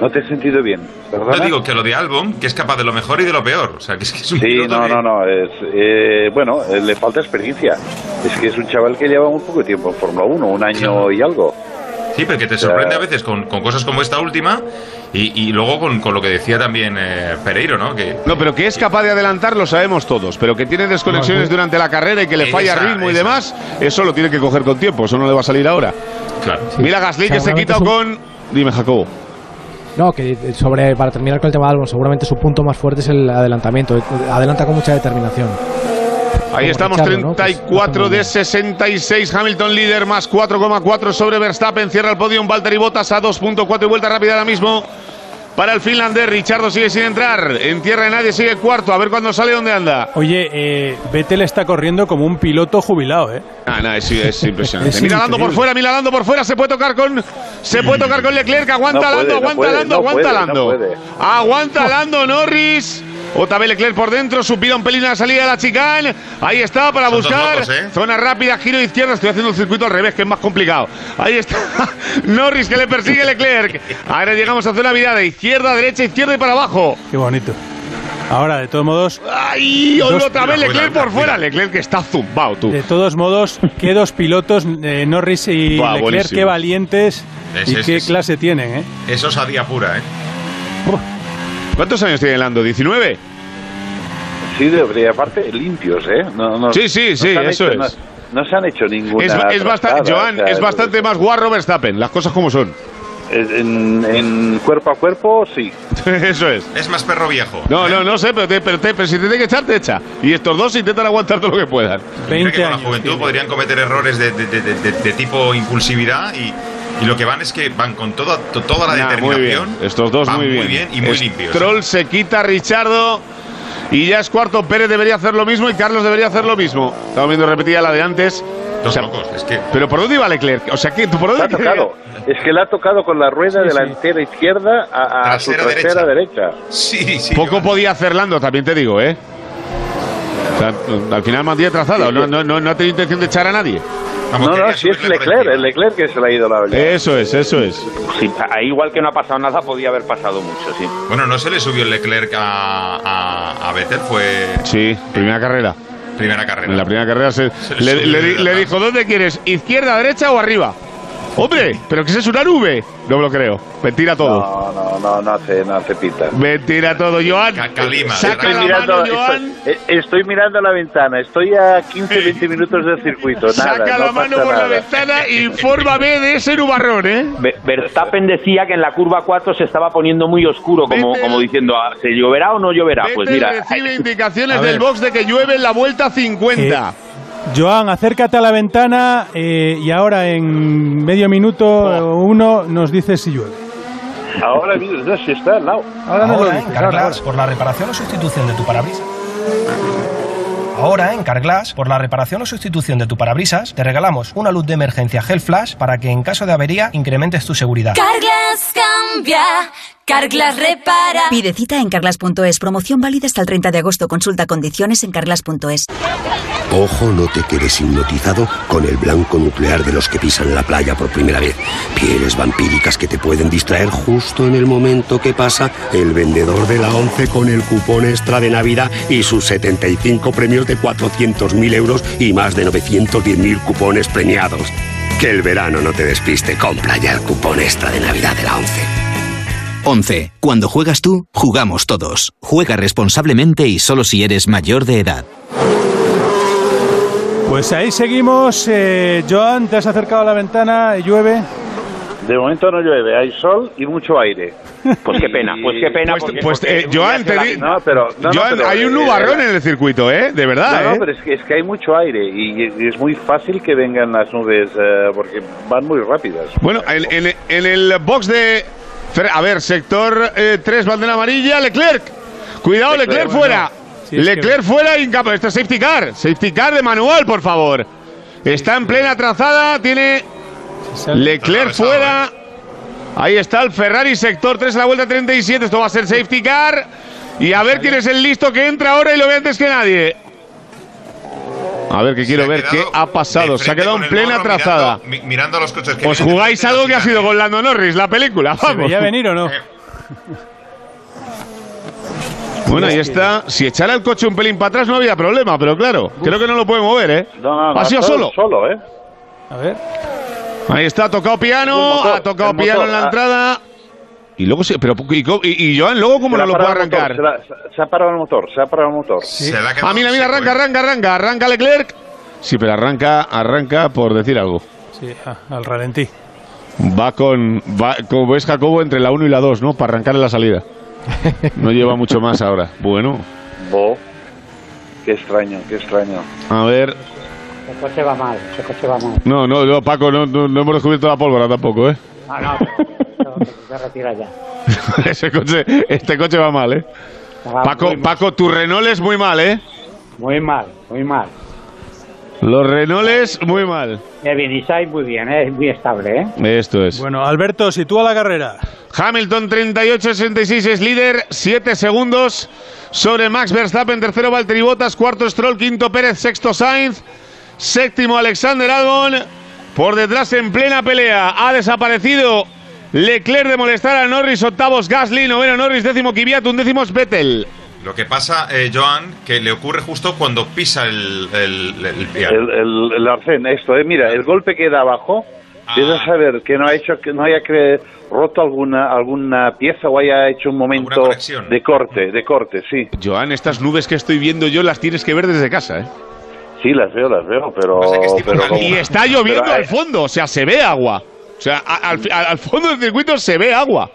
No te he sentido bien, ¿verdad? No digo que lo de Albon, que es capaz de lo mejor y de lo peor. O sea, que es, que es un Sí, no, que- no, no. Es, eh, bueno, eh, le falta experiencia. Es que es un chaval que lleva muy poco tiempo en Fórmula 1, un año y algo. Sí, pero que te sorprende a veces con, con cosas como esta última y, y luego con, con lo que decía también eh, Pereiro, ¿no? Que No, pero que es capaz de adelantar lo sabemos todos, pero que tiene desconexiones No, durante la carrera y que le falla Esa, ritmo y esa. demás, eso lo tiene que coger con tiempo, eso no le va a salir ahora. Claro. Mira Gasly que se quita con... Dime, Jacobo. No, que sobre para terminar con el tema de Albon, seguramente su punto más fuerte es el adelantamiento. Adelanta con mucha determinación. Ahí estamos, Richardo, ¿no? Pues 34 de 66. Hamilton líder más 4,4 sobre Verstappen. Cierra el podio Valtteri Bottas a 2.4 y vuelta rápida ahora mismo para el finlandés. Richardo sigue sin entrar. En tierra de nadie sigue cuarto. A ver cuándo sale, dónde anda. Oye, eh, Vettel está corriendo como un piloto jubilado, ¿eh? Ah, no, es, es [laughs] impresionante. Es mira Lando por fuera, mira Lando por fuera. Se puede tocar con. Se puede tocar con Leclerc. Aguanta No puede, Lando, no aguanta puede, Lando, no aguanta puede, no Lando. puede. Aguanta Lando Norris. Otra vez Leclerc por dentro, subida un pelín a la salida de la chicane. Ahí está para Son buscar. locos, ¿eh? Zona rápida, giro izquierda. Estoy haciendo el circuito al revés, que es más complicado. Ahí está [laughs] Norris que le persigue Leclerc. Ahora llegamos a zona virada. Izquierda, derecha, izquierda y para abajo. Qué bonito. Ahora, de todos modos, ¡Ay! Dos- Otra vez Leclerc por fuera. Leclerc que está zumbado, tú. de todos modos, qué dos pilotos, eh, Norris y Leclerc, buenísimo. qué valientes Es- y es- qué es- clase tienen, ¿eh? Eso es a día pura, ¿eh? ¿Cuántos años tiene Lando? ¿19? Sí, debería, aparte, limpios, ¿eh? No, no- Sí, sí, no sí, eso hecho- es. No, no se han hecho ninguna. Es, es bastante, Joan, o sea, es bastante más guarro Verstappen, las cosas como son. En, en cuerpo a cuerpo, sí. [laughs] Eso es. Es más perro viejo. No, no, no sé, pero, te- pero, te- pero si te tiene que echar, te echa. Y estos dos intentan aguantar todo lo que puedan. Mira que con la juventud podrían cometer errores de, de- de- de- de tipo impulsividad y, y lo que van es que van con toda, to- toda la Nah, muy bien. determinación. Estos dos van muy bien. y muy limpios. Troll se quita a Richardo. Y ya es cuarto. Pérez debería hacer lo mismo y Carlos debería hacer lo mismo. Estamos viendo repetida la de antes. Dos locos, es que. Pero ¿por dónde iba Leclerc? O sea, ¿qué? ¿por Le dónde ha tocado. Es que le ha tocado con la rueda Sí, sí. delantera izquierda a, a su Trasera derecha. Sí, sí. Poco podía hacer Lando, también te digo, ¿eh? O sea, al final mantiene trazado. No, no, no, no ha tenido intención de echar a nadie. No, no, si es Leclerc, el Leclerc que se le ha ido la. Eso es, eso es. Sí, igual que no ha pasado nada, podía haber pasado mucho, sí. Bueno, no se le subió el Leclerc a, a, a Vettel, fue Sí, primera carrera. primera carrera. En la primera carrera se, le le, dijo, ¿dónde quieres? ¿Izquierda, derecha o arriba? Hombre, ¿pero qué es una nube? No me lo creo. Mentira todo. No, no, no, no hace, no hace pinta. Mentira todo, Joan. Calima. Saca Estoy la mirando, mano, Joan. estoy, eh, estoy mirando la ventana, estoy a 15-20 minutos del circuito. Nada, Saca no la mano por la ventana e infórmame de ese nubarrón, ¿eh? Ve- Verstappen decía que en la curva 4 se estaba poniendo muy oscuro, como, como diciendo, ah, ¿se lloverá o no lloverá? Pues mira, recibe indicaciones A del box de que llueve en la vuelta 50. Joan, acércate a la ventana eh, y ahora en medio minuto Oh. uno nos dice si llueve. Ahora mismo, no, si está al lado. Ahora no lo Ahora dices, en ahora, Carglass, por la reparación o sustitución de tu parabrisas. Ahora en Carglass, por la reparación o sustitución de tu parabrisas, te regalamos una luz de emergencia Gel Flash para que en caso de avería incrementes tu seguridad. Carglass cambia, Carglass repara. Pide cita en carglass.es. Promoción válida hasta el 30 de agosto. Consulta condiciones en carglass.es. Ojo, no te quedes hipnotizado con el blanco nuclear de los que pisan la playa por primera vez. Pieles vampíricas que te pueden distraer justo en el momento que pasa el vendedor de la 11 con el cupón extra de Navidad y sus 75 premios de 400.000 euros y más de 910.000 cupones premiados. Que el verano no te despiste. Compra ya el cupón extra de Navidad de la 11. 11. Cuando juegas tú, jugamos todos. Juega responsablemente y solo si eres mayor de edad. Pues ahí seguimos. eh, Joan, te has acercado a la ventana y llueve. De momento no llueve, hay sol y mucho aire. Pues qué pena, pues qué pena. Pues, porque- pues, porque eh, Joan, te di- No, pero, no, no, Joan, pero, hay un eh, nubarrón eh, en el circuito, ¿eh? De verdad, No, ¿eh? no, pero es que, es que hay mucho aire y, y es muy fácil que vengan las nubes eh, porque van muy rápidas. Bueno, en, en- en el box de... A ver, sector 3, bandera amarilla, Leclerc. Cuidado, Leclerc, Leclerc, fuera. bueno. Sí, es Leclerc fuera y incapaz. Este es safety car. Safety car de manual, por favor. Está en plena trazada, tiene Leclerc fuera. Ahí está el Ferrari, sector 3 a la vuelta 37. Esto va a ser safety car. Y a ver quién es el listo que entra ahora y lo ve antes que nadie. A ver, que quiero ver qué ha pasado. Se ha quedado en plena trazada. Mirando, mi- mirando a los coches que ¿Os de jugáis algo que ha sido con Lando Norris, la película? ¿Se Vamos. veía venir o no? Bueno, ahí está. Si echara el coche un pelín para atrás no había problema, pero claro, creo que no lo puede mover, ¿eh? No, no, no, ha sido solo. Solo, ¿eh? A ver. Ahí está, ha tocado piano, ha tocado piano motor, en la ah. entrada. Y luego sí, pero y, y, y Joan, luego cómo Se no lo puede el motor, arrancar. Se, la- se ha parado el motor, se ha parado el motor. Ah, mira, mira, arranca, arranca, arranca, arranca Leclerc. Sí, pero arranca, arranca por decir algo. Sí, a- al ralentí. Va con, va, como ves Jacobo, entre la 1 y la 2, ¿no? Para arrancar en la salida. [laughs] No lleva mucho más ahora. Bueno, Bo. Qué extraño, qué extraño. a ver. Ese coche va mal, ese coche va mal. No, no, no Paco, no, no, no hemos descubierto la pólvora tampoco, ¿eh? Ah, no, pero se retira ya. [laughs] Ese coche, este coche va mal, ¿eh? Va Paco, mal. Paco, tu Renault es muy mal, ¿eh? Muy mal, muy mal. Los Renaults muy mal. Design muy bien, ¿eh? es muy estable, ¿eh? Esto es. Bueno, Alberto, sitúa la carrera. Hamilton 38-66 es líder, 7 segundos sobre Max Verstappen, tercero Valtteri Bottas, cuarto Stroll, quinto Pérez, sexto Sainz, séptimo Alexander Albon, por detrás en plena pelea ha desaparecido Leclerc de molestar a Norris, octavos Gasly, noveno Norris, décimo Kvyat, undécimo Vettel. Lo que pasa, eh, Joan, que le ocurre justo cuando pisa el, el, el piano. El, el, el arcén, esto, eh, mira, el golpe que da abajo, Ah. debes saber que no ha hecho, que no haya cre- roto alguna alguna pieza o haya hecho un momento de corte, de corte, sí. Joan, estas nubes que estoy viendo yo las tienes que ver desde casa, ¿eh? Sí, las veo, las veo, pero... y está lloviendo pero, al fondo, o sea, se ve agua. O sea, al, al- al fondo del circuito se ve agua.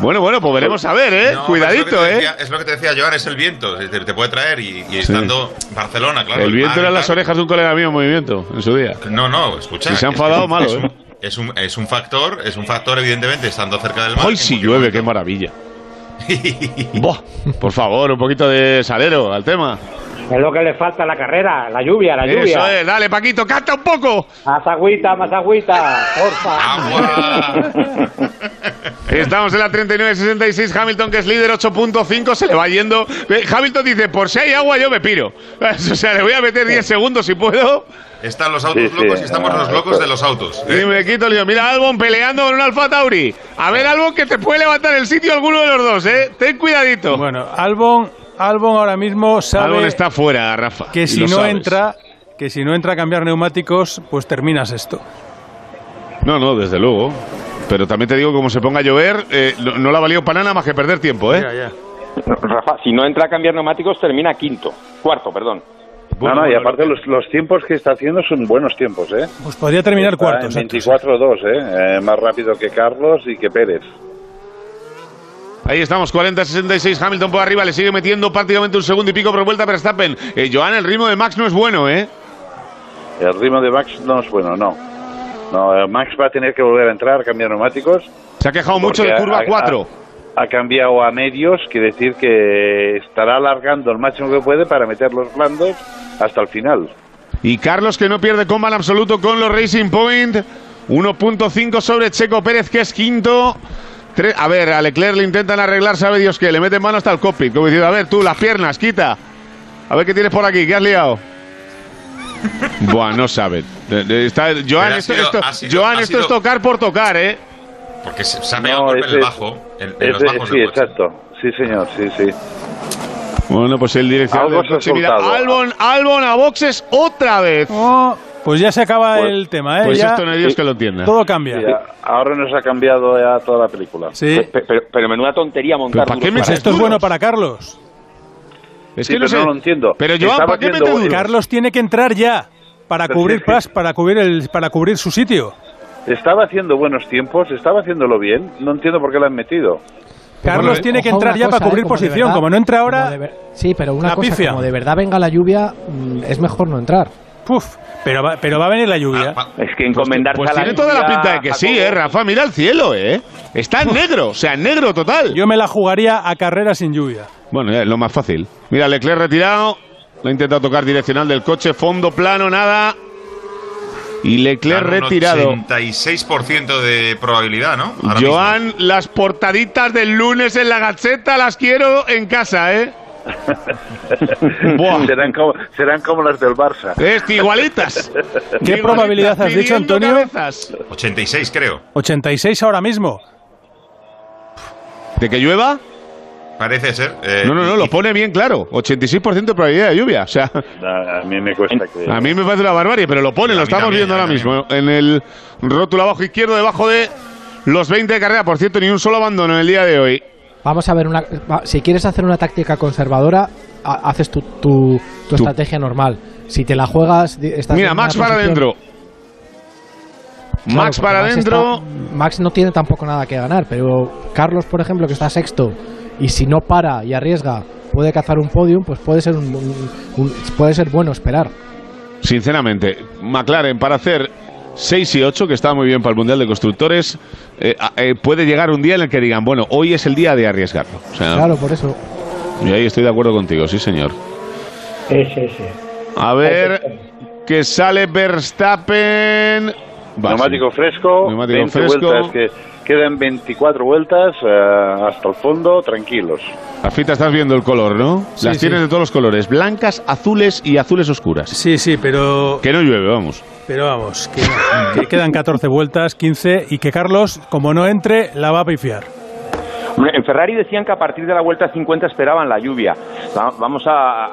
Bueno, bueno, pues veremos a ver, ¿eh? No, Cuidadito, es te ¿eh? es lo que te decía Joan, es el viento. decir, te puede traer y, y estando Barcelona, claro. el viento mar eran las orejas de un colega mío en movimiento en su día. No, no, escucha. Si se ha enfadado, malo, es ¿eh? un, es, un, es un factor, es un factor, evidentemente, estando cerca del mar. Hoy sí llueve, qué maravilla. [laughs] Buah, por favor, un poquito de salero al tema. Es lo que le falta a la carrera, la lluvia, la lluvia. Eso es, dale, Paquito, canta un poco. Más agüita, más agüita, porfa. [laughs] Estamos en la 39-66, Hamilton que es líder 8.5, se le va yendo. Eh, Hamilton dice, por si hay agua yo me piro. [laughs] O sea, le voy a meter 10 segundos si puedo. Están los autos Sí, sí, locos y estamos ah, los locos de los autos. Y me quito el lío. Mira a Albon peleando con un Alfa Tauri. A ver, Albon, que te puede levantar el sitio alguno de los dos, ¿eh? Ten cuidadito. Bueno, Albon, Albon ahora mismo sabe Albon está fuera, Rafa. que si no sabes. entra, que si no entra a cambiar neumáticos, pues terminas esto. No, no, desde luego. Pero también te digo, como se ponga a llover, eh, no, no la ha valido para nada más que perder tiempo, ¿eh? Rafa, si no entra a cambiar neumáticos, termina quinto. Cuarto, perdón. no, no, y aparte los, los tiempos que está haciendo son buenos tiempos, ¿eh? Pues podría terminar cuarto. en exacto, 24-2, ¿eh? Eh, Más rápido que Carlos y que Pérez. Ahí estamos, 40-66, Hamilton por arriba, le sigue metiendo prácticamente un segundo y pico por vuelta Verstappen. Eh, Joan, el ritmo de Max no es bueno, ¿eh? El ritmo de Max no es bueno, no. No, eh, Max va a tener que volver a entrar, cambiar neumáticos. Se ha quejado mucho de curva ha- 4. Ha, ha cambiado a medios, quiere decir que estará alargando el máximo que puede para meter los blandos hasta el final. Y Carlos que no pierde coma en absoluto con los Racing Point. 1.5 sobre Checo Pérez, que es quinto. A ver, a Leclerc le intentan arreglar, sabe Dios que le meten mano hasta el cockpit. Como diciendo, a ver, tú, las piernas, quita. A ver qué tienes por aquí, ¿qué has liado? [laughs] Buah, no saben. Está- Joan, esto, sido- esto- sido- Joan, esto es tocar por tocar, ¿eh? Porque se, se ha pegado ese el bajo. En, en los ese- bajos sí, exacto. Sí, señor, sí, sí. Bueno, pues el soltado. Albon, Albon a boxes otra vez. Pues ya se acaba Pues- el tema, ¿eh? Pues Ya esto no hay Dios que lo entienda. Todo cambia. Sí, ahora nos ha cambiado ya toda la película. Sí. Pe- Pero, pero menuda tontería montar ¿para qué me Esto es bueno para Carlos. Es Sí, que no pero sé. no lo entiendo. Pero Joan, Estaba ¿para qué duros? Carlos tiene que entrar ya para Pero cubrir pas, para cubrir el, para cubrir su sitio. Estaba haciendo buenos tiempos, estaba haciéndolo bien. No entiendo por qué lo han metido. Carlos tiene que entrar ya cosa, para cubrir eh, como de posición. verdad- como no entra ahora, ver- Sí, pero una cosa, pifia. como de verdad venga la lluvia, mm, es mejor no entrar. Puf, pero va, pero va a venir la lluvia. Ah, Es que encomendarse Pues a la tiene toda la pinta de que sí, eh, Rafa. Mira el cielo, eh. Está en negro, o sea, en negro total. Yo me la jugaría a carrera sin lluvia. Bueno, ya es lo más fácil. Mira, Leclerc retirado. Lo ha intentado tocar direccional del coche. Fondo plano, nada. Y Leclerc un retirado. 86% de probabilidad, ¿no? Ahora mismo. Joan, las portaditas del lunes en la gacheta las quiero en casa, ¿eh? [laughs] Buah. serán, como, serán como las del Barça. Este, igualitas. [laughs] ¿Qué Igualitas, probabilidad has dicho, Antonio? cabezas. 86, creo. 86 ahora mismo. ¿De que llueva? Parece ser. eh, No, no, no, lo pone bien claro. 86% de probabilidad de lluvia. O sea, A, a mí me cuesta creer. a mí me parece una barbarie, pero lo pone, lo estamos también, viendo ahora también. mismo. En el rótulo abajo izquierdo, debajo de los 20 de carrera. Por cierto, ni un solo abandono en el día de hoy. Vamos a ver, una, si quieres hacer una táctica conservadora, ha- haces tu, tu, tu estrategia normal. Si te la juegas, estás Mira, Max para adentro. Claro, Max para adentro. Max no tiene tampoco nada que ganar, pero Carlos, por ejemplo, que está sexto, y si no para y arriesga, puede cazar un podium, pues puede ser un, un- un- puede ser bueno esperar. Sinceramente, McLaren para hacer 6 y 8, que está muy bien para el Mundial de Constructores, eh, eh, puede llegar un día en el que digan, bueno, hoy es el día de arriesgarlo. O sea, Claro, por eso. Y ahí estoy de acuerdo contigo, sí, señor. Sí, sí, sí. A ver, que sale Verstappen. Neumático fresco, Neumático 20 fresco. vueltas, que quedan 24 vueltas eh, hasta el fondo, tranquilos. Afita, estás viendo el color, ¿no? Sí, Las sí. tienes de todos los colores, blancas, azules y azules oscuras. Sí, sí, pero Que no llueve, vamos. pero vamos, que, que quedan 14 vueltas, 15 y que Carlos, como no entre, la va a pifiar. En Ferrari decían que a partir de la vuelta 50 esperaban la lluvia. Va- Vamos a,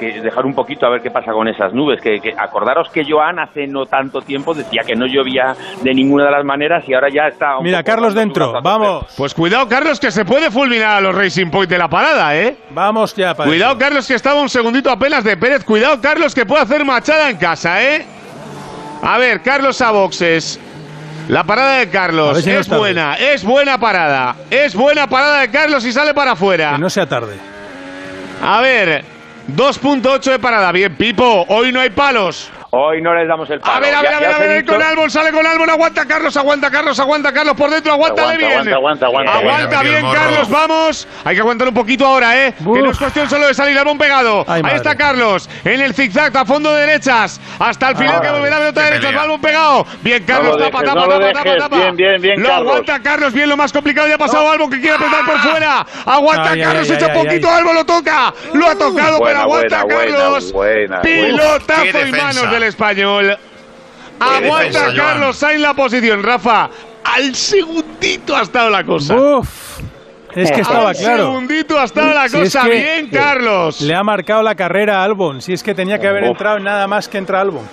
dejar un poquito a ver qué pasa con esas nubes. Que, que- acordaros que Joan hace no tanto tiempo decía que no llovía de ninguna de las maneras y ahora ya está. un Mira, poco Carlos dentro, vamos, Pues cuidado, Carlos, que se puede fulminar a los Racing Point de la parada, ¿eh? vamos ya para Cuidado, eso. Carlos, que estaba un segundito apenas de Pérez. Cuidado, Carlos, que puede hacer machada en casa, ¿eh? A ver, Carlos a boxes. La parada de Carlos ver si no es buena, es buena parada. Es buena parada de Carlos y sale para afuera. Que no sea tarde. A ver, 2.8 de parada. Bien, Pipo, hoy no hay palos. Hoy no les damos el palo. A ver, a ver, Ya- a ver, a ver, dicho- con Albon, sale con Albon, aguanta Carlos, aguanta Carlos, aguanta Carlos por dentro, aguántale Aguanta, bien. aguanta, aguanta, aguanta. Aguanta Bien. Carlos, vamos. Hay que aguantar un poquito ahora, ¿eh? Que no es cuestión solo de salir Albon pegado. Ay, Ahí está Carlos, en el zigzag, a fondo de derechas, hasta el final Ah, que volverá a pelota derecha. Albon pegado. Bien, Carlos, lo tapa, dejes, tapa, no tapa, tapa, tapa. Bien, bien, bien, Lo Carlos. aguanta Carlos, bien, lo más complicado ya ha pasado Albon, que quiere apretar por fuera. Aguanta Ay, Carlos, ay, echa ay, poquito. Albon lo toca. Lo ha tocado, pero aguanta Carlos. buena, buena. Pilotazo y manos del español. Aguanta defensa. Carlos Sainz la posición, Rafa. Al segundito ha estado la cosa. Uf, es que estaba Al claro. segundito ha estado la Si es cosa. que- Bien, Carlos. Le ha marcado la carrera a Albon. Si es que tenía que haber Uf. entrado nada más que entra Albon.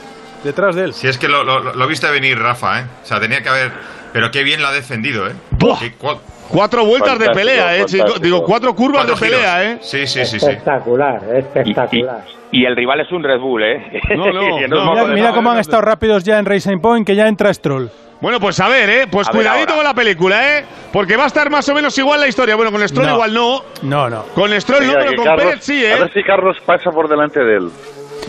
detrás de él. Si es que lo, lo, lo viste venir, Rafa, ¿eh? O sea, tenía que haber... Pero qué bien la ha defendido, ¿eh? Qué Cuatro vueltas de pelea, eh, chicos. Digo, cuatro curvas de giros. pelea, eh. Sí, sí, sí, sí. Espectacular, espectacular. Y el rival es un Red Bull, ¿eh? No, no, [laughs] no. Mira, mira cómo han estado rápidos ya en Racing Point, que ya entra Stroll. Bueno, pues a ver, ¿eh? Pues A cuidadito con la película, ¿eh? Porque va a estar más o menos igual la historia. Bueno, con Stroll No. igual no. No, no. Con Stroll no, pero con Carlos- Pérez sí, ¿eh? A ver si Carlos pasa por delante de él.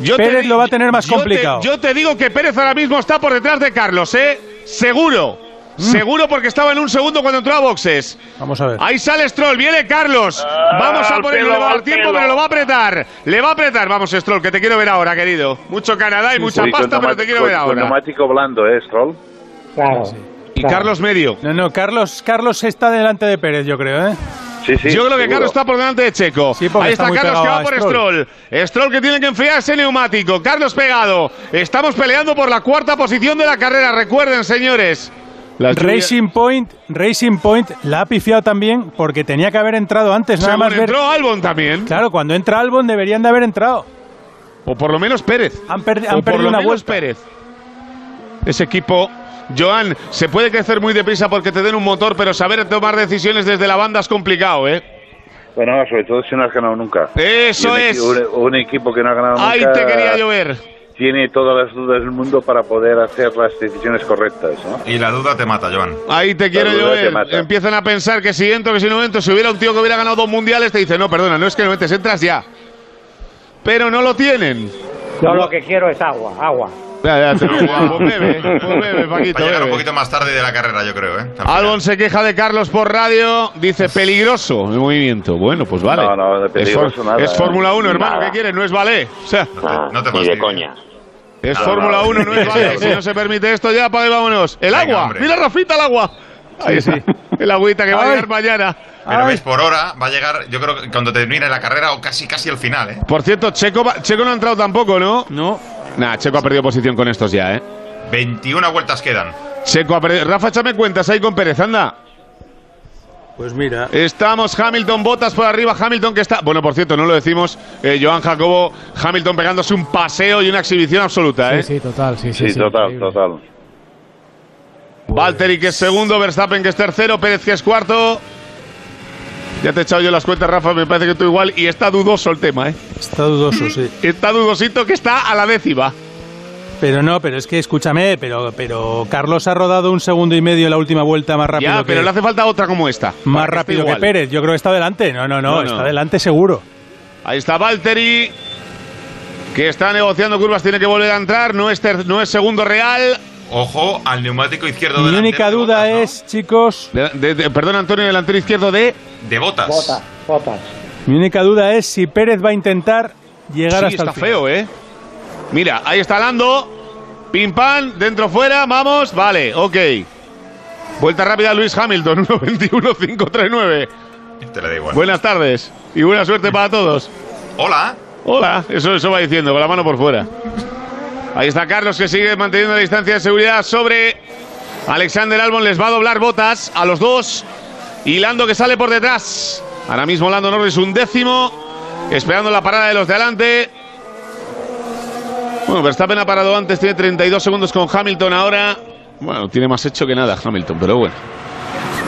Yo Pérez lo va a tener más yo te- complicado. yo te digo que Pérez ahora mismo está por detrás de Carlos, ¿eh? Seguro. Mm. Seguro porque estaba en un segundo cuando entró a boxes. Vamos a ver. Ahí sale Stroll, viene Carlos. Vamos a al por él, no pelo, le va a dar al tiempo, pero lo va a apretar. Le va a apretar. Vamos, Stroll, que te quiero ver ahora, querido. Mucho Canadá y mucha Sí, pasta, pero te quiero ver Con ahora. neumático blando, ¿eh, Stroll? Claro. Y Carlos medio. No, no, Carlos, Carlos está delante de Pérez, yo creo, ¿eh? Sí, sí. Yo creo que seguro. Carlos está por delante de Checo. porque Ahí está Carlos que va por Stroll. Stroll. Stroll que tiene que enfriar ese neumático. Carlos pegado. Estamos peleando por la cuarta posición de la carrera. Recuerden, señores. La Racing Point, Racing Point la ha pifiado también porque tenía que haber entrado antes, nada Según más ver. entró Albon también. Claro, cuando entra Albon deberían de haber entrado. O por lo menos Pérez. Han, perdi- O han por perdido lo una menos vuelta. Pérez. Ese equipo. Joan, se puede crecer muy deprisa porque te den un motor, pero saber tomar decisiones desde la banda es complicado, ¿eh? Bueno, sobre todo si no has ganado nunca. Eso un, es. equi- Un, un equipo que no ha ganado Ahí nunca. te quería llover. Tiene todas las dudas del mundo para poder hacer las decisiones correctas, ¿no? Y la duda te mata, Joan. Ahí te quiero mata. Empiezan a pensar que si entro, que si no entro, si hubiera un tío que hubiera ganado dos mundiales, te dice, no, perdona, no es que no entres, entras ya. Pero no lo tienen. Yo lo que quiero es agua, agua. Ya, ya, te digo. [laughs] Pues bebe, pues bebe, Paquito, Va a llegar un poquito más tarde de la carrera, yo creo, ¿eh? Albon se queja de Carlos por radio, dice peligroso el movimiento. Bueno, pues vale. No, no, de peligroso nada, Es ¿eh? Fórmula 1, hermano, Nada. ¿qué quieres? No es ballet. O sea, No te Ni de coña. Es Fórmula no. 1, no es [laughs] ballet. Si no se permite esto, ya apaga y vámonos. El Venga, agua, hombre. mira Rafita el agua. Ahí sí. El agüita que va a llegar mañana. Pero ves, por hora va a llegar, yo creo que cuando termine la carrera o casi casi al final, ¿eh? Por cierto, Checo, va- Checo no ha entrado tampoco, ¿no? No. Nah, Checo ha perdido posición con estos ya, ¿eh? 21 vueltas quedan. Checo ha perdido. Rafa, échame cuentas ahí con Pérez, anda. Pues mira. Estamos Hamilton, botas por arriba, Hamilton que está. Bueno, por cierto, no lo decimos, eh, Joan Jacobo, Hamilton pegándose un paseo y una exhibición absoluta, ¿eh? Sí, sí, total, sí, sí. Sí, sí, total, increíble. total. Valtteri que es segundo, Verstappen que es tercero, Pérez que es cuarto. Ya te he echado yo las cuentas, Rafa, me parece que tú igual. Y está dudoso el tema, ¿eh? Está dudoso, sí. [laughs] Está dudosito que está a la décima. Pero no, pero es que escúchame, pero, pero Carlos ha rodado un segundo y medio la última vuelta más rápido ya, que, pero le hace falta otra como esta. más que rápido que. Pérez. Yo creo que está delante. No, no, no, está delante seguro. Ahí está Valtteri, que está negociando curvas, tiene que volver a entrar. No es, ter- no es segundo real. Ojo al neumático izquierdo Mi única de duda es, chicos, De- de- de- perdón, Antonio, delantero izquierdo de. De botas. Botas, botas. mi única duda es si Pérez va a intentar llegar Sí, hasta está el final. feo, ¿eh? Mira, ahí está Lando. Pim pam, dentro fuera, vamos. Vale, ok. Vuelta rápida Luis Hamilton, [laughs] 1.21.539. Te igual. Buenas tardes y buena suerte para todos. Hola. Hola, eso, eso va diciendo, con la mano por fuera. Ahí está Carlos que sigue manteniendo la distancia de seguridad sobre Alexander Albon. Les va a doblar botas a los dos. Y Lando que sale por detrás. Ahora mismo Lando Norris un décimo. Esperando la parada de los de adelante. Bueno, Verstappen ha parado antes, tiene 32 segundos con Hamilton ahora. Bueno, tiene más hecho que nada Hamilton, pero bueno.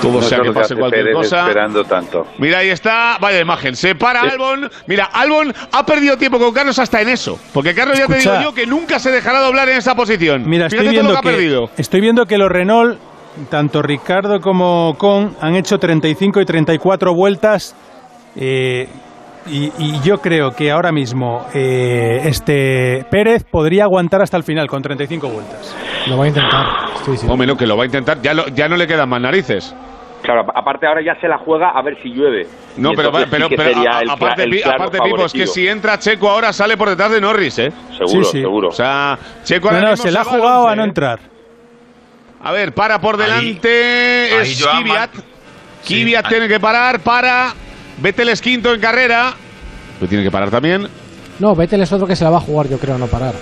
Todo No sea que pase cualquier Pérez cosa. esperando tanto. Mira, ahí está, vaya imagen. Se para. Albon. Mira, Albon ha perdido tiempo con Carlos hasta en eso. Porque Carlos ya te digo yo que nunca se dejará doblar en esa posición. Mira, estoy Fíjate viendo que, ha que, perdido. estoy viendo que los Renault, tanto Ricardo como Con, han hecho 35 y 34 vueltas. eh, y, y yo creo que ahora mismo eh, este Pérez podría aguantar hasta el final con 35 vueltas. Lo va a intentar. Sí, sí. Hombre, no, que lo va a intentar. Ya, lo- ya no le quedan más narices. Claro, aparte ahora ya se la juega a ver si llueve. No, pero, entonces pero, sí que pero sería a- el cla- aparte, el Pi- claro aparte, Pipo, es que si entra Checo ahora sale por detrás de Norris, ¿eh? Seguro, Sí, sí. seguro. O sea, Checo No, ahora no, mismo se la ha jugado a no ¿eh? entrar. A ver, para por Ahí- delante. ahí es. Man- Kvyat Sí, tiene que parar para. Vettel es quinto en carrera. Pero tiene que parar también. No, Vettel es otro que se la va a jugar, yo creo, no parar.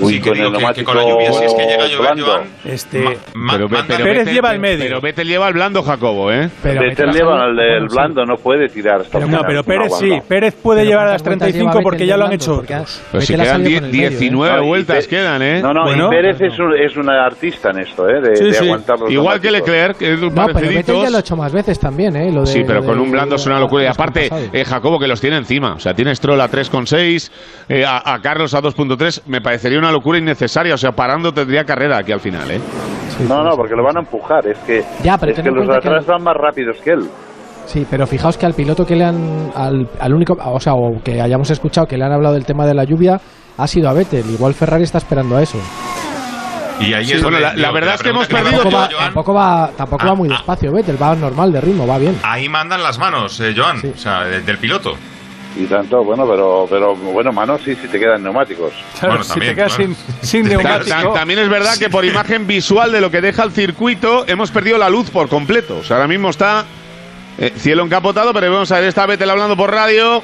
Uy, Sí, que con digo el que- que con la lluvia, si es que llega a llover, blando. Joan, Este, ma- Pero, pero Pérez lleva el medio. Pero Vettel lleva el blando Jacobo, ¿eh? Pero Vettel lleva salido- del blando, no puede tirar. hasta el no, pero Pérez sí. Pérez puede Pero llevar a las ¿cuántas vueltas 35 lleva porque ya lo han hecho. Pero si Vettel ha quedan salido die- con el medio, ¿eh? 19 No, y vueltas, quedan, ¿eh? No, no, Pérez es un, es un artista en esto, ¿eh? De, Sí, de sí. aguantar los Igual que. Leclerc, que es No, pero Vettel ya lo ha hecho más veces también, ¿eh? Sí, pero con un blando es una locura. Y aparte, eh, Jacobo que los tiene encima. O sea, tiene Stroll a 3,6, eh, a, a Carlos a 2,3. Me parecería una locura innecesaria. O sea, parando tendría carrera aquí al final, ¿eh? No, no, porque lo van a empujar. Es que, Ya, pero es que los de que- atrás van más rápidos que él. Sí, pero fijaos que al piloto que le han. Al, al único. O sea, o que hayamos escuchado que le han hablado del tema de la lluvia ha sido a Vettel. Igual Ferrari está esperando a eso. Y ahí Sí, es bueno, la- verdad es que hemos perdido Tampoco va, tampoco va, tampoco Ah, va muy ah. despacio Vettel, va normal de ritmo, va bien. Ahí mandan las manos, eh, Joan, o sea, de- del piloto. Y tanto, bueno, pero, pero bueno, mano, sí, sí te quedan neumáticos. Claro, Bueno, si también, te quedas claro. sin, sin Te Ta- neumático. ta- también es verdad que por imagen visual de lo que deja el circuito hemos perdido la luz por completo. O sea, ahora mismo está eh, cielo encapotado, pero vamos a ver, está Vettel hablando por radio,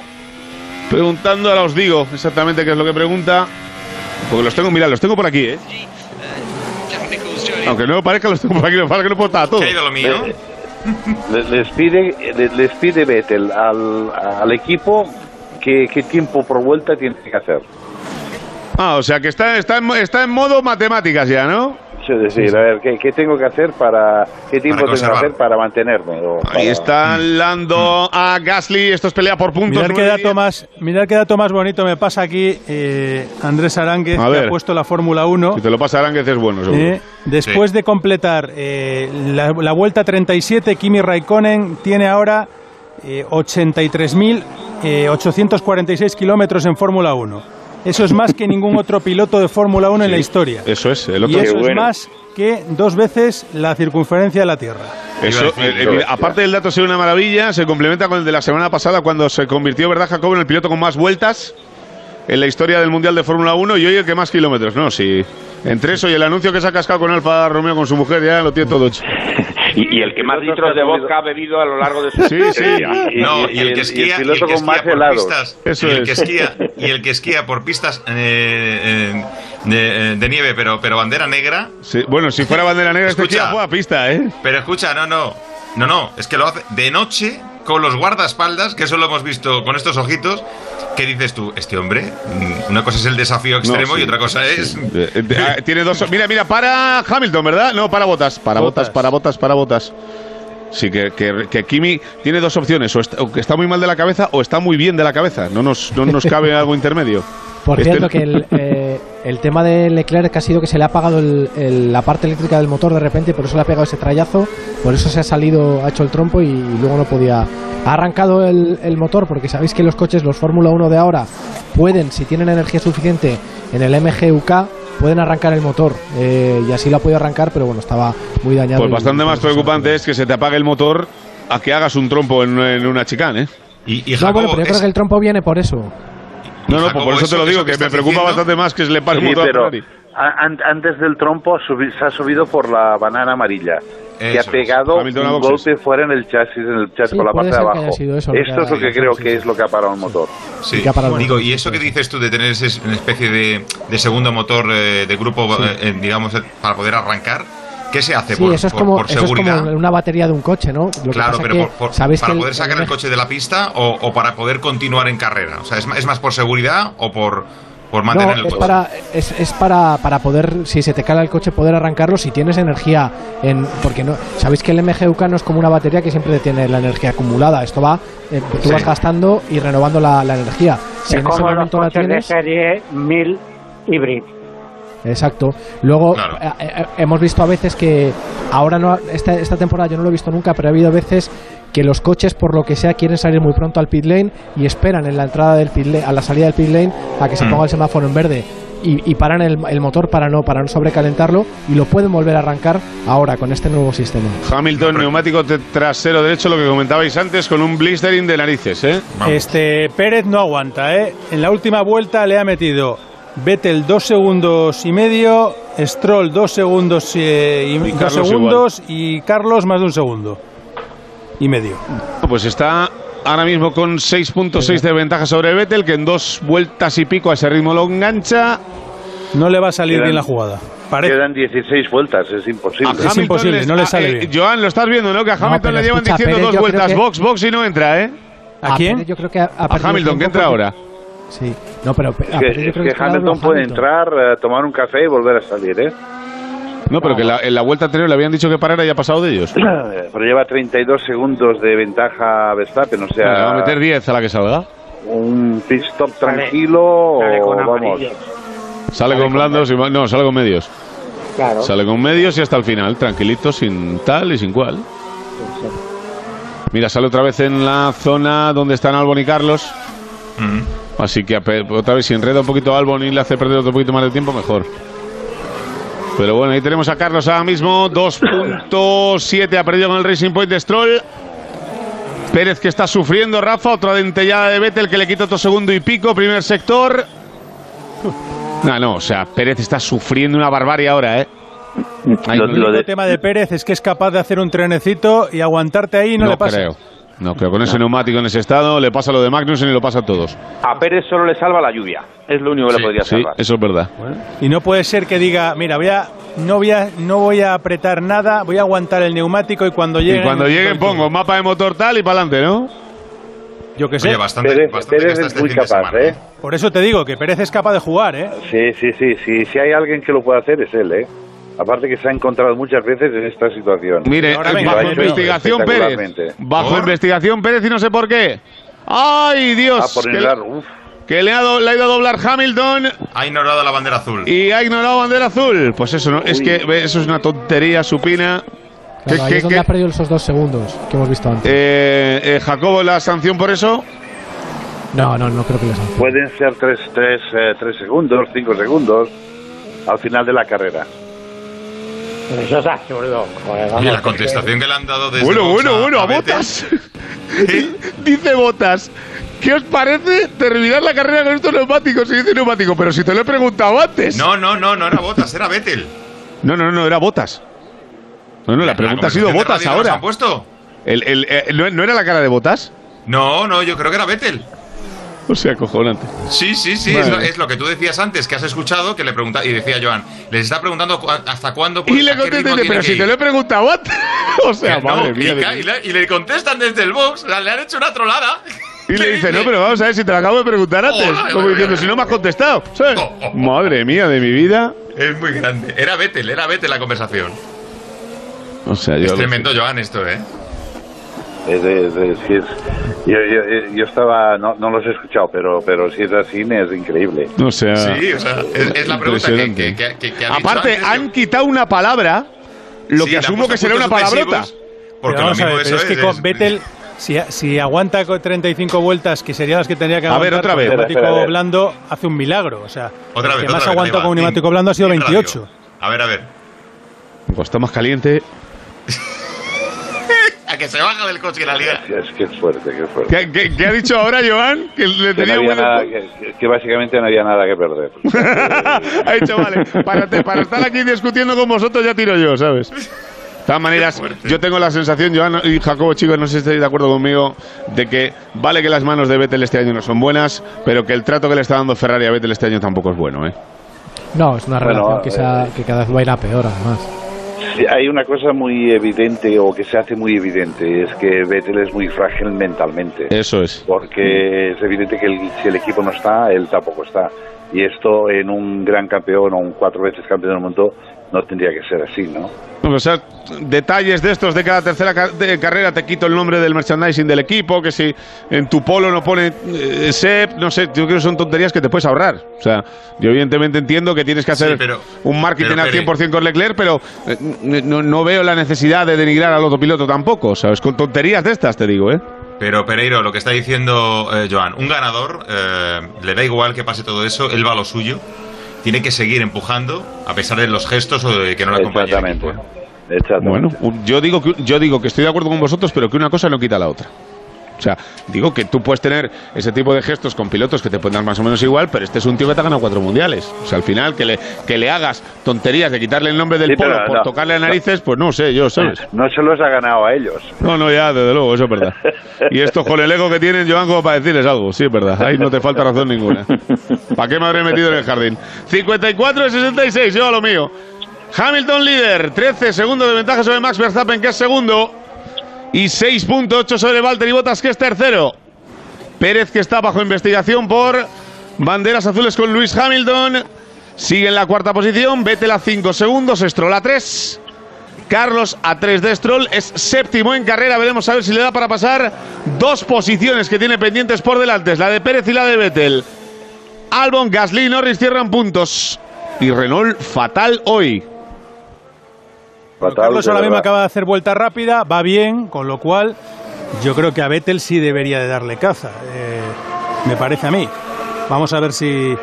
preguntando, ahora os digo exactamente qué es lo que pregunta. Porque los tengo, mirad, los tengo por aquí, ¿eh? Aunque no me parezca, los tengo por aquí, lo que no puedo estar todo. ¿Qué ha ido lo mío? Le- Les pide, le- les pide Vettel al, al equipo qué, qué tiempo por vuelta tiene que hacer. Ah, o sea que está, está, en, está en modo matemáticas ya, ¿no? Es decir, a ver, ¿qué, qué tengo que hacer para, qué tiempo tengo que hacer para mantenerme? O Ahí para- está Lando a Gasly, esto es pelea por puntos. Mirad qué, dato más, mirad qué dato más bonito me pasa aquí eh, Andrés Aránguez, A que ver. ha puesto la Fórmula 1. Si te lo pasa Aránguez es bueno, seguro. Eh, después de completar eh, la, la vuelta 37, Kimi Raikkonen tiene ahora eh, 83.846 kilómetros en Fórmula 1. Eso es más que ningún otro piloto de Fórmula 1 en la historia. Eso es, el Y otro. eso Qué es más que dos veces la circunferencia de la Tierra. Eso, decir, eh, eh, aparte del dato ser una maravilla, se complementa con el de la semana pasada cuando se convirtió, ¿verdad, Jacobo, en el piloto con más vueltas en la historia del Mundial de Fórmula 1 y hoy el que más kilómetros, ¿no? Sí. Entre eso y el anuncio que se ha cascado con Alfa Romeo con su mujer, ya lo tiene todo hecho. [laughs] Y, y el que más litros de vodka ha bebido a lo largo de su Sí, sí. [laughs] Y- No, y- y el y que el esquía, y piloto el que esquía por helados. pistas, Eso y el es. que esquía [laughs] y el que esquía por pistas eh, eh, de, de nieve, pero pero bandera negra. Sí, Bueno, si fuera bandera negra, este Escucha. tío juega a pista, ¿eh? Pero escucha, no, no, no, no, es que lo hace de noche con los guardaespaldas, que eso lo hemos visto con estos ojitos. ¿Qué dices tú? Este hombre, mm, una cosa es el desafío extremo No, sí, y otra cosa es. Eh, eh, ah, tiene dos. Mira, mira, para Hamilton, ¿verdad? No, para botas. Para botas, para botas, para botas. Sí, que, que, que Kimi tiene dos opciones: o está, o que está muy mal de la cabeza o está muy bien de la cabeza. No nos, no nos cabe algo intermedio. [laughs] Por Este- cierto, que el, [laughs] eh, el tema de Leclerc ha sido que se le ha apagado el- el- la parte eléctrica del motor de repente, por eso le ha pegado ese trayazo, por eso se ha salido, ha hecho el trompo y, luego no podía. Ha arrancado el, el motor, porque sabéis que los coches, los Fórmula 1 de ahora, pueden, si tienen energía suficiente en el MGUK, pueden arrancar el motor. eh, y así lo ha podido arrancar, pero bueno, estaba muy dañado. Pues bastante y más preocupante es que se te apague el motor a que hagas un trompo en, en una chicane, ¿eh? Y, y No, bueno, pero yo creo que el trompo viene por eso. No, no, Jacobo, por eso te lo digo, que que me preocupa diciendo- bastante más que se le pare el Sí, pero a- an- antes del trompo subi- se ha subido por la banana amarilla. que Eso ha pegado un boxes. golpe fuera en el chasis, en el chasis Sí, por la parte de que abajo. eso que Esto es lo que creo sí, que es lo que ha parado el motor. Sí, Y que el digo, y eso que dices tú de tener ese- una especie de, de segundo motor eh, de grupo, eh, eh, digamos, para poder arrancar, ¿qué se hace Sí, por, eso es, por- como, por eso es seguridad? como una batería de un coche, ¿no? Lo Claro, pero que por- sabéis para que poder sacar el coche de la pista o, o para poder continuar en carrera. O sea, ¿es, es más por seguridad o por, por mantener no, el es coche? para, es, es para, para poder, si se te cala el coche, poder arrancarlo si tienes energía. en Porque no sabéis que el MGUK no es como una batería que siempre tiene la energía acumulada. Esto va, eh, tú Sí. vas gastando y renovando la, la energía. Si es en ese como los momento la coches de serie 1000 hybrid. Exacto. Luego Claro. eh, eh, hemos visto a veces que ahora no esta, esta temporada yo no lo he visto nunca, pero ha habido veces que los coches por lo que sea quieren salir muy pronto al pit lane y esperan en la entrada del pit lane, a la salida del pit lane a que se Mm. ponga el semáforo en verde y, y paran el, el motor para no para no sobrecalentarlo y lo pueden volver a arrancar ahora con este nuevo sistema. Hamilton, neumático trasero derecho, lo que comentabais antes, con un blistering de narices, ¿eh? Vamos. Este Pérez no aguanta, ¿eh? En la última vuelta le ha metido Vettel dos segundos y medio, Stroll dos segundos eh, y, Y dos Carlos segundos y Carlos más de un segundo y medio. Pues está ahora mismo con 6.6 de ventaja sobre Vettel, que en dos vueltas y pico a ese ritmo lo engancha. No le va a salir Quedan- bien la jugada. Parece. Quedan 16 vueltas, es imposible. A Hamilton imposible, les- no le a- sale eh, bien. Joan, lo estás viendo, ¿no? Que a No, Hamilton pero le llevan escucha, diciendo Pérez, dos vueltas. que- Box, box y no entra, ¿eh? ¿A quién? Pérez yo creo que ha, A perdido Hamilton, que entra porque- ahora. Sí. No, pero Es que, yo es creo que que está Hamilton puede Hamilton. entrar, eh, tomar un café y volver a salir, ¿eh? No, pero que la- en la vuelta anterior le habían dicho que parara y ha pasado de ellos. [clears throat] Pero lleva 32 segundos de ventaja a Verstappen, o sea, Le va a meter 10 a la que salga. un pit stop tranquilo sale con o vamos. Sale con blandos y... No, sale con medios. Claro. Sale con medios y hasta el final, tranquilito, sin tal y sin cual. Mira, sale otra vez en la zona donde están Albon y Carlos. Así que otra vez si enreda un poquito a Albon y le hace perder otro poquito más de tiempo, mejor. Pero bueno, ahí tenemos a Carlos ahora mismo. 2.7 ha perdido con el Racing Point de Stroll. Pérez que está sufriendo, Rafa. Otra dentellada de Vettel que le quita otro segundo y pico. Primer sector. No, no, o sea, Pérez está sufriendo una barbarie ahora, ¿eh? Ay, Lo- no, lo El de- tema de Pérez es que es capaz de hacer un trenecito y aguantarte ahí y no, no le pasa. creo. No creo. Con ese neumático en ese estado le pasa lo de Magnussen y lo pasa a todos. A Pérez solo le salva la lluvia. Es lo único que le podría Sí, salvar. eso es verdad. Y no puede ser que diga, mira, voy a, no, voy a, no voy a apretar nada, voy a aguantar el neumático y cuando llegue. Y cuando lleguen pongo mapa de motor tal y para adelante, ¿no? Yo que sé. Oye, bastante, Pérez, bastante Pérez que es este muy capaz, semana. ¿eh? Por eso te digo que Pérez es capaz de jugar, ¿eh? Sí, sí, sí, sí. Si hay alguien que lo puede hacer es él, ¿eh? Aparte que se ha encontrado muchas veces en esta situación. Mire, Ahora eh, venga, bajo investigación Pérez. Bajo ¿Por? investigación Pérez y no sé por qué. ¡Ay, Dios! Ah, por que, entrar, uf. que le, ha, do- le ha ido a doblar Hamilton Ha ignorado la bandera azul. y ha ignorado bandera azul. Pues eso, ¿no? Es que eso es una tontería supina. Claro, ¿Qué- ahí qué- es donde qué? ha perdido esos dos segundos que hemos visto antes. Eh, eh, Jacobo, la sanción por eso. No, no, no creo que les han. Pueden ser tres, tres, eh, tres segundos, cinco segundos al final de la carrera. Eso es absurdo. Joder, vamos, Oye, la contestación que le han dado desde Bueno, bueno, bueno, a botas. [laughs] Dice Botas. ¿Qué os parece terminar la carrera con estos neumáticos? Y dice neumático, pero si te lo he preguntado antes. No, no, no, no era Botas, era Vettel. No, no, no, era Botas. No, no, la pregunta ha sido Botas ahora. han puesto? El, el, eh, ¿no, no era la cara de Botas? No, no, yo creo que era Vettel. O sea, cojonante. Sí, sí, sí, Vale. es, lo, es lo que tú decías antes, que has escuchado, que le pregunta y decía Joan, les está preguntando cu- hasta cuándo Y le ritmo y dice, tiene pero si ir". te lo he preguntado antes. [laughs] o sea, no, madre mía. y le, y le contestan desde el box, le han hecho una trolada. Y le dice, no, pero vamos a ver si te lo acabo de preguntar antes. Hola, Como hola, diciendo, hola. si no me has contestado. ¿sabes? Madre mía de mi vida. Es muy grande. Era Vettel, era Vettel la conversación. O sea, yo. Es tremendo, Joan, esto, ¿eh? Es de- es de- sí es- yo, yo- yo estaba, no, no los he escuchado, pero, pero si es así, es increíble. O sea. Sí, o sea, es, es la pregunta que, que, que- que ha dicho Aparte, antes, han quitado una palabra, lo Sí, que han asumo que será una palabrota. Porque Pero lo vamos a mismo ver, eso pero es que es, con es- Vettel, si, si aguanta con 35 vueltas, que serían las que tendría que A ver, aguantar otra con vez. neumático Espera, espera, a ver. blando, hace un milagro. O sea, Otra el vez, que más va. con un neumático blando ha sido din radio. 28. A ver, a ver. Pues está más caliente. [laughs] A que se baja del coche y la liga. Es que es fuerte, que es fuerte. ¿Qué, qué- qué ha dicho ahora, Joan? Que le Que, no tenía había buen- nada, que, que- que básicamente no había nada que perder. [laughs] ha dicho, vale, para, te- para estar aquí discutiendo con vosotros ya tiro yo, ¿sabes? De todas maneras, yo tengo la sensación, Joan y Jacobo, chicos, no sé si estáis de acuerdo conmigo, de que vale que las manos de Vettel este año no son buenas, pero que el trato que le está dando Ferrari a Vettel este año tampoco es bueno, ¿eh? No, es una Bueno, relación que, se ha- eh, que cada vez va a ir a peor, además. Sí, hay una cosa muy evidente o que se hace muy evidente, es que Vettel es muy frágil mentalmente. Eso es. Porque es evidente que el- si el equipo no está, él tampoco está. Y esto en un gran campeón o un cuatro veces campeón del mundo no tendría que ser así, ¿no? O sea, detalles de estos de cada tercera ca- de carrera te quito el nombre del merchandising del equipo, que si en tu polo no pone eh, SEP, no sé, yo creo que son tonterías que te puedes ahorrar. O sea, yo evidentemente entiendo que tienes que hacer Sí, pero- un marketing pero, al Pere. 100% con Leclerc, pero eh, no, no veo la necesidad de denigrar al autopiloto tampoco, ¿sabes? Con tonterías de estas te digo, ¿eh? Pero Pereiro, lo que está diciendo eh, Joan, un ganador eh, le da igual que pase todo eso, él va a lo suyo, tiene que seguir empujando a pesar de los gestos o de que no le acompañe. Exactamente. Bueno, un- yo digo, que, yo digo que estoy de acuerdo con vosotros, pero que una cosa no quita la otra. O sea, digo que tú puedes tener ese tipo de gestos con pilotos que te pueden dar más o menos igual, pero este es un tío que te ha ganado cuatro mundiales. O sea, al final, que le, que le hagas tonterías de quitarle el nombre del Sí, polo por no. tocarle a narices, pues no sé, yo, ¿sabes? No se los ha ganado a ellos. No, no, ya, desde luego, eso es verdad. Y esto con el ego que tienen, Joan, como para decirles algo, sí, es verdad. Ahí no te falta razón ninguna. ¿Para qué me habré metido en el jardín? 54 de 66, yo a lo mío. Hamilton líder, 13 segundos de ventaja sobre Max Verstappen, que es segundo. Y 6.8 sobre Valtteri Bottas, que es tercero. Pérez, que está bajo investigación por banderas azules con Luis Hamilton. Sigue en la cuarta posición. Vettel a 5 segundos. Stroll a 3. Carlos a 3 de Stroll es séptimo en carrera. Veremos a ver si le da para pasar dos posiciones que tiene pendientes por delante. La de Pérez y la de Vettel. Albon, Gasly Norris cierran puntos. Y Renault fatal hoy. Carlos ahora mismo acaba de hacer vuelta rápida, va bien, con lo cual yo creo que a Vettel sí debería de darle caza. eh, me parece a mí. Vamos a ver si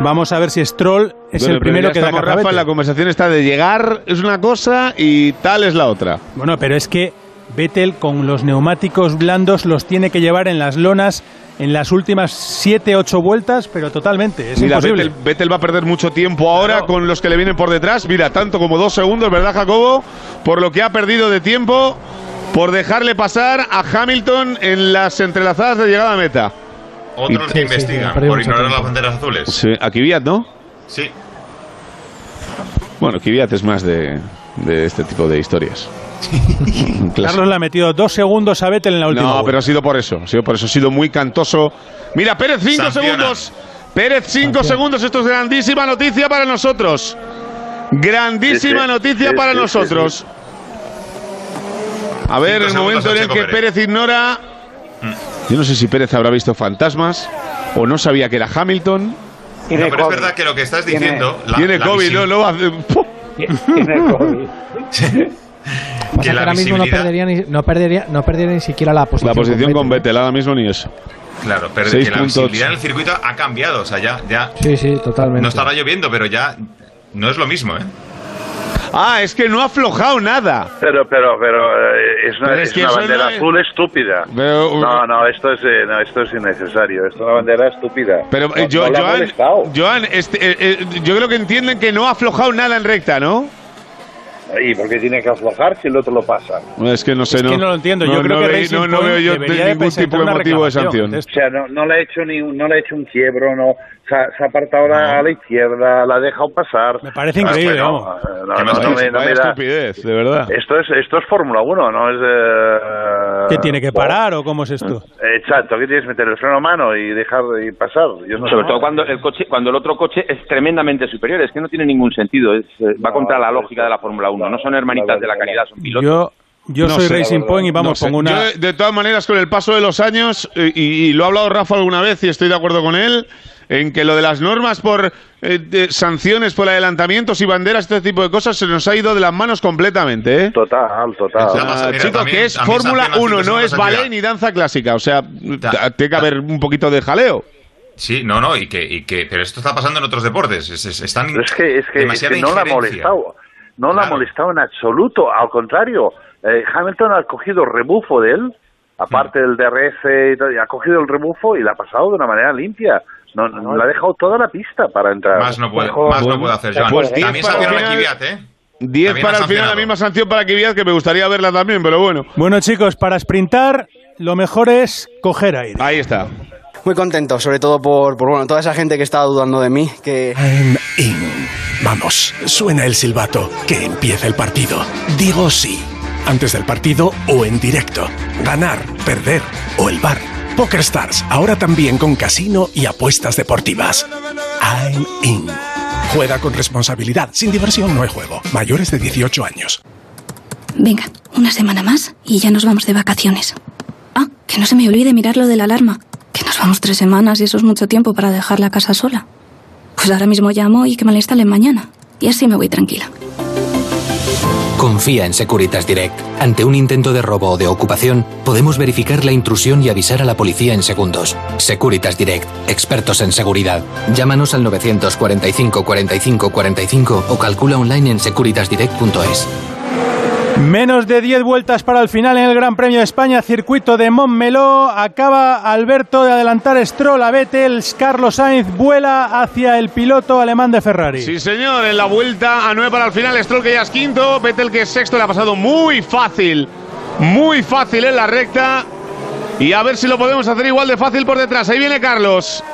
vamos a ver si Stroll es Bueno, el primero que da Rafa, Vettel. la conversación está de llegar es una cosa y tal es la otra. Bueno, pero es que Vettel con los neumáticos blandos los tiene que llevar en las lonas en las últimas 7-8 vueltas, pero totalmente, es Mira, imposible. Vettel, Vettel va a perder mucho tiempo ahora con los que le vienen por detrás. Mira, tanto como dos segundos, ¿verdad, Jacobo? Por lo que ha perdido de tiempo por dejarle pasar a Hamilton en las entrelazadas de llegada a meta. Otros Y- que investigan por ignorar las banderas azules. Sí, a Kvyat, ¿no? Sí. Bueno, Kvyat es más de, de este tipo de historias. [laughs] Carlos le ha metido dos segundos a Vettel en la última No, vuelta. pero ha sido por eso. Ha sido por eso. Ha sido muy cantoso. Mira, Pérez, 5 Sancionan. segundos. Pérez, 5 segundos. Esto es grandísima noticia para nosotros. Grandísima Sí, sí. noticia Sí, para sí, sí, nosotros. A ver, Cinco el momento en el que Pérez. Pérez ignora. Yo no sé si Pérez habrá visto fantasmas o no sabía que era Hamilton. No, pero es verdad que lo que estás diciendo. la- Tiene la COVID, no, no va a hacer- [laughs] Pasa que que la ahora mismo no perdería, ni, no, perdería, no perdería ni siquiera la posición. La posición con Vettel. Ahora mismo ni eso. Claro, pero Seis que la puntos. visibilidad en el circuito ha cambiado. O sea, ya, ya Sí, sí, totalmente. no estará lloviendo, pero ya no es lo mismo, ¿eh? Ah, es que no ha aflojado nada. Pero, pero, pero eh, es una, Pero es es que una eso bandera no es- azul estúpida. Pero- no, no, esto es, eh, no, esto es innecesario. Esto es una bandera estúpida. Pero eh, No- yo, no ha Joan. Joan, este, eh, eh, yo creo que entienden que no ha aflojado nada en recta, ¿no? ¿Y por qué tiene que aflojar si el otro lo pasa? Es que no sé, Es no. que no lo entiendo. Yo creo que ve- Racing no, no veo yo de ningún tipo de motivo de sanción. O sea, no, no le ha hecho ni no le ha hecho un quiebro, no se ha, se ha apartado la- a la izquierda, la ha dejado pasar. Me parece increíble, vamos. No, Qué no, me- no vaya me da- estupidez, de verdad. Esto es esto es Fórmula 1, no es eh, ¿Qué tiene que parar o cómo es esto? Exacto, ¿qué tienes que meter el freno a mano y dejar de pasar? Yo no Sobre sé. todo cuando el coche, cuando el otro coche es tremendamente superior, es que no tiene ningún sentido, es, eh, va contra la lógica de la Fórmula 1, no son hermanitas de la calidad, son pilotos. Yo, yo No soy sé, Racing Point y vamos, No pongo una... Yo, de todas maneras, con el paso de los años, eh, y, y lo ha hablado Rafa alguna vez y estoy de acuerdo con él, en que lo de las normas por eh, de sanciones por adelantamientos y banderas, este tipo de cosas, se nos ha ido de las manos completamente, ¿eh? Total, total. Ah, Mira, chico, también- que es Fórmula sancionan 1, cinco no es ballet ni danza clásica. O sea, tiene que haber un poquito de jaleo. Sí, no, no, y que, y que, pero esto está pasando en otros deportes. Es, es- están es que, es que, es demasiada que no la ha molestado. No la ha molestado en absoluto. Al contrario, eh, Hamilton ha cogido rebufo de él, aparte del DRS y todo, y ha cogido el rebufo y la ha pasado de una manera limpia. No, no, le ha dejado toda la pista para entrar. Más no puede, más no puede hacer, Joan. Pues diez también sancionan a final. Kvyat, ¿eh? 10 También para el final, la misma sanción para Kvyat, que me gustaría verla también, pero bueno. Bueno, chicos, para sprintar, lo mejor es coger aire. Ahí está. Muy contento, sobre todo por, por bueno, toda esa gente que estaba dudando de mí, que... I'm in. Vamos, suena el silbato. Que empiece el partido. Digo sí. Antes del partido o en directo. Ganar, perder o el bar. Poker Stars, ahora también con casino y apuestas deportivas. I'm in. Juega con responsabilidad. Sin diversión no hay juego. Mayores de 18 años. Venga, una semana más y ya nos vamos de vacaciones. Ah, que no se me olvide mirar lo de la alarma. Que nos vamos tres semanas y eso es mucho tiempo para dejar la casa sola. Pues ahora mismo llamo y que me la instalen mañana. Y así me voy tranquila. Confía en Securitas Direct. Ante un intento de robo o de ocupación, podemos verificar la intrusión y avisar a la policía en segundos. Securitas Direct, expertos en seguridad. Llámanos al 945 45 45 o calcula online en securitasdirect.es. Menos de 10 vueltas para el final en el Gran Premio de España, circuito de Montmeló. Acaba Alberto de adelantar Stroll a Vettel. Carlos Sainz vuela hacia el piloto alemán de Ferrari. Sí, señor, en la vuelta a 9 para el final. Stroll que ya es quinto. Vettel que es sexto. Le ha pasado muy fácil. Muy fácil en la recta. Y a ver si lo podemos hacer igual de fácil por detrás. Ahí viene Carlos.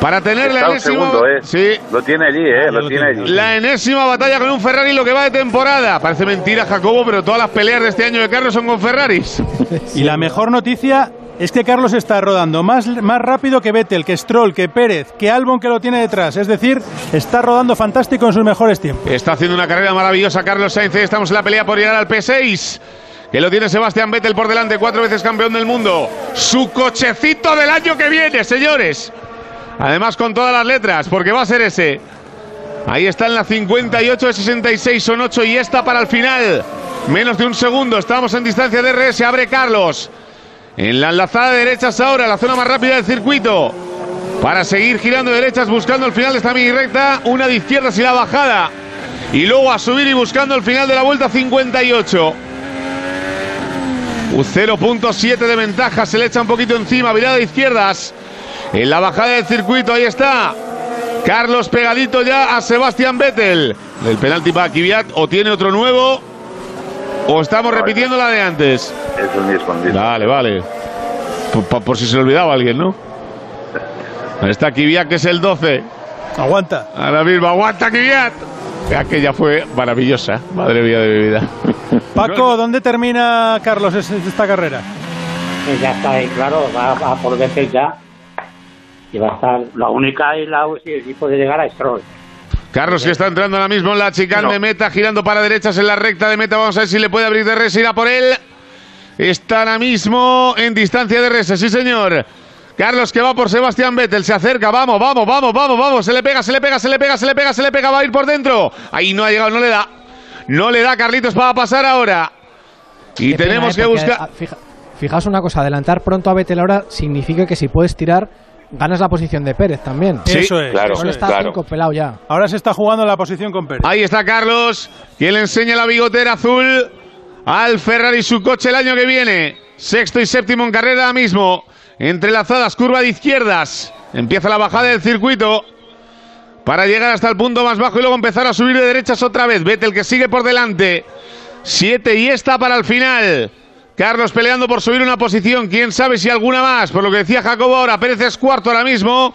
Para tener la enésima, segundo, ¿eh? sí, Lo tiene allí, ¿eh? Lo tiene allí. la enésima batalla con un Ferrari lo que va de temporada. Parece mentira, Jacobo, pero todas las peleas de este año de Carlos son con Ferraris. [laughs] Y la mejor noticia es que Carlos está rodando más, más rápido que Vettel, que Stroll, que Pérez, que Albon que lo tiene detrás. Es decir, está rodando fantástico en sus mejores tiempos. Está haciendo una carrera maravillosa Carlos Sainz. Estamos en la pelea por llegar al P6. Que lo tiene Sebastián Vettel por delante, cuatro veces campeón del mundo. Su cochecito del año que viene, señores. Además con todas las letras, porque va a ser ese. Ahí está en la 58 de 66, son 8 y esta para el final. Menos de un segundo, estamos en distancia de RS, abre Carlos. En la enlazada de derechas ahora, la zona más rápida del circuito. Para seguir girando de derechas, buscando el final de esta mini recta. Una de izquierdas y la bajada. Y luego a subir y buscando el final de la vuelta 58. Un 0.7 de ventaja, se le echa un poquito encima, virada de izquierdas. En la bajada del circuito, ahí está. Carlos pegadito ya a Sebastián Vettel. El penalti para Kvyat o tiene otro nuevo o estamos repitiendo la de antes. Es el mismo. el mismo. Vale, vale. Por, por- por si se le olvidaba a alguien, ¿no? Ahí está Kvyat, que es el 12. Aguanta. Ahora mismo, aguanta Kvyat. Aquella fue maravillosa. Madre mía de mi vida. Paco, ¿dónde termina Carlos es- esta carrera? Pues ya está ahí, claro, va, va por Vettel ya. Y va a estar la única y la y puede llegar a Stroll. Carlos que está entrando ahora mismo en la chicane de meta, girando para derechas en la recta de meta. Vamos a ver si le puede abrir de res, irá por él. Está ahora mismo en distancia de res, sí señor. Carlos que va por Sebastián Vettel, se acerca, vamos, vamos, vamos, vamos, vamos, se le pega, se le pega, se le pega, se le pega, se le pega, va a ir por dentro. Ahí no ha llegado, no le da. No le da Carlitos para pasar ahora. Y Qué pena, tenemos ¿eh? que buscar... ah, fija- fijaos una cosa, adelantar pronto a Vettel ahora significa que si puedes tirar, ganas la posición de Pérez también. Sí, Eso es, claro, está claro. cinco pelado ya. Ahora se está jugando la posición con Pérez. Ahí está Carlos, quien le enseña la bigotera azul al Ferrari su coche el año que viene. Sexto y séptimo en carrera ahora mismo. Entrelazadas, curva de izquierdas. Empieza la bajada del circuito para llegar hasta el punto más bajo y luego empezar a subir de derechas otra vez. Vettel que sigue por delante. Siete y esta para el final. Carlos peleando por subir una posición. Quién sabe si alguna más. Por lo que decía Jacobo ahora. Pérez es cuarto ahora mismo.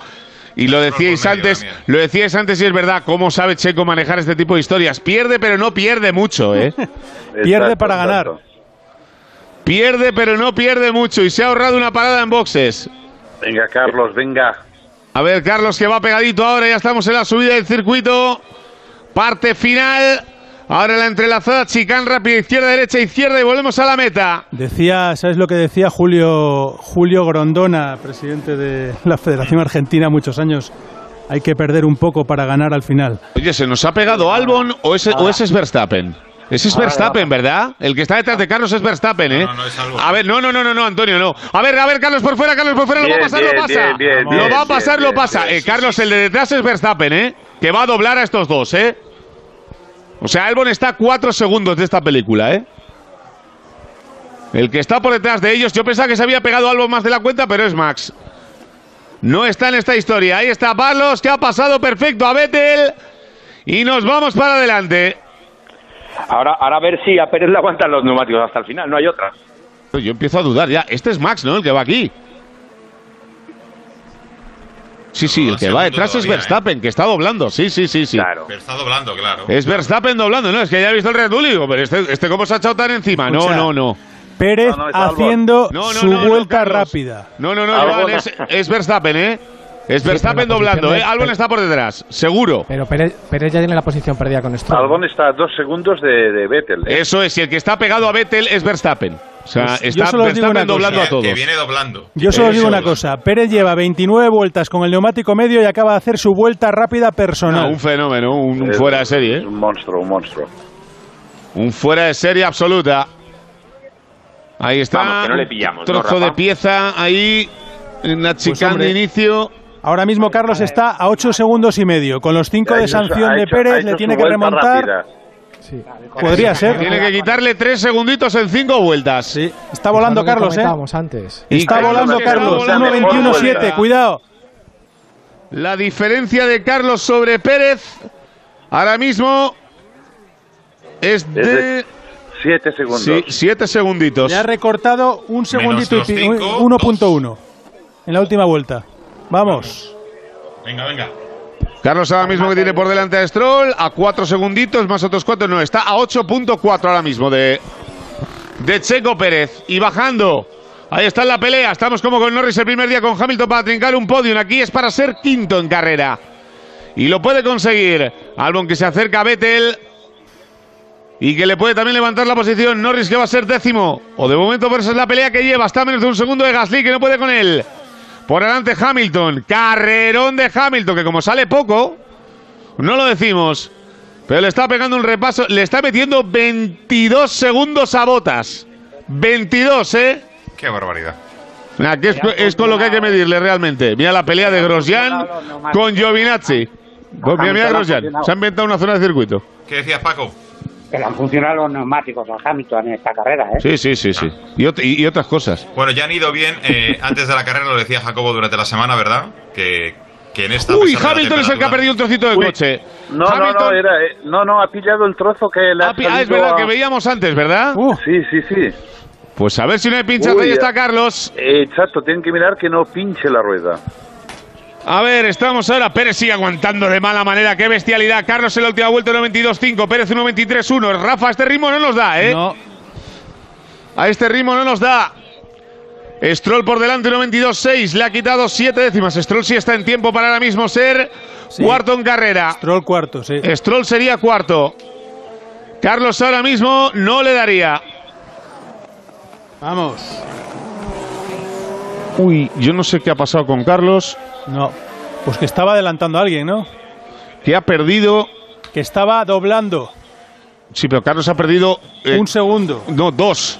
Y lo decíais antes, lo decíais antes y es verdad, cómo sabe Checo manejar este tipo de historias. Pierde, pero no pierde mucho, ¿eh? [laughs] Pierde para ganar. Pierde, pero no pierde mucho y se ha ahorrado una parada en boxes. Venga, Carlos, venga. A ver, Carlos que va pegadito ahora, ya estamos en la subida del circuito. Parte final. Ahora la entrelazada, chicán rápida, izquierda, derecha, izquierda y volvemos a la meta. Decía, ¿sabes lo que decía Julio, Julio Grondona, presidente de la Federación Argentina muchos años? Hay que perder un poco para ganar al final. Oye, ¿se nos ha pegado Albon o ese, o ese es Verstappen? Ese es Verstappen, ¿verdad? El que está detrás de Carlos es Verstappen, ¿eh? A ver, no, no, no, no, no, Antonio, no. A ver, a ver, Carlos por fuera, Carlos por fuera, lo va a Bien, pasar, bien, lo pasa. bien, bien, lo bien, va a bien, pasar, lo bien, pasa. bien, Eh, Carlos, el de detrás es Verstappen, ¿eh? Que va a doblar a estos dos, ¿eh? O sea, Albon está a cuatro segundos de esta película, ¿eh? El que está por detrás de ellos, yo pensaba que se había pegado algo más de la cuenta, pero es Max. No está en esta historia. Ahí está Carlos, que ha pasado perfecto a Vettel. Y nos vamos para adelante. Ahora, ahora a ver si a Pérez le aguantan los neumáticos hasta el final, no hay otra. Yo empiezo a dudar ya. Este es Max, ¿no? El que va aquí. Sí, sí, el que va detrás es Verstappen, que está doblando. Sí, sí, sí, sí. Pero está doblando, claro. Es Verstappen doblando, ¿no? Es que ya he visto el Red Bull y digo, pero este, este cómo se ha echado tan encima. No, Escucha. no, no. Pérez No, no, haciendo No, no, su vuelta rápida. No, no, no, Iván, es, es Verstappen, ¿eh? Es Verstappen doblando, ¿eh? Albon está por detrás, seguro. Pero Pérez, Pérez ya tiene la posición perdida con Stroll. Albon está a dos segundos de, de Vettel. ¿eh? Eso es, y el que está pegado a Vettel es Verstappen. O sea, Pues yo está solo os digo una Verstappen doblando cosa. a todos. Que viene doblando. Yo solo digo una cosa. Pérez lleva 29 vueltas con el neumático medio y acaba de hacer su vuelta rápida personal. No, un fenómeno, un, fuera de serie, ¿eh? Un monstruo, un monstruo. Un fuera de serie absoluta. Ahí está. Vamos, que no le pillamos, Trozo de pieza ahí en la chicane hombre. de inicio. Ahora mismo Carlos está a 8 segundos y medio. Con los 5 Ha de sanción de Pérez le tiene que remontar. rápida. Podría ser. Tiene que quitarle tres segunditos en cinco vueltas. Sí. Está volando Es Carlos, ¿eh? antes. Está volando Carlos. volando. 1.21.7. Cuidado. La diferencia de Carlos sobre Pérez ahora mismo es de Siete segundos. sí, siete segunditos. Le ha recortado un segundito y los pi- cinco, 1.1 en la última vuelta. Vamos. Venga, venga. Carlos ahora mismo que tiene por delante a Stroll a cuatro segunditos más otros cuatro no está a 8.4 ahora mismo de de Checo Pérez y bajando. Ahí está en la pelea. Estamos como con Norris el primer día con Hamilton para trincar un podium. Aquí es para ser quinto en carrera. Y lo puede conseguir. Albon que se acerca a Vettel. Y que le puede también levantar la posición. Norris que va a ser décimo. O de momento, por eso es la pelea que lleva. Está a menos de un segundo de Gasly que no puede con él. Por delante Hamilton. Carrerón de Hamilton que como sale poco, no lo decimos. Pero le está pegando un repaso. Le está metiendo 22 segundos a botas. 22, ¿eh? Qué barbaridad. Nah, que es, es con lo que hay que medirle realmente. Mira la pelea de Grosjean con Giovinazzi. Mira, mira Grosjean. Se ha inventado una zona de circuito. ¿Qué decías, Paco? Que le han funcionado los neumáticos a Hamilton en esta carrera, ¿eh? Sí, sí, sí, sí. Y, ot- y- otras cosas. Bueno, ya han ido bien. eh, antes de la carrera lo decía Jacobo durante la semana, ¿verdad? Que, que en esta. Uy, Hamilton es el que ha perdido un trocito de Uy. coche. No, no, no, era, eh, no, no, ha pillado el trozo que le ha Ah, ah, es verdad a- que veíamos antes, ¿verdad? Sí, sí, sí. Pues a ver si no hay pinchazo. Uy, Ahí está eh. Carlos. Eh, Exacto, tienen que mirar que no pinche la rueda. A ver, estamos ahora. Pérez sigue aguantando de mala manera. Qué bestialidad. Carlos en la última vuelta 92.5. Pérez 1.23.1. Rafa, a este ritmo no nos da, ¿eh? No. A este ritmo no nos da. Stroll por delante 1.22.6. Le ha quitado 7 décimas. Stroll sí está en tiempo para ahora mismo ser cuarto en carrera. Stroll cuarto, sí. Stroll sería cuarto. Carlos ahora mismo no le daría. Vamos. Uy, yo no sé qué ha pasado con Carlos. No. Pues que estaba adelantando a alguien, ¿no? Que ha perdido. Que estaba doblando. Sí, pero Carlos ha perdido. eh, Un segundo. No, dos.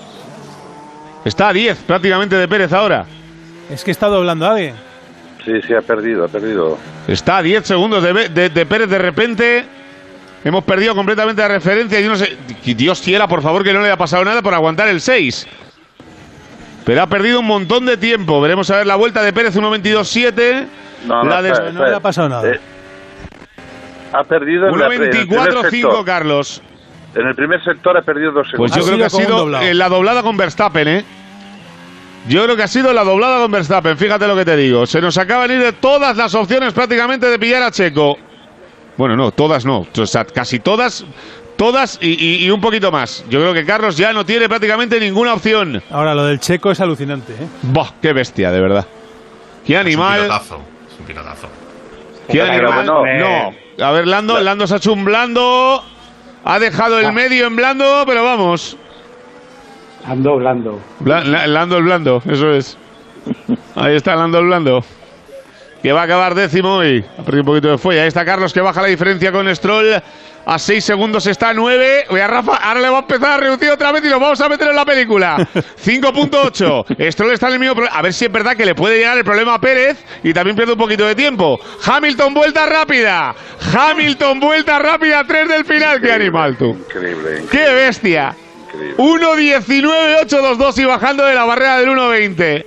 Está a 10 prácticamente de Pérez ahora. Es que está doblando a alguien. Sí, sí, ha perdido, ha perdido. Está a 10 segundos de, de- de Pérez de repente. Hemos perdido completamente la referencia. Yo no sé. Dios quiera, por favor, que no le haya pasado nada por aguantar el 6. Pero ha perdido un montón de tiempo. Veremos a ver la vuelta de Pérez 1.22.7. No, no, la de espera, No le ha pasado nada. Eh, ha perdido en, la, en el primer 1.24.5, sector. Carlos. En el primer sector ha perdido dos Pues segundos. yo creo que ha sido eh, la doblada con Verstappen, ¿eh? Yo creo que ha sido la doblada con Verstappen, fíjate lo que te digo. Se nos acaban de ir de todas las opciones prácticamente de pillar a Checo. Bueno, no, todas no. O sea, casi todas, todas y, y- y un poquito más. Yo creo que Carlos ya no tiene prácticamente ninguna opción. Ahora, lo del checo es alucinante, ¿eh? Buah, qué bestia, de verdad. Qué Es un animal. pilotazo. Es un pilotazo. Qué Pero animal. bueno, no. A ver, Lando, Lando se ha hecho un blando. Ha dejado el medio en blando, pero vamos. Ando, blando. Bla- la- Lando el blando, eso es. Ahí está Lando el blando. Que va a acabar décimo y ha perdido un poquito de fuelle. Ahí está Carlos que baja la diferencia con Stroll. A 6 segundos está a 9. Oye, a Rafa, ahora le va a empezar a reducir otra vez y nos vamos a meter en la película. [laughs] 5.8. Stroll está en el mismo problema. A ver si es verdad que le puede llegar el problema a Pérez y también pierde un poquito de tiempo. Hamilton, vuelta rápida. Hamilton, vuelta rápida. 3 del final. Qué animal tú. Increíble, increíble. ¡Qué bestia! increíble. 1.19.822 y bajando de la barrera del 1.20.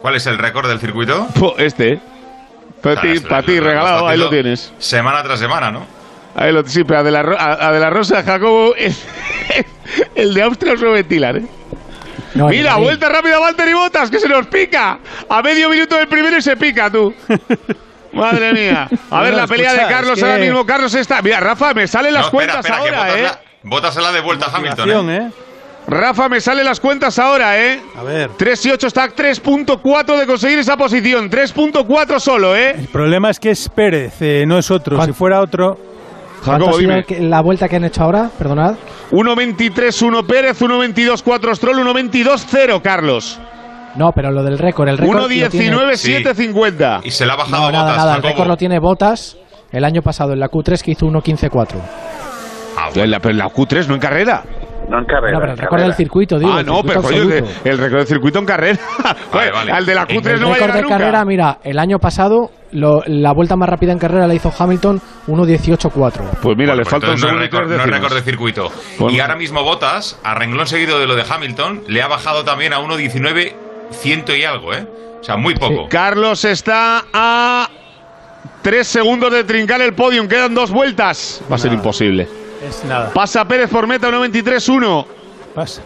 ¿Cuál es el récord del circuito? Este. Para ti, lo- lo regalado, ahí lo tienes. Semana tras semana, ¿no? Ahí lo, sí, pero a de la, a, a de la Rosa Jacobo, es- [laughs] el de Austria se ventilar, ¿eh? No, Mira, vuelta rápida Valtteri Bottas, que se nos pica. A medio minuto del primero y se pica, tú. [laughs] Madre mía. A ver la pelea escucha, de Carlos es que- ahora mismo. Carlos está. Mira, Rafa, me salen las No, espera, cuentas espera, que ahora, Bottas ¿eh? la- Bottas se la de vuelta a Hamilton, ¿eh? ¿eh? Rafa, me salen las cuentas ahora, ¿eh? A ver. 3 y 8 está a 3.4 de conseguir esa posición. 3.4 solo, ¿eh? El problema es que es Pérez, eh, no es otro. ¿Cuán- Si fuera otro. ¿Cuánto Jacobo, dime. la vuelta que han hecho ahora? Perdonad. 1.23-1 Pérez, 1.22-4 Stroll, 1.22-0 Carlos. No, pero lo del récord. El récord lo tiene- 1.19-750. Y se la ha bajado No, nada, Bottas, nada. El récord lo tiene Botas el año pasado en la Q3 que hizo 1.15.4. Ah, En la, pero en la Q3, no en carrera. No en carrera. No, pero el récord del circuito, digo. ah, no, circuito pero coño, el récord del circuito en carrera. [laughs] Vale, vale. Al de la Q3 El no va a récord llegar de nunca. carrera, mira, el año pasado lo- la vuelta más rápida en carrera la hizo Hamilton 1.18.4. Pues mira, Bueno, le pues falta un no récord, no récord de circuito. Bueno. Y ahora mismo Botas, a renglón seguido de lo de Hamilton, le ha bajado también a 1.19 ciento y algo, ¿eh? O sea, muy poco. Carlos está a tres segundos de trincar el podium. Quedan dos vueltas. Va a ser imposible. Es nada. Pasa Pérez por meta 1.23.1. Pasa.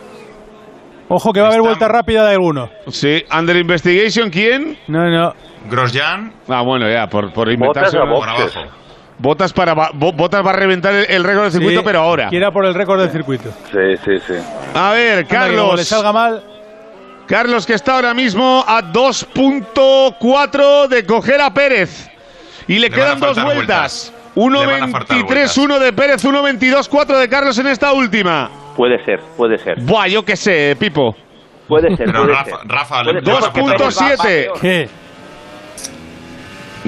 Ojo que va a haber vuelta rápida de alguno. Sí, Under Investigation, ¿quién? No, no. Grosjean Ah, bueno, ya, por, por Botas inventarse. una- abajo. Botas, para, Bo- Botas va a reventar el, el récord del circuito, Sí, pero ahora. Quiera por el récord del circuito. Sí, sí, sí. A ver, Anda, que como le Carlos. salga mal. Carlos que está ahora mismo a 2.4 de coger a Pérez. Y le, quedan dos vueltas. Le van a faltar 1.23.1 de Pérez, 1.22.4 de Carlos en esta última. Puede ser, puede ser. Buah, yo qué sé, Pipo. Puede ser, [laughs] Pero puede Rafa, ser. Rafa, Puede le- ser, porque Pérez va- va 2.7. peor. ¿Qué?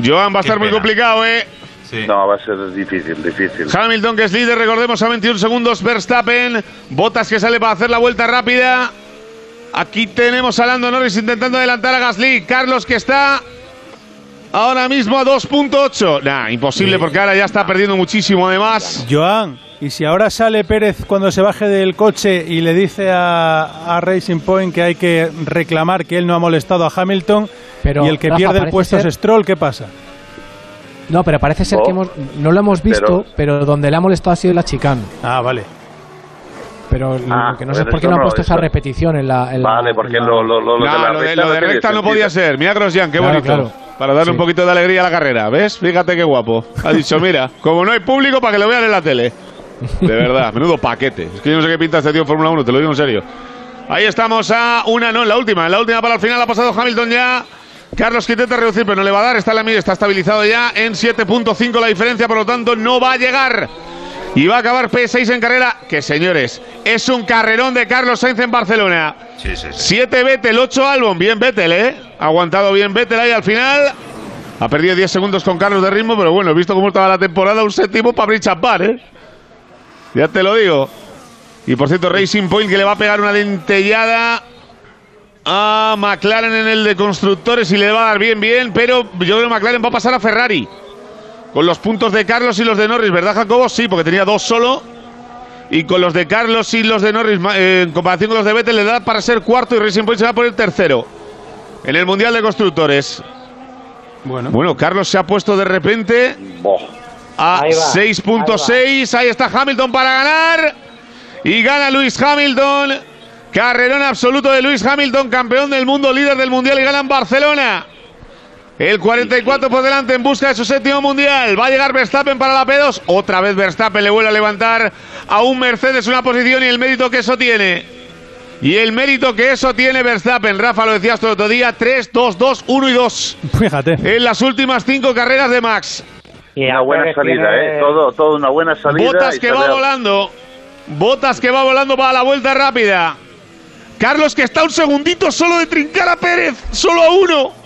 Joan va a Qué estar muy complicado, ¿eh? Sí. No, va a ser difícil, difícil. Hamilton que es líder, recordemos a 21 segundos. Verstappen, Botas que sale para hacer la vuelta rápida. Aquí tenemos a Lando Norris intentando adelantar a Gasly. Carlos que está ahora mismo a 2.8. Nah, imposible porque ahora ya está perdiendo muchísimo además. Joan, y si ahora sale Pérez cuando se baje del coche y le dice a, a Racing Point que hay que reclamar que él no ha molestado a Hamilton Pero, y el que Rafa, pierde el puesto ser- es Stroll, ¿qué pasa? No, pero parece ser Oh. que hemos, no lo hemos visto, Pero- pero, donde le ha molestado ha sido la chicane. Ah, vale. Pero Ah, lo que no sé pero por qué no ha no, puesto esa eso- repetición en la. en la- Vale, porque en la- lo, lo, lo, No, de la lo de, recta lo de recta no podía ser. Mira Grosjean, qué Claro, bonito. claro. Para darle Sí. un poquito de alegría a la carrera, ¿ves? Fíjate qué guapo. Ha dicho, [laughs] mira, como no hay público, para que lo vean en la tele. De verdad, [laughs] menudo paquete. Es que yo no sé qué pinta este tío en Fórmula 1, te lo digo en serio. Ahí estamos a una, no, en la última. En la última para el final ha pasado Hamilton ya. Carlos que intenta reducir, pero no le va a dar. Está, la, está estabilizado ya en 7.5 la diferencia, por lo tanto no va a llegar. Y va a acabar P6 en carrera, que señores, es un carrerón de Carlos Sainz en Barcelona. Sí, sí, sí. 7 Vettel, 8 Albon. Bien Vettel, ¿eh? Ha aguantado bien Vettel ahí al final. Ha perdido 10 segundos con Carlos de ritmo, pero bueno, visto cómo estaba la temporada, un séptimo para abrir champán, ¿eh? Ya te lo digo. Y por cierto, Racing Point que le va a pegar una dentellada a McLaren en el de constructores y le va a dar bien, bien, pero yo creo que McLaren va a pasar a Ferrari. Con los puntos de Carlos y los de Norris, ¿verdad, Jacobo? Sí, porque tenía dos solo. Y con los de Carlos y los de Norris, eh, en comparación con los de Vettel, le da para ser cuarto y Racing Point se va a poner tercero. En el Mundial de Constructores. Bueno. Bueno, Carlos se ha puesto de repente a Ahí va, 6.6. Ahí está Hamilton para ganar. Y gana Luis Hamilton. Carrerón absoluto de Luis Hamilton, campeón del mundo, líder del mundial y gana en Barcelona. El 44 por delante en busca de su séptimo mundial. Va a llegar Verstappen para la P2. Otra vez Verstappen le vuelve a levantar a un Mercedes una posición y el mérito que eso tiene. Y el mérito que eso tiene Verstappen. Rafa, lo decías todo el otro día. 3, 2, 2, 1 y 2. Fíjate. En las últimas cinco carreras de Max. Una buena salida, tiene- ¿eh? Todo, todo una buena salida. Botas y que va volando. Botas que va volando para la vuelta rápida. Carlos que está un segundito solo de trincar a Pérez. Solo a uno.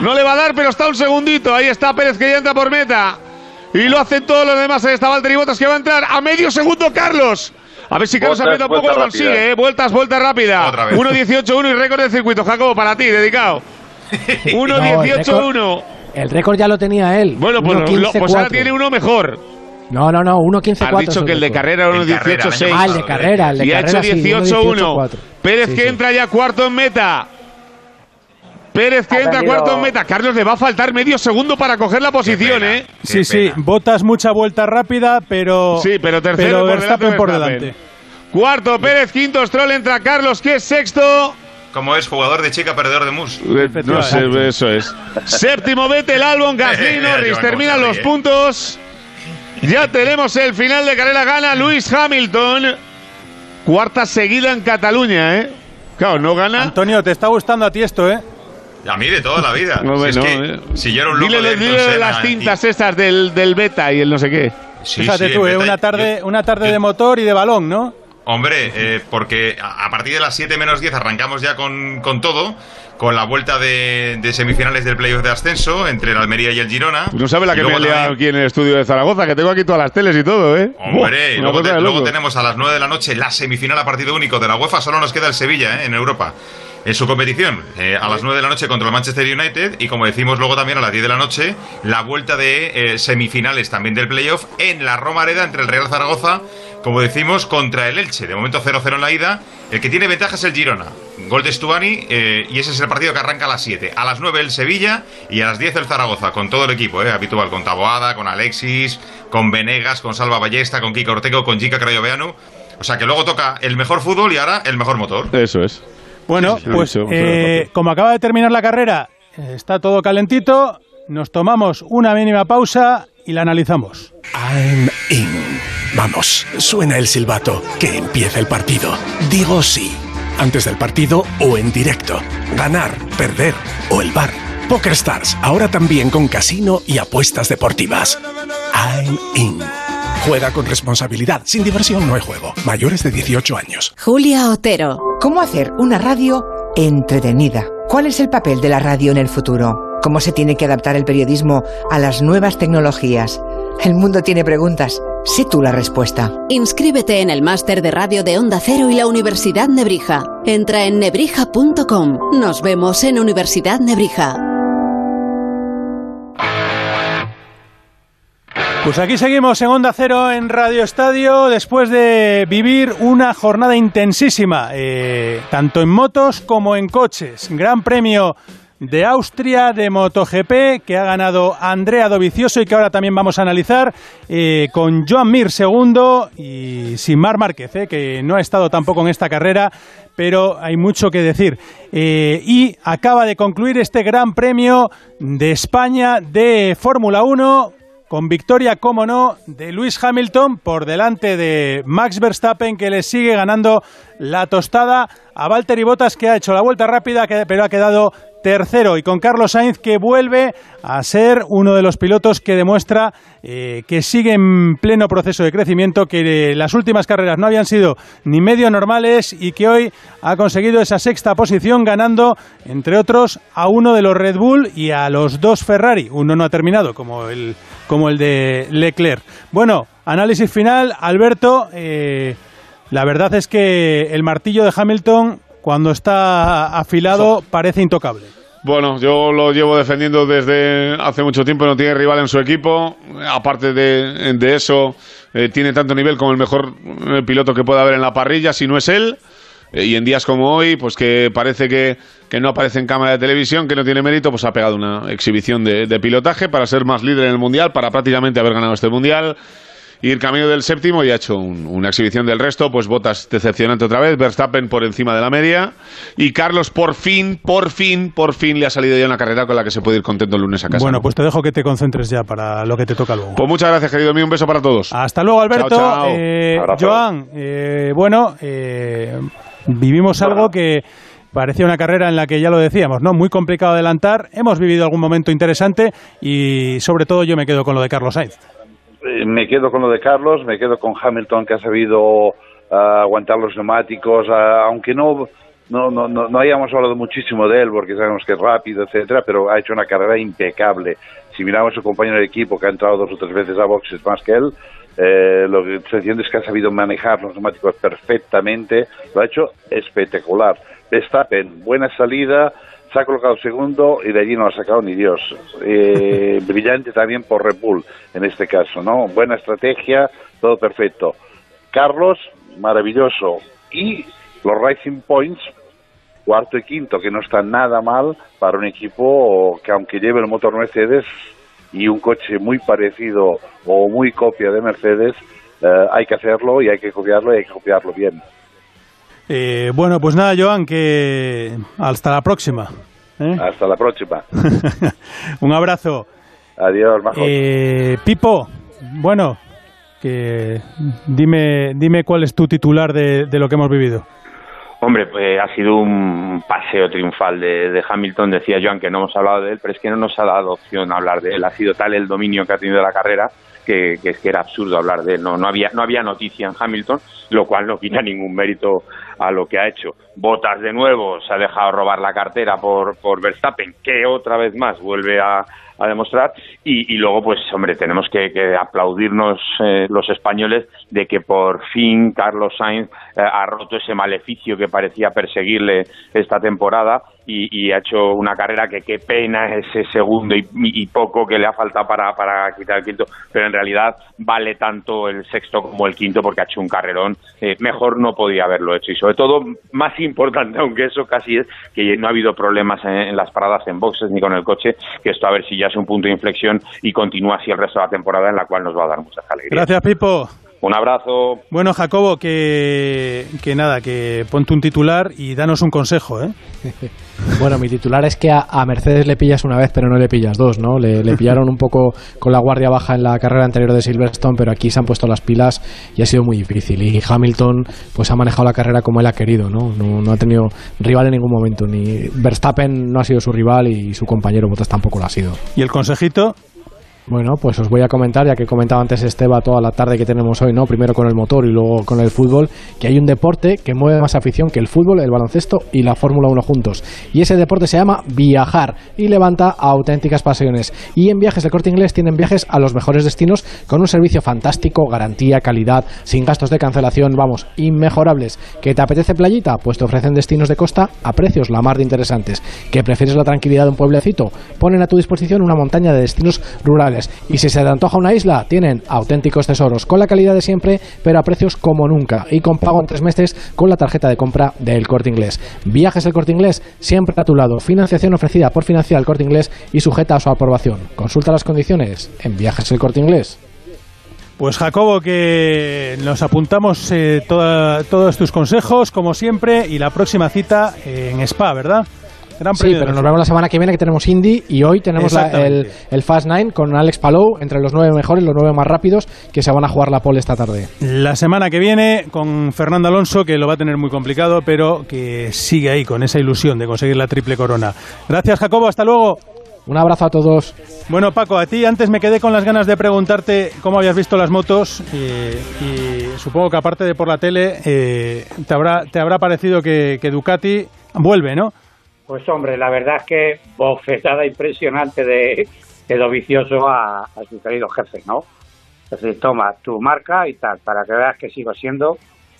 No le va a dar, pero está un segundito. Ahí está Pérez que ya entra por meta. Y lo hacen todos los demás. Ahí está Valtteri Botas que va a entrar a medio segundo Carlos. A ver si Carlos aprieta un poco lo consigue. ¿eh? Vueltas, vuelta rápida. Otra vez. 1.18.1 y récord de circuito. Jacobo, para ti, dedicado. [laughs] 1.18.1. El récord ya lo tenía él. Bueno, pues, lo- 1.15.4. pues ahora tiene uno mejor. No, no, no, 1.15.4. Has dicho que el de carrera era En carrera, 1.18.6. el Ah, el de carrera, el de y ha carrera. hecho sí, 18-1. 1.18.4. Pérez Sí, que sí. entra ya cuarto en meta. Pérez que entra cuarto en meta. Carlos le va a faltar medio segundo para coger la posición, pena. ¿eh? Sí, sí, botas mucha vuelta rápida, pero. Sí, pero tercero por Verstappen delante, por delante. Cuarto Pérez, quinto Stroll, entra Carlos que es sexto. Como es jugador de chica, perdedor de mus. Eh, No sé, eso es. Séptimo Vettel, Albon, [laughs] Gasly, Norris. Terminan los ríe. puntos. Ya tenemos el final de carrera. Gana Luis Hamilton. Cuarta seguida en Cataluña, ¿eh? Claro, no gana. Antonio, te está gustando a ti esto, ¿eh? A mí de toda la vida. [laughs] No, si, es no, que, eh. si yo era un loco Dile, de dile Senna las y- cintas estas del, del beta y el no sé qué. Sí, Fíjate sí, tú, ¿eh? Una tarde, yo- una tarde yo- de motor y de balón, ¿no? Hombre, eh, porque a a partir de las 7 menos 10 arrancamos ya con, con todo, con la vuelta de, de semifinales del playoff de ascenso entre el Almería y el Girona. No sabe la Y que me he liado aquí en el estudio de Zaragoza, que tengo aquí todas las teles y todo, ¿eh? Hombre, y luego, te- luego tenemos a las 9 de la noche la semifinal a partido único de la UEFA. Solo nos queda el Sevilla ¿eh? en Europa. En su competición, eh, a las 9 de la noche contra el Manchester United y como decimos luego también a las 10 de la noche, la vuelta de eh, semifinales también del playoff en la Romareda entre el Real Zaragoza, como decimos, contra el Elche. De momento 0-0 en la ida. El que tiene ventaja es el Girona. Gol de Stuani eh, y ese es el partido que arranca a las 7. A las 9 el Sevilla y a las 10 el Zaragoza, con todo el equipo eh, habitual, con Taboada, con Alexis, con Venegas, con Salva Ballesta, con Kiko Ortego, con Jica Crayoveanu. O sea que luego toca el mejor fútbol y ahora el mejor motor. Eso es. Bueno, pues eh, como acaba de terminar la carrera, eh, está todo calentito, nos tomamos una mínima pausa y la analizamos. I'm in. Vamos, suena el silbato. Que empiece el partido. Digo sí. Antes del partido o en directo. Ganar, perder o el bar. Poker Stars, ahora también con casino y apuestas deportivas. I'm in. Juega con responsabilidad. Sin diversión no hay juego. Mayores de 18 años. Julia Otero. ¿Cómo hacer una radio entretenida? ¿Cuál es el papel de la radio en el futuro? ¿Cómo se tiene que adaptar el periodismo a las nuevas tecnologías? El mundo tiene preguntas. Sé tú la respuesta. Inscríbete en el máster de radio de Onda Cero y la Universidad Nebrija. Entra en nebrija.com. Nos vemos en Universidad Nebrija. Pues aquí seguimos en Onda Cero en Radio Estadio después de vivir una jornada intensísima, eh, tanto en motos como en coches. Gran premio de Austria de MotoGP que ha ganado Andrea Dovizioso y que ahora también vamos a analizar eh, con Joan Mir segundo y sin Mar Márquez, eh, que no ha estado tampoco en esta carrera, pero hay mucho que decir. Y acaba de concluir este Gran Premio de España de Fórmula 1 con victoria, como no, de Luis Hamilton por delante de Max Verstappen, que le sigue ganando la tostada a Valtteri Bottas, que ha hecho la vuelta rápida, pero ha quedado tercero, y con Carlos Sainz, que vuelve a ser uno de los pilotos que demuestra eh, que sigue en pleno proceso de crecimiento, que eh, las últimas carreras no habían sido ni medio normales y que hoy ha conseguido esa sexta posición, ganando, entre otros, a uno de los Red Bull y a los dos Ferrari. Uno no ha terminado, como el, como el de Leclerc. Bueno, análisis final. Alberto, eh, la verdad es que el martillo de Hamilton, cuando está afilado, parece intocable. Bueno, yo lo llevo defendiendo desde hace mucho tiempo, no tiene rival en su equipo. Aparte de, de eso, eh, tiene tanto nivel como el mejor eh, piloto que pueda haber en la parrilla, si no es él. Eh, y en días como hoy, pues que parece que, que no aparece en cámara de televisión, que no tiene mérito, pues ha pegado una exhibición de, de pilotaje para ser más líder en el Mundial, para prácticamente haber ganado este Mundial. Ir camino del séptimo y ha hecho un- una exhibición del resto, pues botas decepcionante otra vez, Verstappen por encima de la media y Carlos por fin, por fin, por fin le ha salido ya una carrera con la que se puede ir contento el lunes a casa. Bueno, pues te dejo que te concentres ya para lo que te toca luego. Pues muchas gracias, querido mío, un beso para todos. Hasta luego, Alberto. Chao, chao. Eh. Joan, eh, bueno, eh, vivimos algo que parecía una carrera en la que ya lo decíamos, ¿no? Muy complicado adelantar. Hemos vivido algún momento interesante y sobre todo yo me quedo con lo de Carlos Sainz. Eh, me quedo con lo de Carlos, me quedo con Hamilton que ha sabido ah, aguantar los neumáticos, ah, aunque no, no, no, no, no hayamos hablado muchísimo de él porque sabemos que es rápido, etcétera, pero ha hecho una carrera impecable. Si miramos a su compañero de equipo que ha entrado dos o tres veces a boxes más que él, eh, lo que se entiende es que ha sabido manejar los neumáticos perfectamente, lo ha hecho espectacular. Verstappen, buena salida, se ha colocado segundo y de allí no ha sacado ni Dios. Eh, [laughs] brillante también por Red Bull en este caso, ¿no? Buena estrategia, todo perfecto. Carlos, maravilloso. Y los Racing Points, cuarto y quinto, que no está nada mal para un equipo que aunque lleve el motor Mercedes y un coche muy parecido o muy copia de Mercedes, eh, hay que hacerlo y hay que copiarlo y hay que copiarlo bien. Eh, bueno, pues nada, Joan, que hasta la próxima. ¿eh? Hasta la próxima. [laughs] Un abrazo. Adiós, Majo. Eh, Pipo, bueno, que dime, dime cuál es tu titular de, de lo que hemos vivido. Hombre, pues ha sido un paseo triunfal de, de Hamilton. Decía Joan que no hemos hablado de él, pero es que no nos ha dado opción a hablar de él. Ha sido tal el dominio que ha tenido la carrera que que, que es que era absurdo hablar de él. No, no había no había noticia en Hamilton, lo cual no quita ningún mérito a lo que ha hecho. Botas de nuevo, se ha dejado robar la cartera por, por Verstappen, que otra vez más vuelve a, a demostrar. Y, y luego, pues, hombre, tenemos que, aplaudirnos eh, los españoles de que por fin Carlos Sainz eh, ha roto ese maleficio que parecía perseguirle esta temporada y, y ha hecho una carrera que qué pena ese segundo y, poco que le ha faltado para, para quitar el quinto, pero en realidad vale tanto el sexto como el quinto porque ha hecho un carrerón. Eh, mejor no podía haberlo hecho y sobre todo, más importante [laughs] aunque eso casi es, que no ha habido problemas en, en las paradas en boxes ni con el coche, que esto a ver si ya es un punto de inflexión y continúa así el resto de la temporada en la cual nos va a dar muchas alegrías. Gracias, Pipo. Un abrazo. Bueno, Jacobo, que, que nada, que ponte un titular y danos un consejo, ¿eh? [laughs] Bueno, mi titular es que a, a Mercedes le pillas una vez, pero no le pillas dos, ¿no? Le, le pillaron un poco con la guardia baja en la carrera anterior de Silverstone, pero aquí se han puesto las pilas y ha sido muy difícil. Y Hamilton, pues ha manejado la carrera como él ha querido, ¿no? No, no ha tenido rival en ningún momento. Ni Verstappen no ha sido su rival y su compañero Bottas tampoco lo ha sido. ¿Y el consejito? Bueno, pues os voy a comentar, ya que comentaba antes Esteba toda la tarde que tenemos hoy, ¿no? Primero con el motor y luego con el fútbol, que hay un deporte que mueve más afición que el fútbol, el baloncesto y la Fórmula 1 juntos. Y ese deporte se llama viajar y levanta auténticas pasiones. Y en Viajes del Corte Inglés tienen viajes a los mejores destinos con un servicio fantástico, garantía, calidad, sin gastos de cancelación, vamos, inmejorables. ¿Que te apetece playita? Pues te ofrecen destinos de costa a precios la mar de interesantes. ¿Que prefieres la tranquilidad de un pueblecito? Ponen a tu disposición una montaña de destinos rurales. Y si se te antoja una isla, tienen auténticos tesoros, con la calidad de siempre, pero a precios como nunca. Y con pago en tres meses con la tarjeta de compra del Corte Inglés. Viajes del Corte Inglés, siempre a tu lado. Financiación ofrecida por Financiar el Corte Inglés y sujeta a su aprobación. Consulta las condiciones en Viajes del Corte Inglés. Pues Jacobo, que nos apuntamos eh, todos tus consejos, como siempre, y la próxima cita en Spa, ¿verdad? Gran Sí, pero nos vemos la semana que viene que tenemos Indy y hoy tenemos la- el, el Fast Nine con Alex Palou entre los nueve mejores, los nueve más rápidos que se van a jugar la pole esta tarde. La semana que viene con Fernando Alonso, que lo va a tener muy complicado, pero que sigue ahí con esa ilusión de conseguir la triple corona. Gracias, Jacobo. Hasta luego. Un abrazo a todos. Bueno, Paco, a ti antes me quedé con las ganas de preguntarte cómo habías visto las motos eh, y supongo que aparte de por la tele eh, te, habrá, te habrá parecido que, que Ducati vuelve, ¿no? Pues hombre, la verdad es que bofetada impresionante de, de Dovicioso a, a su querido jefe, ¿no? Es decir, toma tu marca y tal, para que veas que sigo siendo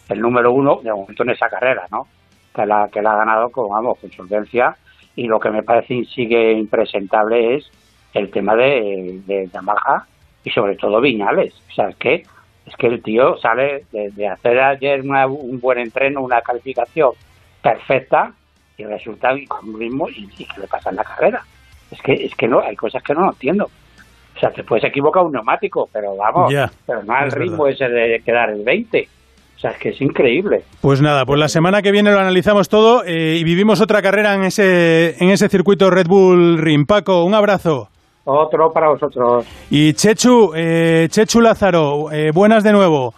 el número uno de momento en esa carrera, ¿no? Que la, que la ha ganado con, vamos, con solvencia y lo que me parece sigue impresentable es el tema de, de Yamaha y sobre todo Viñales. O sea, es que, es que el tío sale de, de hacer ayer una- un buen entreno, una calificación perfecta y resulta y con ritmo y, y que le pasa en la carrera. Es que, es que no, hay cosas que no entiendo. O sea, te puedes equivocar un neumático, pero vamos, Ya, pero no al es ritmo ese de quedar el 20. O sea, es que es increíble. Pues nada, pues la semana que viene lo analizamos todo eh, y vivimos otra carrera en ese, en ese circuito Red Bull Ring. Paco, un abrazo. Otro para vosotros. Y Chechu, eh, Chechu Lázaro, eh, buenas de nuevo.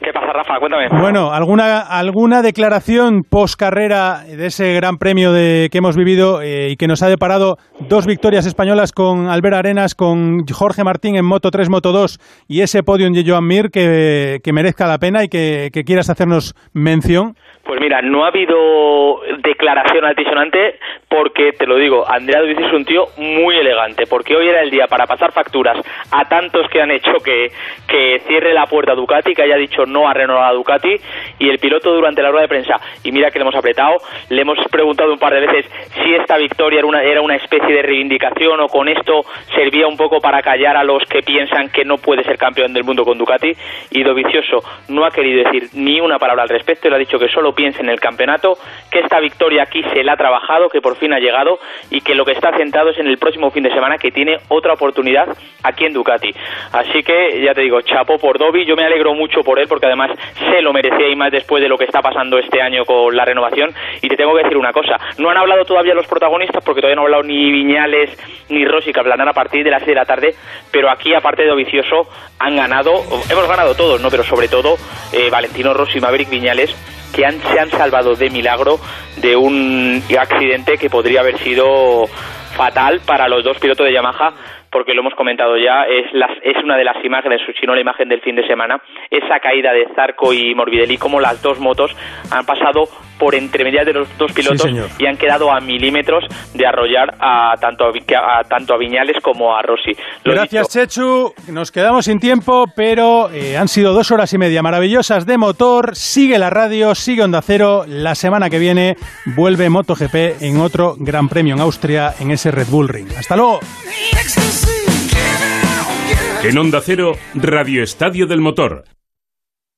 ¿Qué pasa, Rafa? Cuéntame. Bueno, ¿alguna, alguna declaración post carrera de ese gran premio de, que hemos vivido eh, y que nos ha deparado dos victorias españolas con Albert Arenas, con Jorge Martín en Moto 3, Moto 2 y ese podium de Joan Mir que, merezca la pena y que quieras hacernos mención? Pues mira, no ha habido declaración altisonante porque, te lo digo, Andrea Dovizioso es un tío muy elegante, porque hoy era el día para pasar facturas a tantos que han hecho que, que cierre la puerta Ducati, que haya dicho no a renovar a Ducati, y el piloto durante la rueda de prensa, y mira que le hemos apretado, le hemos preguntado un par de veces si esta victoria era una, especie de reivindicación o con esto servía un poco para callar a los que piensan que no puede ser campeón del mundo con Ducati, y Dovizioso no ha querido decir ni una palabra al respecto, le ha dicho que solo piense en el campeonato, que esta victoria aquí se la ha trabajado, que por fin ha llegado y que lo que está centrado es en el próximo fin de semana que tiene otra oportunidad aquí en Ducati. Así que ya te digo, chapo por Dovi, yo me alegro mucho por él porque además se lo merecía y más después de lo que está pasando este año con la renovación. Y te tengo que decir una cosa, no han hablado todavía los protagonistas porque todavía no han hablado ni Viñales ni Rossi, que hablarán a partir de las 6 de la tarde, pero aquí aparte de Dovicioso han ganado, hemos ganado todos, ¿no? Pero sobre todo eh, Valentino Rossi Maverick Viñales que han, se han salvado de milagro de un accidente que podría haber sido fatal para los dos pilotos de Yamaha porque lo hemos comentado ya, es, las, es una de las imágenes, si no la imagen del fin de semana, esa caída de Zarco y Morbidelli, como las dos motos han pasado por entre medias de los dos pilotos y han quedado a milímetros de arrollar a tanto a, tanto a Viñales como a Rossi. Lo Gracias, Chechu. Nos quedamos sin tiempo, pero eh, han sido dos horas y media maravillosas de motor. Sigue la radio, sigue Onda Cero. La semana que viene vuelve MotoGP en otro Gran Premio en Austria, en ese Red Bull Ring. Hasta luego. En Onda Cero, Radio Estadio del Motor.